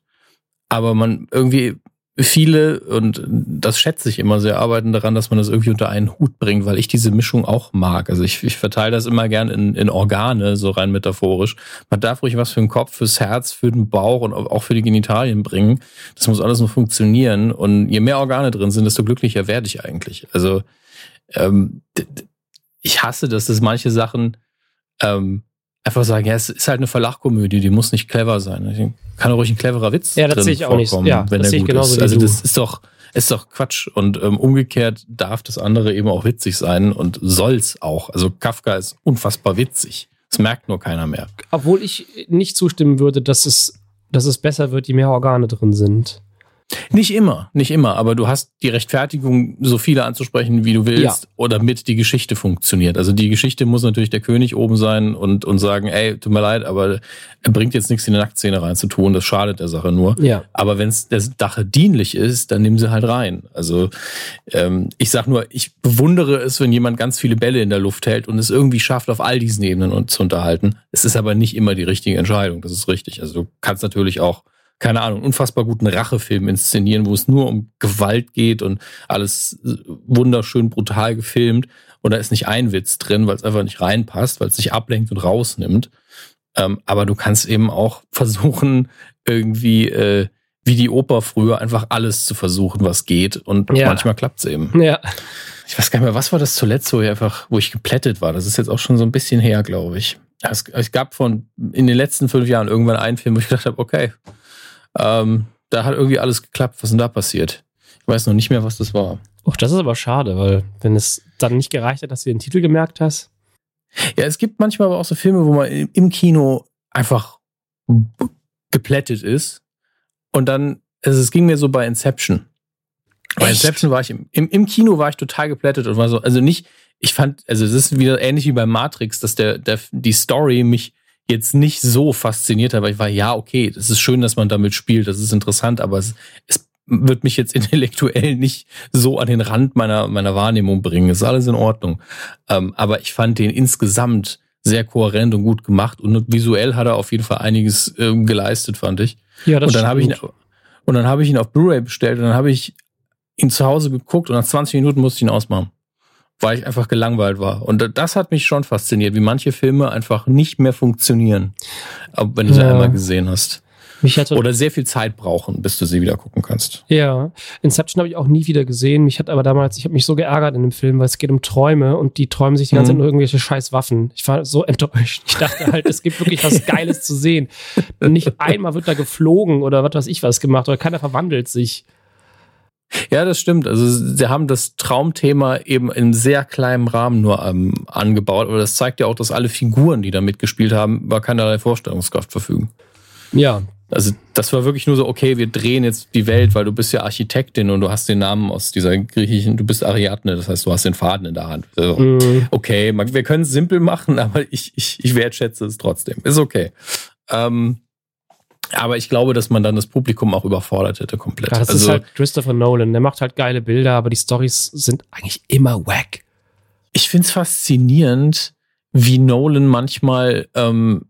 Aber man irgendwie viele, und das schätze ich immer sehr, arbeiten daran, dass man das irgendwie unter einen Hut bringt, weil ich diese Mischung auch mag. Also ich, ich verteile das immer gern in, in Organe, so rein metaphorisch. Man darf ruhig was für den Kopf, fürs Herz, für den Bauch und auch für die Genitalien bringen. Das muss alles nur funktionieren. Und je mehr Organe drin sind, desto glücklicher werde ich eigentlich. Also ähm, ich hasse, dass das manche Sachen ähm, einfach sagen, ja, es ist halt eine Verlachkomödie, die muss nicht clever sein. Kann ruhig ein cleverer Witz ja, das sehe ich auch nicht. Ja, wenn das er gut genauso ist. Also das ist doch, ist doch Quatsch. Und ähm, umgekehrt darf das andere eben auch witzig sein und soll's auch. Also Kafka ist unfassbar witzig. Das merkt nur keiner mehr. Obwohl ich nicht zustimmen würde, dass es, dass es besser wird, je mehr Organe drin sind. Nicht immer, nicht immer, aber du hast die Rechtfertigung, so viele anzusprechen, wie du willst, ja. oder mit die Geschichte funktioniert. Also die Geschichte muss natürlich der König oben sein und, und sagen, ey, tut mir leid, aber er bringt jetzt nichts in die Nacktszene reinzutun, das schadet der Sache nur. Ja. Aber wenn es der Sache dienlich ist, dann nehmen sie halt rein. Also ähm, ich sag nur, ich bewundere es, wenn jemand ganz viele Bälle in der Luft hält und es irgendwie schafft, auf all diesen Ebenen zu unterhalten. Es ist aber nicht immer die richtige Entscheidung, das ist richtig. Also du kannst natürlich auch keine Ahnung, unfassbar guten Rachefilm inszenieren, wo es nur um Gewalt geht und alles wunderschön brutal gefilmt. Und da ist nicht ein Witz drin, weil es einfach nicht reinpasst, weil es sich ablenkt und rausnimmt. Ähm, aber du kannst eben auch versuchen, irgendwie äh, wie die Oper früher einfach alles zu versuchen, was geht. Und ja. manchmal klappt es eben. Ja. Ich weiß gar nicht mehr, was war das zuletzt, wo ich einfach, wo ich geplättet war. Das ist jetzt auch schon so ein bisschen her, glaube ich. Es, es gab von in den letzten fünf Jahren irgendwann einen Film, wo ich gedacht habe, okay, ähm, da hat irgendwie alles geklappt. Was ist denn da passiert? Ich weiß noch nicht mehr, was das war. Och, das ist aber schade, weil wenn es dann nicht gereicht hat, dass du den Titel gemerkt hast. Ja, es gibt manchmal aber auch so Filme, wo man im Kino einfach geplättet ist. Und dann, also es ging mir so bei Inception. Bei Inception war ich im, im, im Kino war ich total geplättet und war so, also nicht ich fand, also es ist wieder ähnlich wie bei Matrix, dass der, der, die Story mich jetzt nicht so fasziniert weil ich war, ja, okay, das ist schön, dass man damit spielt, das ist interessant, aber es, es wird mich jetzt intellektuell nicht so an den Rand meiner, meiner Wahrnehmung bringen. Ist alles in Ordnung. Ähm, aber ich fand den insgesamt sehr kohärent und gut gemacht und visuell hat er auf jeden Fall einiges äh, geleistet, fand ich. Ja, das und dann habe ich ihn, und dann habe ich ihn auf Blu-ray bestellt und dann habe ich ihn zu Hause geguckt und nach 20 Minuten musste ich ihn ausmachen, weil ich einfach gelangweilt war. Und das hat mich schon fasziniert, wie manche Filme einfach nicht mehr funktionieren, wenn du sie Ja. einmal gesehen hast. Oder sehr viel Zeit brauchen, bis du sie wieder gucken kannst. ja, Inception habe ich auch nie wieder gesehen. Mich hat aber damals, ich habe mich so geärgert in dem Film, weil es geht um Träume und die träumen sich die ganze Mhm. Zeit nur irgendwelche scheiß Waffen. Ich war so enttäuscht. Ich dachte halt, es gibt wirklich was Geiles zu sehen. Nicht einmal wird da geflogen oder was weiß ich was gemacht oder keiner verwandelt sich. Ja, das stimmt. Also sie haben das Traumthema eben in sehr kleinem Rahmen nur ähm, angebaut, aber das zeigt ja auch, dass alle Figuren, die da mitgespielt haben, über keinerlei Vorstellungskraft verfügen. Ja, Also das war wirklich nur so, okay, wir drehen jetzt die Welt, weil du bist ja Architektin und du hast den Namen aus dieser griechischen, du bist Ariadne, das heißt, du hast den Faden in der Hand. Also, mm, okay, wir können es simpel machen, aber ich, ich, ich wertschätze es trotzdem. Ist okay. Ähm, aber ich glaube, dass man dann das Publikum auch überfordert hätte komplett. ja, das ist also, halt Christopher Nolan. Der macht halt geile Bilder, aber die Stories sind eigentlich immer wack. ich finde es faszinierend, wie Nolan manchmal ähm,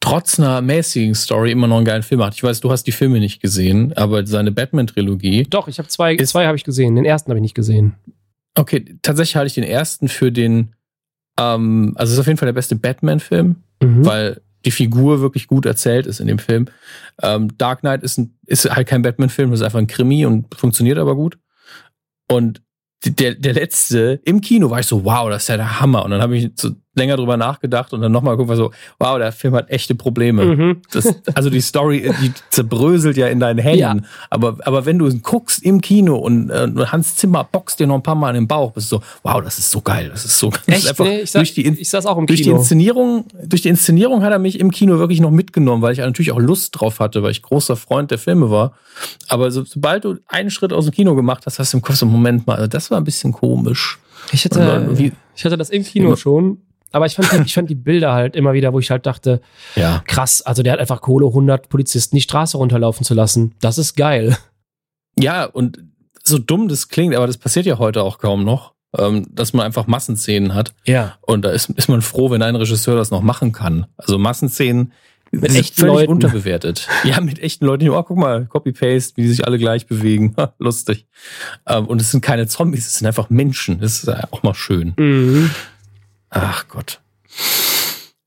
trotz einer mäßigen Story immer noch einen geilen Film macht. Ich weiß, du hast die Filme nicht gesehen, aber seine Batman-Trilogie. Doch, ich habe zwei, Ist- zwei habe ich gesehen. Den ersten habe ich nicht gesehen. Okay, tatsächlich halte ich den ersten für den, ähm, also es ist auf jeden Fall der beste Batman-Film, Mhm. weil die Figur wirklich gut erzählt ist in dem Film. Ähm, Dark Knight ist, ein, ist halt kein Batman-Film, das ist einfach ein Krimi und funktioniert aber gut. Und der, der letzte, im Kino war ich so, wow, das ist ja der Hammer. Und dann habe ich so länger drüber nachgedacht und dann nochmal geguckt, war so, wow, der Film hat echte Probleme. Mhm. Das, also die Story, die zerbröselt ja in deinen Händen. Ja. Aber, aber wenn du guckst im Kino und äh, Hans Zimmer boxt dir noch ein paar Mal in den Bauch, bist du so, wow, das ist so geil. Das ist so Echt? einfach Nee, ich, saß, durch die, In- ich saß auch im durch die Kino. Inszenierung, durch die Inszenierung hat er mich im Kino wirklich noch mitgenommen, weil ich natürlich auch Lust drauf hatte, weil ich großer Freund der Filme war. Aber so, sobald du einen Schritt aus dem Kino gemacht hast, hast du im Kopf so, Moment mal, also das war ein bisschen komisch. Ich Und dann, hatte, wie, ich hatte das im Kino schon, aber ich fand, die, ich fand die Bilder halt immer wieder, wo ich halt dachte, ja. krass, also der hat einfach Kohle, 100 Polizisten die Straße runterlaufen zu lassen. Das ist geil. Ja, und so dumm das klingt, aber das passiert ja heute auch kaum noch, ähm, dass man einfach Massenszenen hat. Ja. Und da ist, ist man froh, wenn ein Regisseur das noch machen kann. Also Massenszenen Mit sind echten völlig Leuten. unterbewertet. Ja, mit echten Leuten. Oh, guck mal, Copy-Paste, wie die sich alle gleich bewegen. Lustig. Ähm, und es sind keine Zombies, es sind einfach Menschen. Das ist auch mal schön. Mhm. Ach Gott.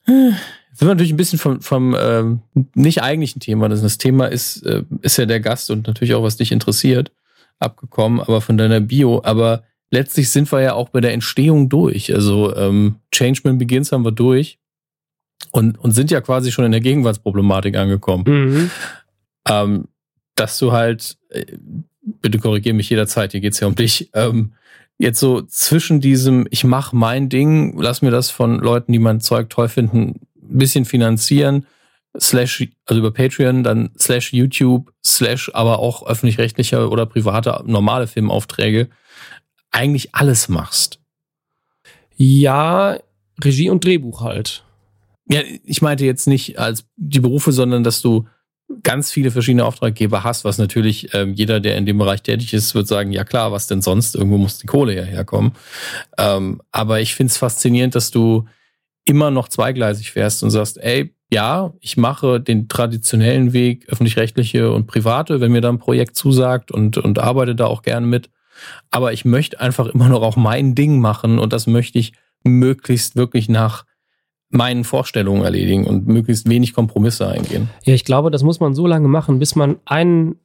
Jetzt sind wir natürlich ein bisschen vom, vom ähm, nicht eigentlichen Thema. Das, das Thema ist, äh, ist ja der Gast und natürlich auch, was dich interessiert, abgekommen, aber von deiner Bio. Aber letztlich sind wir ja auch bei der Entstehung durch. Also ähm, Changeman Begins haben wir durch und, und sind ja quasi schon in der Gegenwartsproblematik angekommen. Mhm. Ähm, dass du halt, äh, bitte korrigiere mich jederzeit, hier geht's ja um dich, ähm, jetzt so zwischen diesem, ich mach mein Ding, lass mir das von Leuten, die mein Zeug toll finden, ein bisschen finanzieren, slash, also über Patreon, dann slash YouTube, slash aber auch öffentlich-rechtliche oder private normale Filmaufträge, eigentlich alles machst. Ja, Regie und Drehbuch halt. Ja, ich meinte jetzt nicht als die Berufe, sondern dass du ganz viele verschiedene Auftraggeber hast, was natürlich ähm, jeder, der in dem Bereich tätig ist, wird sagen, ja klar, was denn sonst? Irgendwo muss die Kohle ja herkommen. Ähm, aber ich finde es faszinierend, dass du immer noch zweigleisig fährst und sagst, ey, ja, ich mache den traditionellen Weg, öffentlich-rechtliche und private, wenn mir da ein Projekt zusagt und, und arbeite da auch gerne mit. Aber ich möchte einfach immer noch auch mein Ding machen und das möchte ich möglichst wirklich nach meinen Vorstellungen erledigen und möglichst wenig Kompromisse eingehen. Ja, ich glaube, das muss man so lange machen, bis man einen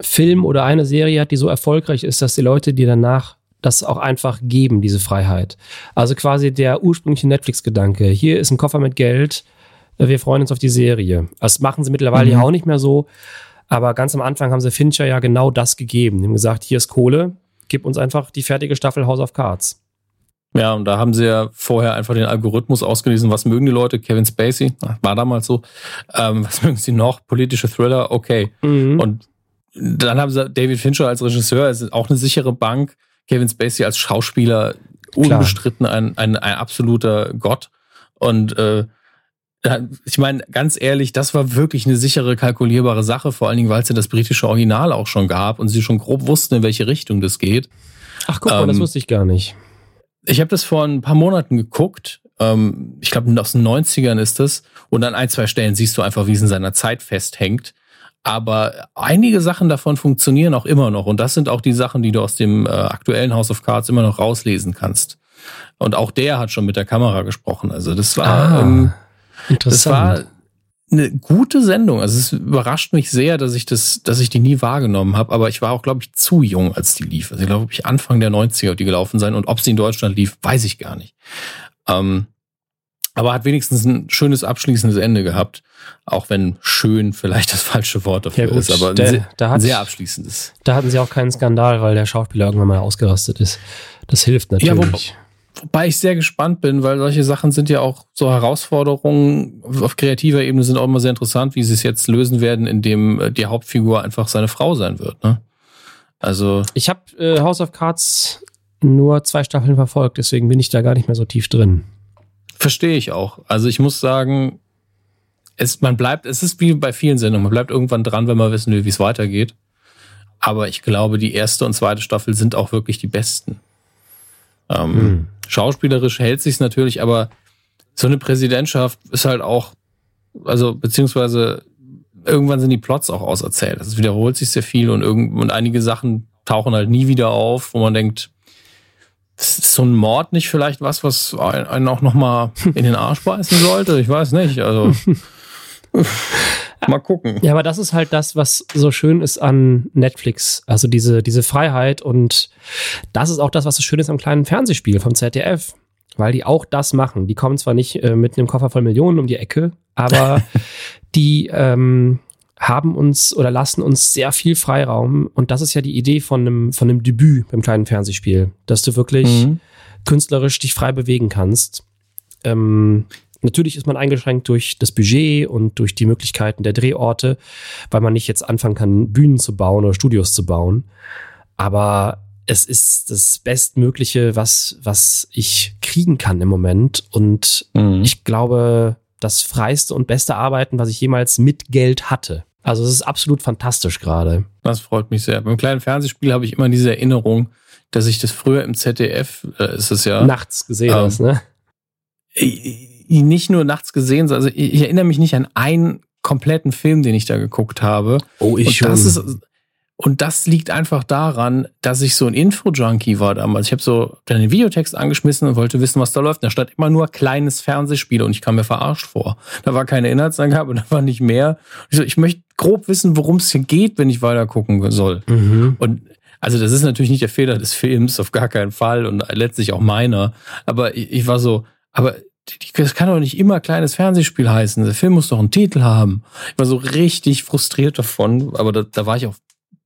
Film oder eine Serie hat, die so erfolgreich ist, dass die Leute dir danach das auch einfach geben, diese Freiheit. Also quasi der ursprüngliche Netflix-Gedanke. Hier ist ein Koffer mit Geld, wir freuen uns auf die Serie. Das machen sie mittlerweile Mhm. ja auch nicht mehr so. Aber ganz am Anfang haben sie Fincher ja genau das gegeben. Die haben gesagt, hier ist Kohle, gib uns einfach die fertige Staffel House of Cards. Ja, und da haben sie ja vorher einfach den Algorithmus ausgelesen, was mögen die Leute? Kevin Spacey, war damals so. Ähm, was mögen sie noch? Politische Thriller, okay. Mhm. Und dann haben sie David Fincher als Regisseur, es ist auch eine sichere Bank. Kevin Spacey als Schauspieler unbestritten ein, ein, ein absoluter Gott. Und äh, ich meine, ganz ehrlich, das war wirklich eine sichere, kalkulierbare Sache, vor allen Dingen, weil es ja das britische Original auch schon gab und sie schon grob wussten, in welche Richtung das geht. Ach, guck mal, ähm, das wusste ich gar nicht. Ich habe das vor ein paar Monaten geguckt. Ähm, ich glaube, aus den 90ern ist das. Und an ein, zwei Stellen siehst du einfach, wie es in seiner Zeit festhängt. Aber einige Sachen davon funktionieren auch immer noch. Und das sind auch die Sachen, die du aus dem äh, aktuellen House of Cards immer noch rauslesen kannst. Und auch der hat schon mit der Kamera gesprochen. Also das war, ah, ähm, das war eine gute Sendung. Also es überrascht mich sehr, dass ich das, dass ich die nie wahrgenommen habe. Aber ich war auch, glaube ich, zu jung, als die lief. Also ich glaube, ich Anfang der 90er die gelaufen sein. Und ob sie in Deutschland lief, weiß ich gar nicht. Ähm, aber hat wenigstens ein schönes abschließendes Ende gehabt. Auch wenn schön vielleicht das falsche Wort dafür ja, gut, ist, aber der, sehr, da hat, sehr abschließendes. Da hatten sie auch keinen Skandal, weil der Schauspieler irgendwann mal ausgerastet ist. Das hilft natürlich. Ja, wobei ich sehr gespannt bin, weil solche Sachen sind ja auch so Herausforderungen auf kreativer Ebene sind auch immer sehr interessant, wie sie es jetzt lösen werden, indem äh, die Hauptfigur einfach seine Frau sein wird. Ne? Also ich habe äh, House of Cards nur zwei Staffeln verfolgt, deswegen bin ich da gar nicht mehr so tief drin. Verstehe ich auch. Also ich muss sagen, es, man bleibt, es ist wie bei vielen Sendungen, man bleibt irgendwann dran, wenn man wissen will, wie es weitergeht. Aber ich glaube, die erste und zweite Staffel sind auch wirklich die besten. Ähm, hm. Schauspielerisch hält sich's natürlich, aber so eine Präsidentschaft ist halt auch, also beziehungsweise irgendwann sind die Plots auch auserzählt. Also es wiederholt sich sehr viel und, irgend, und einige Sachen tauchen halt nie wieder auf, wo man denkt, ist so ein Mord nicht vielleicht was, was einen auch nochmal in den Arsch beißen sollte? Ich weiß nicht. Also. Mal gucken. Ja, aber das ist halt das, was so schön ist an Netflix. Also diese, diese Freiheit und das ist auch das, was so schön ist am kleinen Fernsehspiel vom ZDF. Weil die auch das machen. Die kommen zwar nicht äh, mit einem Koffer voll Millionen um die Ecke, aber die ähm, haben uns oder lassen uns sehr viel Freiraum. Und das ist ja die Idee von einem, von einem Debüt beim kleinen Fernsehspiel, dass du wirklich mhm. künstlerisch dich frei bewegen kannst. Ähm, natürlich ist man eingeschränkt durch das Budget und durch die Möglichkeiten der Drehorte, weil man nicht jetzt anfangen kann, Bühnen zu bauen oder Studios zu bauen. Aber es ist das Bestmögliche, was, was ich kriegen kann im Moment. Und mhm. ich glaube, das freiste und beste Arbeiten, was ich jemals mit Geld hatte. Also es ist absolut fantastisch gerade. Das freut mich sehr. Beim kleinen Fernsehspiel habe ich immer diese Erinnerung, dass ich das früher im ZDF, äh, ist es ja. Nachts gesehen ähm, hast, ne? Nicht nur nachts gesehen, also ich erinnere mich nicht an einen kompletten Film, den ich da geguckt habe. Oh, ich Und schon. Das ist, und das liegt einfach daran, dass ich so ein Info-Junkie war damals. Ich habe so den Videotext angeschmissen und wollte wissen, was da läuft. Da stand immer nur kleines Fernsehspiel und ich kam mir verarscht vor. Da war keine Inhaltsangabe und da war nicht mehr. Ich, so, ich möchte grob wissen, worum es hier geht, wenn ich weiter gucken soll. Mhm. Und also das ist natürlich nicht der Fehler des Films, auf gar keinen Fall und letztlich auch meiner. Aber ich, ich war so, aber das kann doch nicht immer kleines Fernsehspiel heißen. Der Film muss doch einen Titel haben. Ich war so richtig frustriert davon, aber da, da war ich auch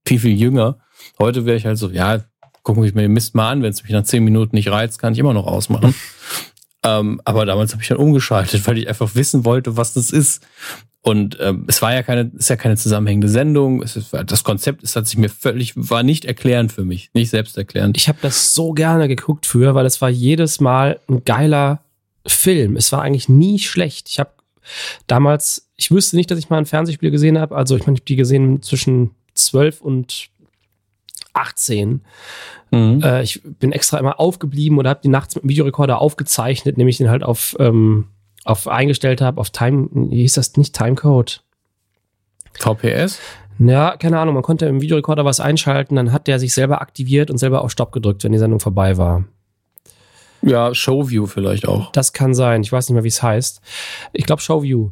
viel, viel jünger. Heute wäre ich halt so, ja, gucken wir mir den Mist mal an, wenn es mich nach zehn Minuten nicht reizt, kann ich immer noch ausmachen. ähm, aber damals habe ich dann umgeschaltet, weil ich einfach wissen wollte, was das ist. Und ähm, es war ja keine, ist ja keine zusammenhängende Sendung. Es ist, das Konzept ist, hat sich mir völlig, war nicht erklärend für mich, nicht selbst erklärend. Ich habe das so gerne geguckt früher, weil es war jedes Mal ein geiler Film. Es war eigentlich nie schlecht. Ich habe damals, ich wüsste nicht, dass ich mal ein Fernsehspiel gesehen habe. Also ich meine, ich habe die gesehen zwischen 12 und 18. Mhm. Äh, ich bin extra immer aufgeblieben oder habe die nachts mit dem Videorekorder aufgezeichnet, nämlich den halt auf, ähm, auf eingestellt habe, auf Time, wie hieß das nicht, Timecode? VPS? Ja, keine Ahnung, man konnte im Videorekorder was einschalten, dann hat der sich selber aktiviert und selber auf Stopp gedrückt, wenn die Sendung vorbei war. Ja, Showview vielleicht auch. Das kann sein, ich weiß nicht mehr, wie es heißt. Ich glaube Showview.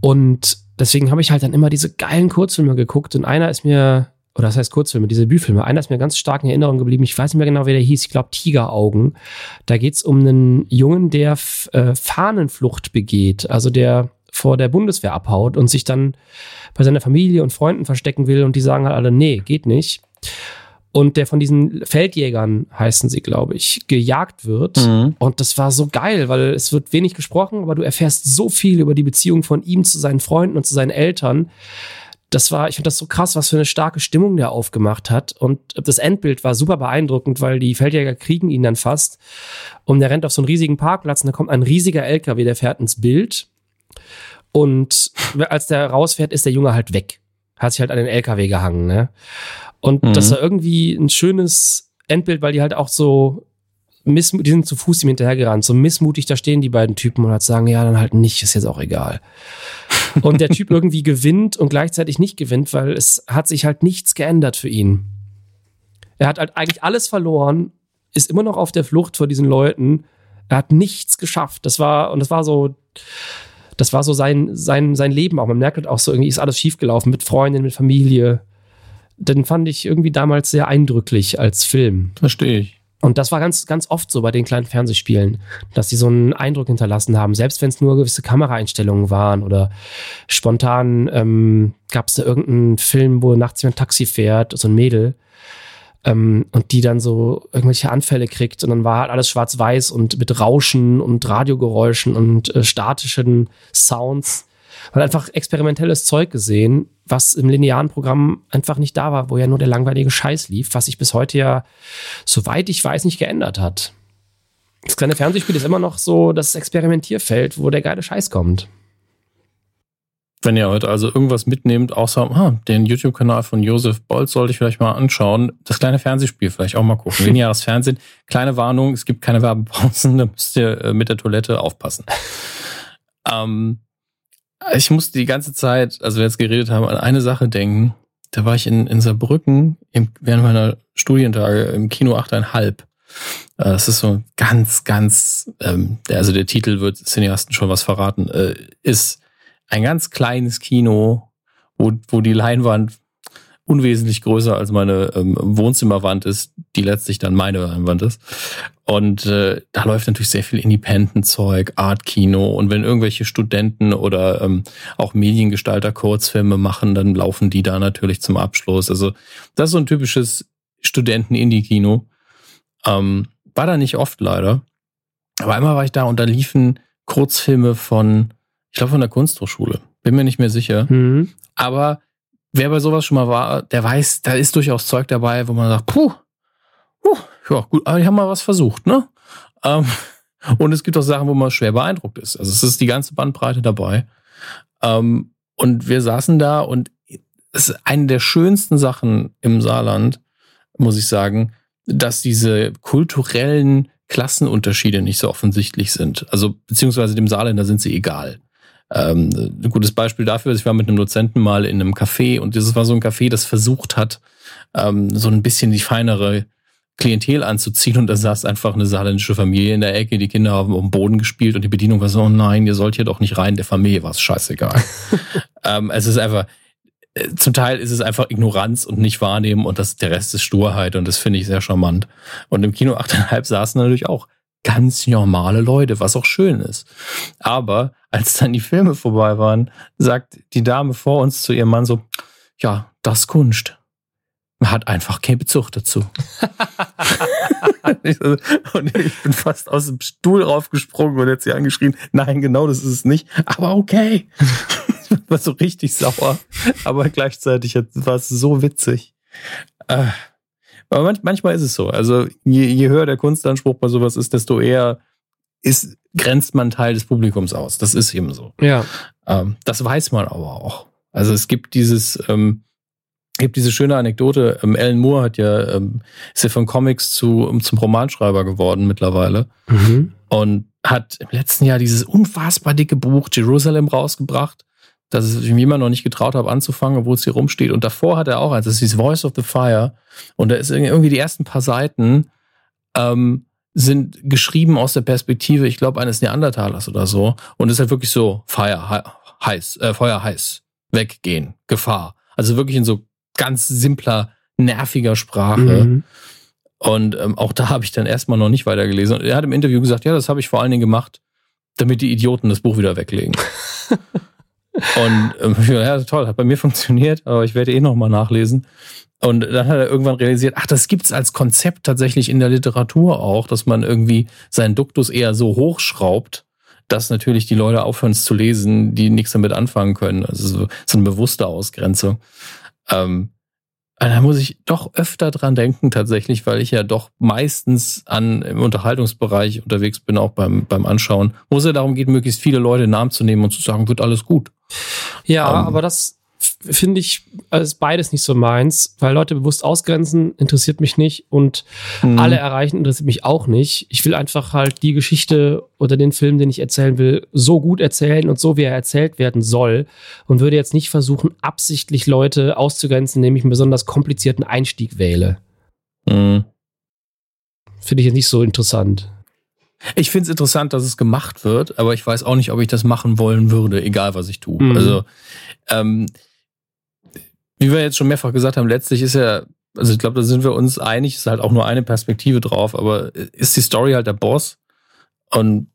Und deswegen habe ich halt dann immer diese geilen Kurzfilme geguckt und einer ist mir, oder das heißt Kurzfilme, diese Bühnenfilme, einer ist mir ganz stark in Erinnerung geblieben. Ich weiß nicht mehr genau, wie der hieß. Ich glaube Tigeraugen. Da geht's um einen Jungen, der äh, Fahnenflucht begeht, also der vor der Bundeswehr abhaut und sich dann bei seiner Familie und Freunden verstecken will und die sagen halt alle, nee, geht nicht und der von diesen Feldjägern, heißen sie, glaube ich, gejagt wird. Mhm. Und das war so geil, weil es wird wenig gesprochen, aber du erfährst so viel über die Beziehung von ihm zu seinen Freunden und zu seinen Eltern. das war, ich finde das so krass, was für eine starke Stimmung der aufgemacht hat. Und das Endbild war super beeindruckend, weil die Feldjäger kriegen ihn dann fast. Und der rennt auf so einen riesigen Parkplatz und da kommt ein riesiger LKW, der fährt ins Bild. Und als der rausfährt, ist der Junge halt weg. Hat sich halt an den LKW gehangen, ne? Und mhm. das war irgendwie ein schönes Endbild, weil die halt auch so die sind zu Fuß ihm hinterhergerannt, so missmutig da stehen die beiden Typen und halt sagen, ja, dann halt nicht, ist jetzt auch egal. und der Typ irgendwie gewinnt und gleichzeitig nicht gewinnt, weil es hat sich halt nichts geändert für ihn. Er hat halt eigentlich alles verloren, ist immer noch auf der Flucht vor diesen Leuten. Er hat nichts geschafft. Das war, und das war so, das war so sein, sein, sein Leben auch. Man merkt halt auch so, irgendwie ist alles schiefgelaufen mit Freundin, mit Familie. Den fand ich irgendwie damals sehr eindrücklich als Film. Verstehe ich. Und das war ganz, ganz oft so bei den kleinen Fernsehspielen, dass die so einen Eindruck hinterlassen haben, selbst wenn es nur gewisse Kameraeinstellungen waren oder spontan ähm, gab es da irgendeinen Film, wo nachts jemand Taxi fährt, so ein Mädel, ähm, und die dann so irgendwelche Anfälle kriegt und dann war halt alles schwarz-weiß und mit Rauschen und Radiogeräuschen und äh, statischen Sounds. Man hat einfach experimentelles Zeug gesehen, was im linearen Programm einfach nicht da war, wo ja nur der langweilige Scheiß lief, was sich bis heute ja, soweit ich weiß, nicht geändert hat. Das kleine Fernsehspiel ist immer noch so das Experimentierfeld, wo der geile Scheiß kommt. Wenn ihr heute also irgendwas mitnehmt, außer ah, den YouTube-Kanal von Josef Bolz sollte ich vielleicht mal anschauen. Das kleine Fernsehspiel vielleicht auch mal gucken. Lineares Fernsehen. Kleine Warnung, es gibt keine Werbepausen, da müsst ihr äh, mit der Toilette aufpassen. ähm, ich musste die ganze Zeit, also wir jetzt geredet haben, an eine Sache denken. Da war ich in, in Saarbrücken im, während meiner Studientage im Kino 8,5. Äh, das ist so ganz, ganz, ähm, also der Titel wird Cineasten schon was verraten, äh, ist ein ganz kleines Kino, wo, wo die Leinwand unwesentlich größer als meine ähm, Wohnzimmerwand ist, die letztlich dann meine Leinwand ist. Und äh, da läuft natürlich sehr viel Independent-Zeug, Art-Kino. Und wenn irgendwelche Studenten oder ähm, auch Mediengestalter Kurzfilme machen, dann laufen die da natürlich zum Abschluss. Also das ist so ein typisches Studenten-Indie-Kino. Ähm, war da nicht oft leider. Aber einmal war ich da und da liefen Kurzfilme von, ich glaube, von der Kunsthochschule. Bin mir nicht mehr sicher. Mhm. Aber wer bei sowas schon mal war, der weiß, da ist durchaus Zeug dabei, wo man sagt, puh, puh ja, gut, aber die haben mal was versucht, ne? Ähm, und es gibt auch Sachen, wo man schwer beeindruckt ist. Also es ist die ganze Bandbreite dabei. Ähm, und wir saßen da und es ist eine der schönsten Sachen im Saarland, muss ich sagen, dass diese kulturellen Klassenunterschiede nicht so offensichtlich sind. Also beziehungsweise dem Saarländer sind sie egal. Ähm, ein gutes Beispiel dafür ist, ich war mit einem Dozenten mal in einem Café und das war so ein Café, das versucht hat, ähm, so ein bisschen die feinere Klientel anzuziehen und da saß einfach eine saarländische Familie in der Ecke, die Kinder haben auf dem Boden gespielt und die Bedienung war so, oh nein, ihr sollt hier doch nicht rein, der Familie war es scheißegal. ähm, es ist einfach, äh, zum Teil ist es einfach Ignoranz und nicht wahrnehmen und das, der Rest ist Sturheit und das finde ich sehr charmant. Und im Kino 8,5 saßen natürlich auch ganz normale Leute, was auch schön ist. Aber als dann die Filme vorbei waren, sagt die Dame vor uns zu ihrem Mann so, ja, das Kunst. Man hat einfach keinen Bezug dazu. und ich bin fast aus dem Stuhl raufgesprungen und jetzt sie angeschrien, nein, genau das ist es nicht, aber okay. ich war so richtig sauer, aber gleichzeitig war es so witzig. Äh, aber manchmal ist es so. Also je, je höher der Kunstanspruch bei sowas ist, desto eher ist, grenzt man Teil des Publikums aus. Das ist eben so. Ja. Ähm, das weiß man aber auch. Also es gibt dieses, ähm, gibt diese schöne Anekdote. Ähm, Alan Moore hat ja, ähm, ist ja von Comics zu, um, zum Romanschreiber geworden mittlerweile. Mhm. Und hat im letzten Jahr dieses unfassbar dicke Buch Jerusalem rausgebracht dass ich mir immer noch nicht getraut habe anzufangen, obwohl es hier rumsteht. Und davor hat er auch eins, das ist Voice of the Fire. Und da ist irgendwie die ersten paar Seiten ähm, sind geschrieben aus der Perspektive, ich glaube, eines Neandertalers oder so. Und es ist halt wirklich so Fire, heiß, äh, Feuer heiß, weggehen, Gefahr. Also wirklich in so ganz simpler, nerviger Sprache. Mhm. Und ähm, auch da habe ich dann erstmal noch nicht weitergelesen. Und er hat im Interview gesagt, ja, das habe ich vor allen Dingen gemacht, damit die Idioten das Buch wieder weglegen. Und ähm, ja, toll, hat bei mir funktioniert, aber ich werde eh nochmal nachlesen. Und dann hat er irgendwann realisiert, ach, das gibt's als Konzept tatsächlich in der Literatur auch, dass man irgendwie seinen Duktus eher so hochschraubt, dass natürlich die Leute aufhören es zu lesen, die nichts damit anfangen können. Also so, so eine bewusste Ausgrenzung. Ähm, da muss ich doch öfter dran denken tatsächlich, weil ich ja doch meistens an im Unterhaltungsbereich unterwegs bin, auch beim, beim Anschauen, wo es ja darum geht, möglichst viele Leute in den Arm zu nehmen und zu sagen, wird alles gut. Ja, ähm, aber das finde ich, also ist beides nicht so meins, weil Leute bewusst ausgrenzen, interessiert mich nicht und mhm. alle erreichen, interessiert mich auch nicht. Ich will einfach halt die Geschichte oder den Film, den ich erzählen will, so gut erzählen und so, wie er erzählt werden soll und würde jetzt nicht versuchen, absichtlich Leute auszugrenzen, indem ich einen besonders komplizierten Einstieg wähle. Mhm. Finde ich jetzt nicht so interessant. Ich finde es interessant, dass es gemacht wird, aber ich weiß auch nicht, ob ich das machen wollen würde, egal was ich tue. Mhm. Also ähm, wie wir jetzt schon mehrfach gesagt haben, letztlich ist ja, also ich glaube, da sind wir uns einig, ist halt auch nur eine Perspektive drauf, aber ist die Story halt der Boss? Und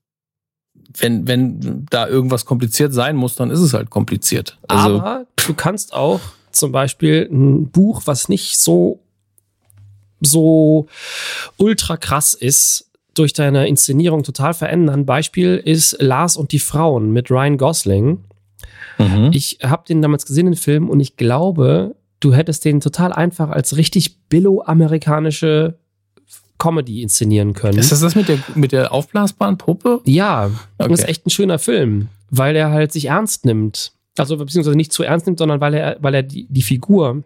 wenn, wenn da irgendwas kompliziert sein muss, dann ist es halt kompliziert. Also aber du kannst auch zum Beispiel ein Buch, was nicht so, so ultra krass ist, durch deine Inszenierung total verändern. Beispiel ist Lars und die Frauen mit Ryan Gosling. Mhm. Ich habe den damals gesehen, den Film, und ich glaube, du hättest den total einfach als richtig billo-amerikanische Comedy inszenieren können. Ist das das mit der, mit der aufblasbaren Puppe? Ja, okay. das ist echt ein schöner Film, weil er halt sich ernst nimmt. Also beziehungsweise nicht zu ernst nimmt, sondern weil er, weil er die, die Figur,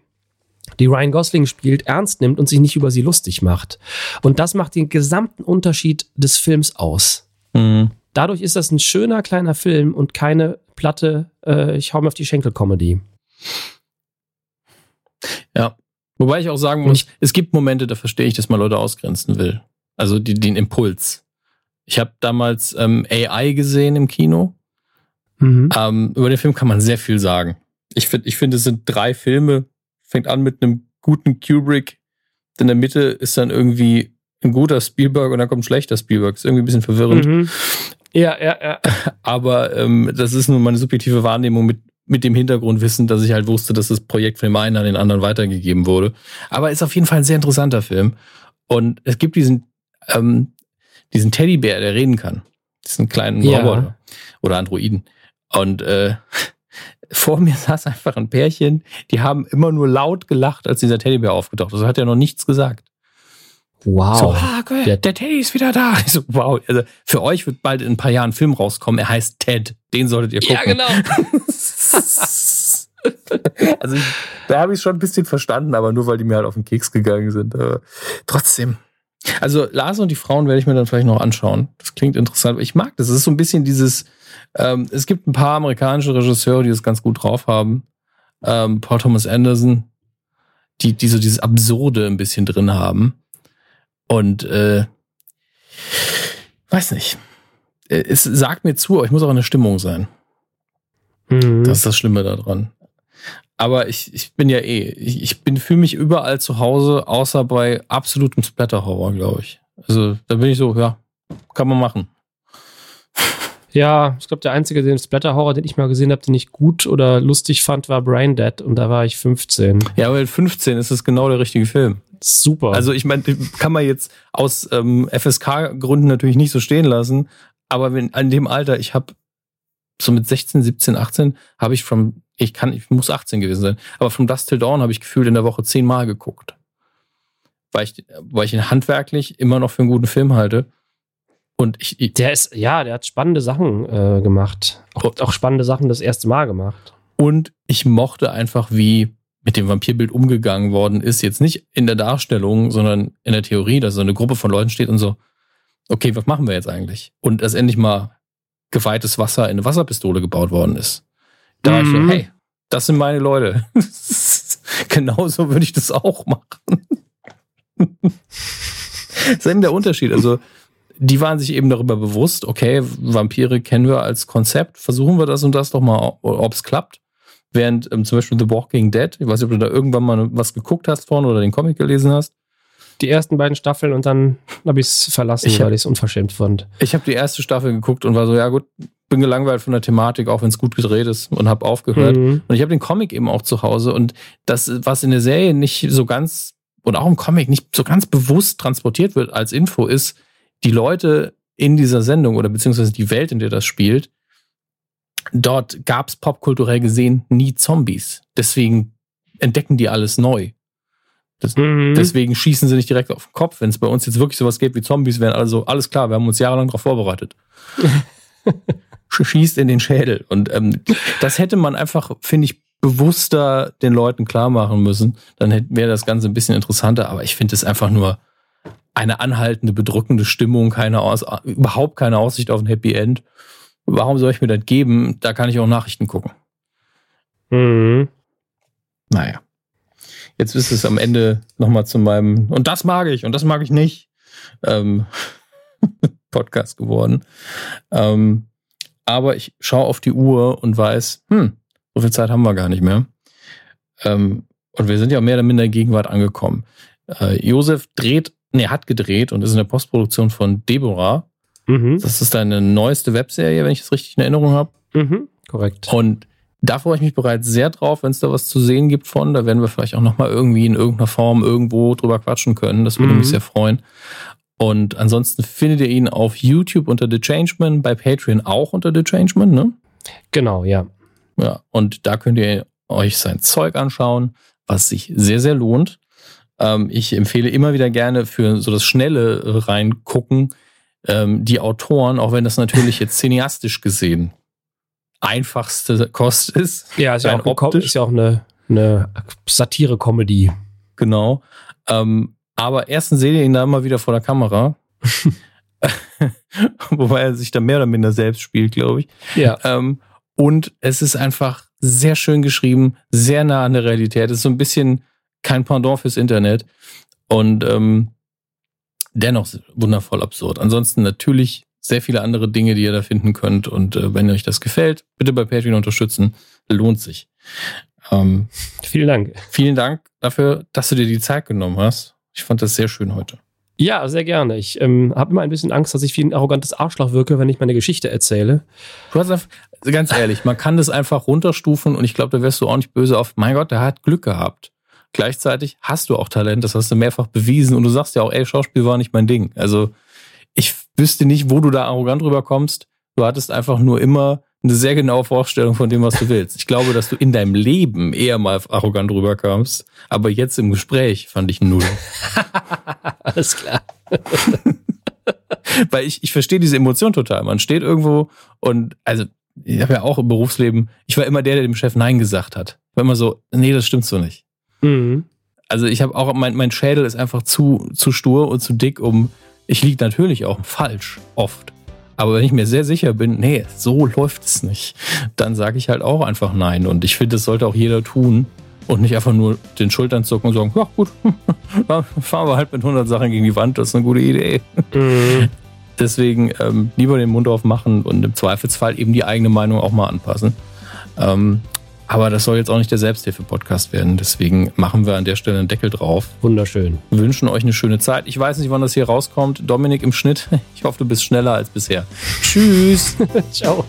die Ryan Gosling spielt, ernst nimmt und sich nicht über sie lustig macht. Und das macht den gesamten Unterschied des Films aus. Mhm. Dadurch ist das ein schöner kleiner Film und keine platte, äh, ich hau mir auf die Schenkel-Comedy. Ja. Wobei ich auch sagen muss, es gibt Momente, da verstehe ich, dass man Leute ausgrenzen will. Also die, den Impuls. Ich habe damals ähm, AI gesehen im Kino. Mhm. Ähm, über den Film kann man sehr viel sagen. Ich finde, ich finde, es sind drei Filme. Fängt an mit einem guten Kubrick. In der Mitte ist dann irgendwie ein guter Spielberg und dann kommt ein schlechter Spielberg. Ist irgendwie ein bisschen verwirrend. Mhm. Ja, ja, ja. Aber ähm, das ist nur meine subjektive Wahrnehmung mit, mit dem Hintergrundwissen, dass ich halt wusste, dass das Projekt von dem einen an den anderen weitergegeben wurde. Aber ist auf jeden Fall ein sehr interessanter Film. Und es gibt diesen, ähm, diesen Teddybär, der reden kann. Diesen kleinen ja. Roboter oder Androiden. Und äh, vor mir saß einfach ein Pärchen, die haben immer nur laut gelacht, als dieser Teddybär aufgetaucht ist. Das hat ja noch nichts gesagt. Wow. So, ah, geil, der, der Teddy ist wieder da. Ich so, wow. Also für euch wird bald in ein paar Jahren ein Film rauskommen. Er heißt Ted. Den solltet ihr gucken. Ja, genau. also ich, da habe ich schon ein bisschen verstanden, aber nur weil die mir halt auf den Keks gegangen sind. Aber trotzdem. Also Lars und die Frauen werde ich mir dann vielleicht noch anschauen. Das klingt interessant. Ich mag das. Es ist so ein bisschen dieses. Ähm, es gibt ein paar amerikanische Regisseure, die das ganz gut drauf haben. Ähm, Paul Thomas Anderson, die, die so dieses Absurde ein bisschen drin haben. Und äh, weiß nicht. Äh, es sagt mir zu, ich muss auch in der Stimmung sein. Mhm. Das ist das Schlimme daran. Aber ich, ich bin ja eh, ich, ich bin fühle mich überall zu Hause, außer bei absolutem Splatter-Horror, glaube ich. Also da bin ich so, ja, kann man machen. Ja, ich glaube, der einzige den Splatter-Horror, den ich mal gesehen habe, den ich gut oder lustig fand, war Brain Dead und da war ich 15. Ja, aber 15 ist es genau der richtige Film. Super. Also ich meine, kann man jetzt aus ähm, FSK-Gründen natürlich nicht so stehen lassen, aber wenn an dem Alter, ich habe so mit 16, 17, 18 habe ich vom, ich kann, ich muss 18 gewesen sein, aber vom Dust Till Dawn habe ich gefühlt in der Woche zehnmal geguckt. Weil ich, weil ich ihn handwerklich immer noch für einen guten Film halte. Und ich, der ist, ja, der hat spannende Sachen äh, gemacht. Auch, auch spannende Sachen das erste Mal gemacht. Und ich mochte einfach, wie mit dem Vampirbild umgegangen worden ist. Jetzt nicht in der Darstellung, sondern in der Theorie, dass so eine Gruppe von Leuten steht und so, okay, was machen wir jetzt eigentlich? Und dass endlich mal geweihtes Wasser in eine Wasserpistole gebaut worden ist. Da mhm. war ich so, mhm. hey, das sind meine Leute. Genauso würde ich das auch machen. das ist eben der Unterschied. Also, die waren sich eben darüber bewusst, okay, Vampire kennen wir als Konzept, versuchen wir das und das doch mal, ob es klappt. Während ähm, zum Beispiel The Walking Dead, ich weiß nicht, ob du da irgendwann mal was geguckt hast vorne oder den Comic gelesen hast. Die ersten beiden Staffeln und dann habe ich es verlassen, ich hab, weil ich es unverschämt fand. Ich habe die erste Staffel geguckt und war so, ja gut, bin gelangweilt von der Thematik, auch wenn es gut gedreht ist und habe aufgehört. Mhm. Und ich habe den Comic eben auch zu Hause und das, was in der Serie nicht so ganz und auch im Comic nicht so ganz bewusst transportiert wird als Info, ist, die Leute in dieser Sendung oder beziehungsweise die Welt, in der das spielt, dort gab es popkulturell gesehen nie Zombies. Deswegen entdecken die alles neu. Das, Mhm. Deswegen schießen sie nicht direkt auf den Kopf. Wenn es bei uns jetzt wirklich sowas gibt wie Zombies, wären also alles klar, wir haben uns jahrelang darauf vorbereitet. Sch- Schießt in den Schädel. Und ähm, das hätte man einfach, finde ich, bewusster den Leuten klar machen müssen. Dann hätte- wäre das Ganze ein bisschen interessanter. Aber ich finde es einfach nur eine anhaltende, bedrückende Stimmung, keine Aus überhaupt keine Aussicht auf ein Happy End. Warum soll ich mir das geben? Da kann ich auch Nachrichten gucken. Mhm. Naja. Jetzt ist es am Ende nochmal zu meinem, und das mag ich und das mag ich nicht, ähm, Podcast geworden. Ähm, aber ich schaue auf die Uhr und weiß, hm, so viel Zeit haben wir gar nicht mehr. Ähm, und wir sind ja mehr oder minder in der Gegenwart angekommen. Äh, Josef dreht, nee, hat gedreht und ist in der Postproduktion von Deborah. Mhm. Das ist deine neueste Webserie, wenn ich es richtig in Erinnerung habe. Mhm. Korrekt. Und da freue ich mich bereits sehr drauf, wenn es da was zu sehen gibt von. Da werden wir vielleicht auch nochmal irgendwie in irgendeiner Form irgendwo drüber quatschen können. Das würde Mhm. mich sehr freuen. Und ansonsten findet ihr ihn auf YouTube unter The Changeman, bei Patreon auch unter The Changeman, ne? Genau, ja. Ja, und da könnt ihr euch sein Zeug anschauen, was sich sehr, sehr lohnt. Ähm, ich empfehle immer wieder gerne für so das schnelle reingucken ähm, die Autoren, auch wenn das natürlich jetzt cineastisch gesehen einfachste Kost ist. Ja, ist ja auch, optisch. ist ja auch eine, eine Satire-Comedy. Genau. Ähm, aber erstens seht ihr ihn da immer wieder vor der Kamera. Wobei er sich da mehr oder minder selbst spielt, glaube ich. Ja. Ähm, und es ist einfach sehr schön geschrieben, sehr nah an der Realität. Es ist so ein bisschen kein Pendant fürs Internet. Und ähm, dennoch wundervoll absurd. Ansonsten natürlich sehr viele andere Dinge, die ihr da finden könnt. Und äh, wenn euch das gefällt, bitte bei Patreon unterstützen. Lohnt sich. Ähm, Vielen Dank. vielen Dank dafür, dass du dir die Zeit genommen hast. Ich fand das sehr schön heute. Ja, sehr gerne. Ich ähm, habe immer ein bisschen Angst, dass ich wie ein arrogantes Arschloch wirke, wenn ich meine Geschichte erzähle. Du hast einfach, ganz ehrlich, man kann das einfach runterstufen und ich glaube, da wärst du auch nicht böse auf, mein Gott, der hat Glück gehabt. Gleichzeitig hast du auch Talent, das hast du mehrfach bewiesen und du sagst ja auch, ey, Schauspiel war nicht mein Ding. Also ich wüsste nicht, wo du da arrogant rüberkommst. Du hattest einfach nur immer eine sehr genaue Vorstellung von dem, was du willst. Ich glaube, dass du in deinem Leben eher mal arrogant rüberkamst, aber jetzt im Gespräch fand ich null. Alles klar. Weil ich, ich verstehe diese Emotion total. Man steht irgendwo und, also, ich habe ja auch im Berufsleben, ich war immer der, der dem Chef Nein gesagt hat. War immer so, nee, das stimmt so nicht. Mhm. Also ich habe auch, mein, mein Schädel ist einfach zu, zu stur und zu dick, um, ich liege natürlich auch falsch, oft. Aber wenn ich mir sehr sicher bin, nee, so läuft es nicht, dann sage ich halt auch einfach Nein. Und ich finde, das sollte auch jeder tun und nicht einfach nur den Schultern zucken und sagen, ja gut, dann fahren wir halt mit 100 Sachen gegen die Wand, das ist eine gute Idee. Mhm. Deswegen ähm, lieber den Mund aufmachen und im Zweifelsfall eben die eigene Meinung auch mal anpassen. Ähm, aber das soll jetzt auch nicht der Selbsthilfe-Podcast werden. Deswegen machen wir an der Stelle einen Deckel drauf. Wunderschön. Wünschen euch eine schöne Zeit. Ich weiß nicht, wann das hier rauskommt. Dominik im Schnitt. Ich hoffe, du bist schneller als bisher. Tschüss. Ciao.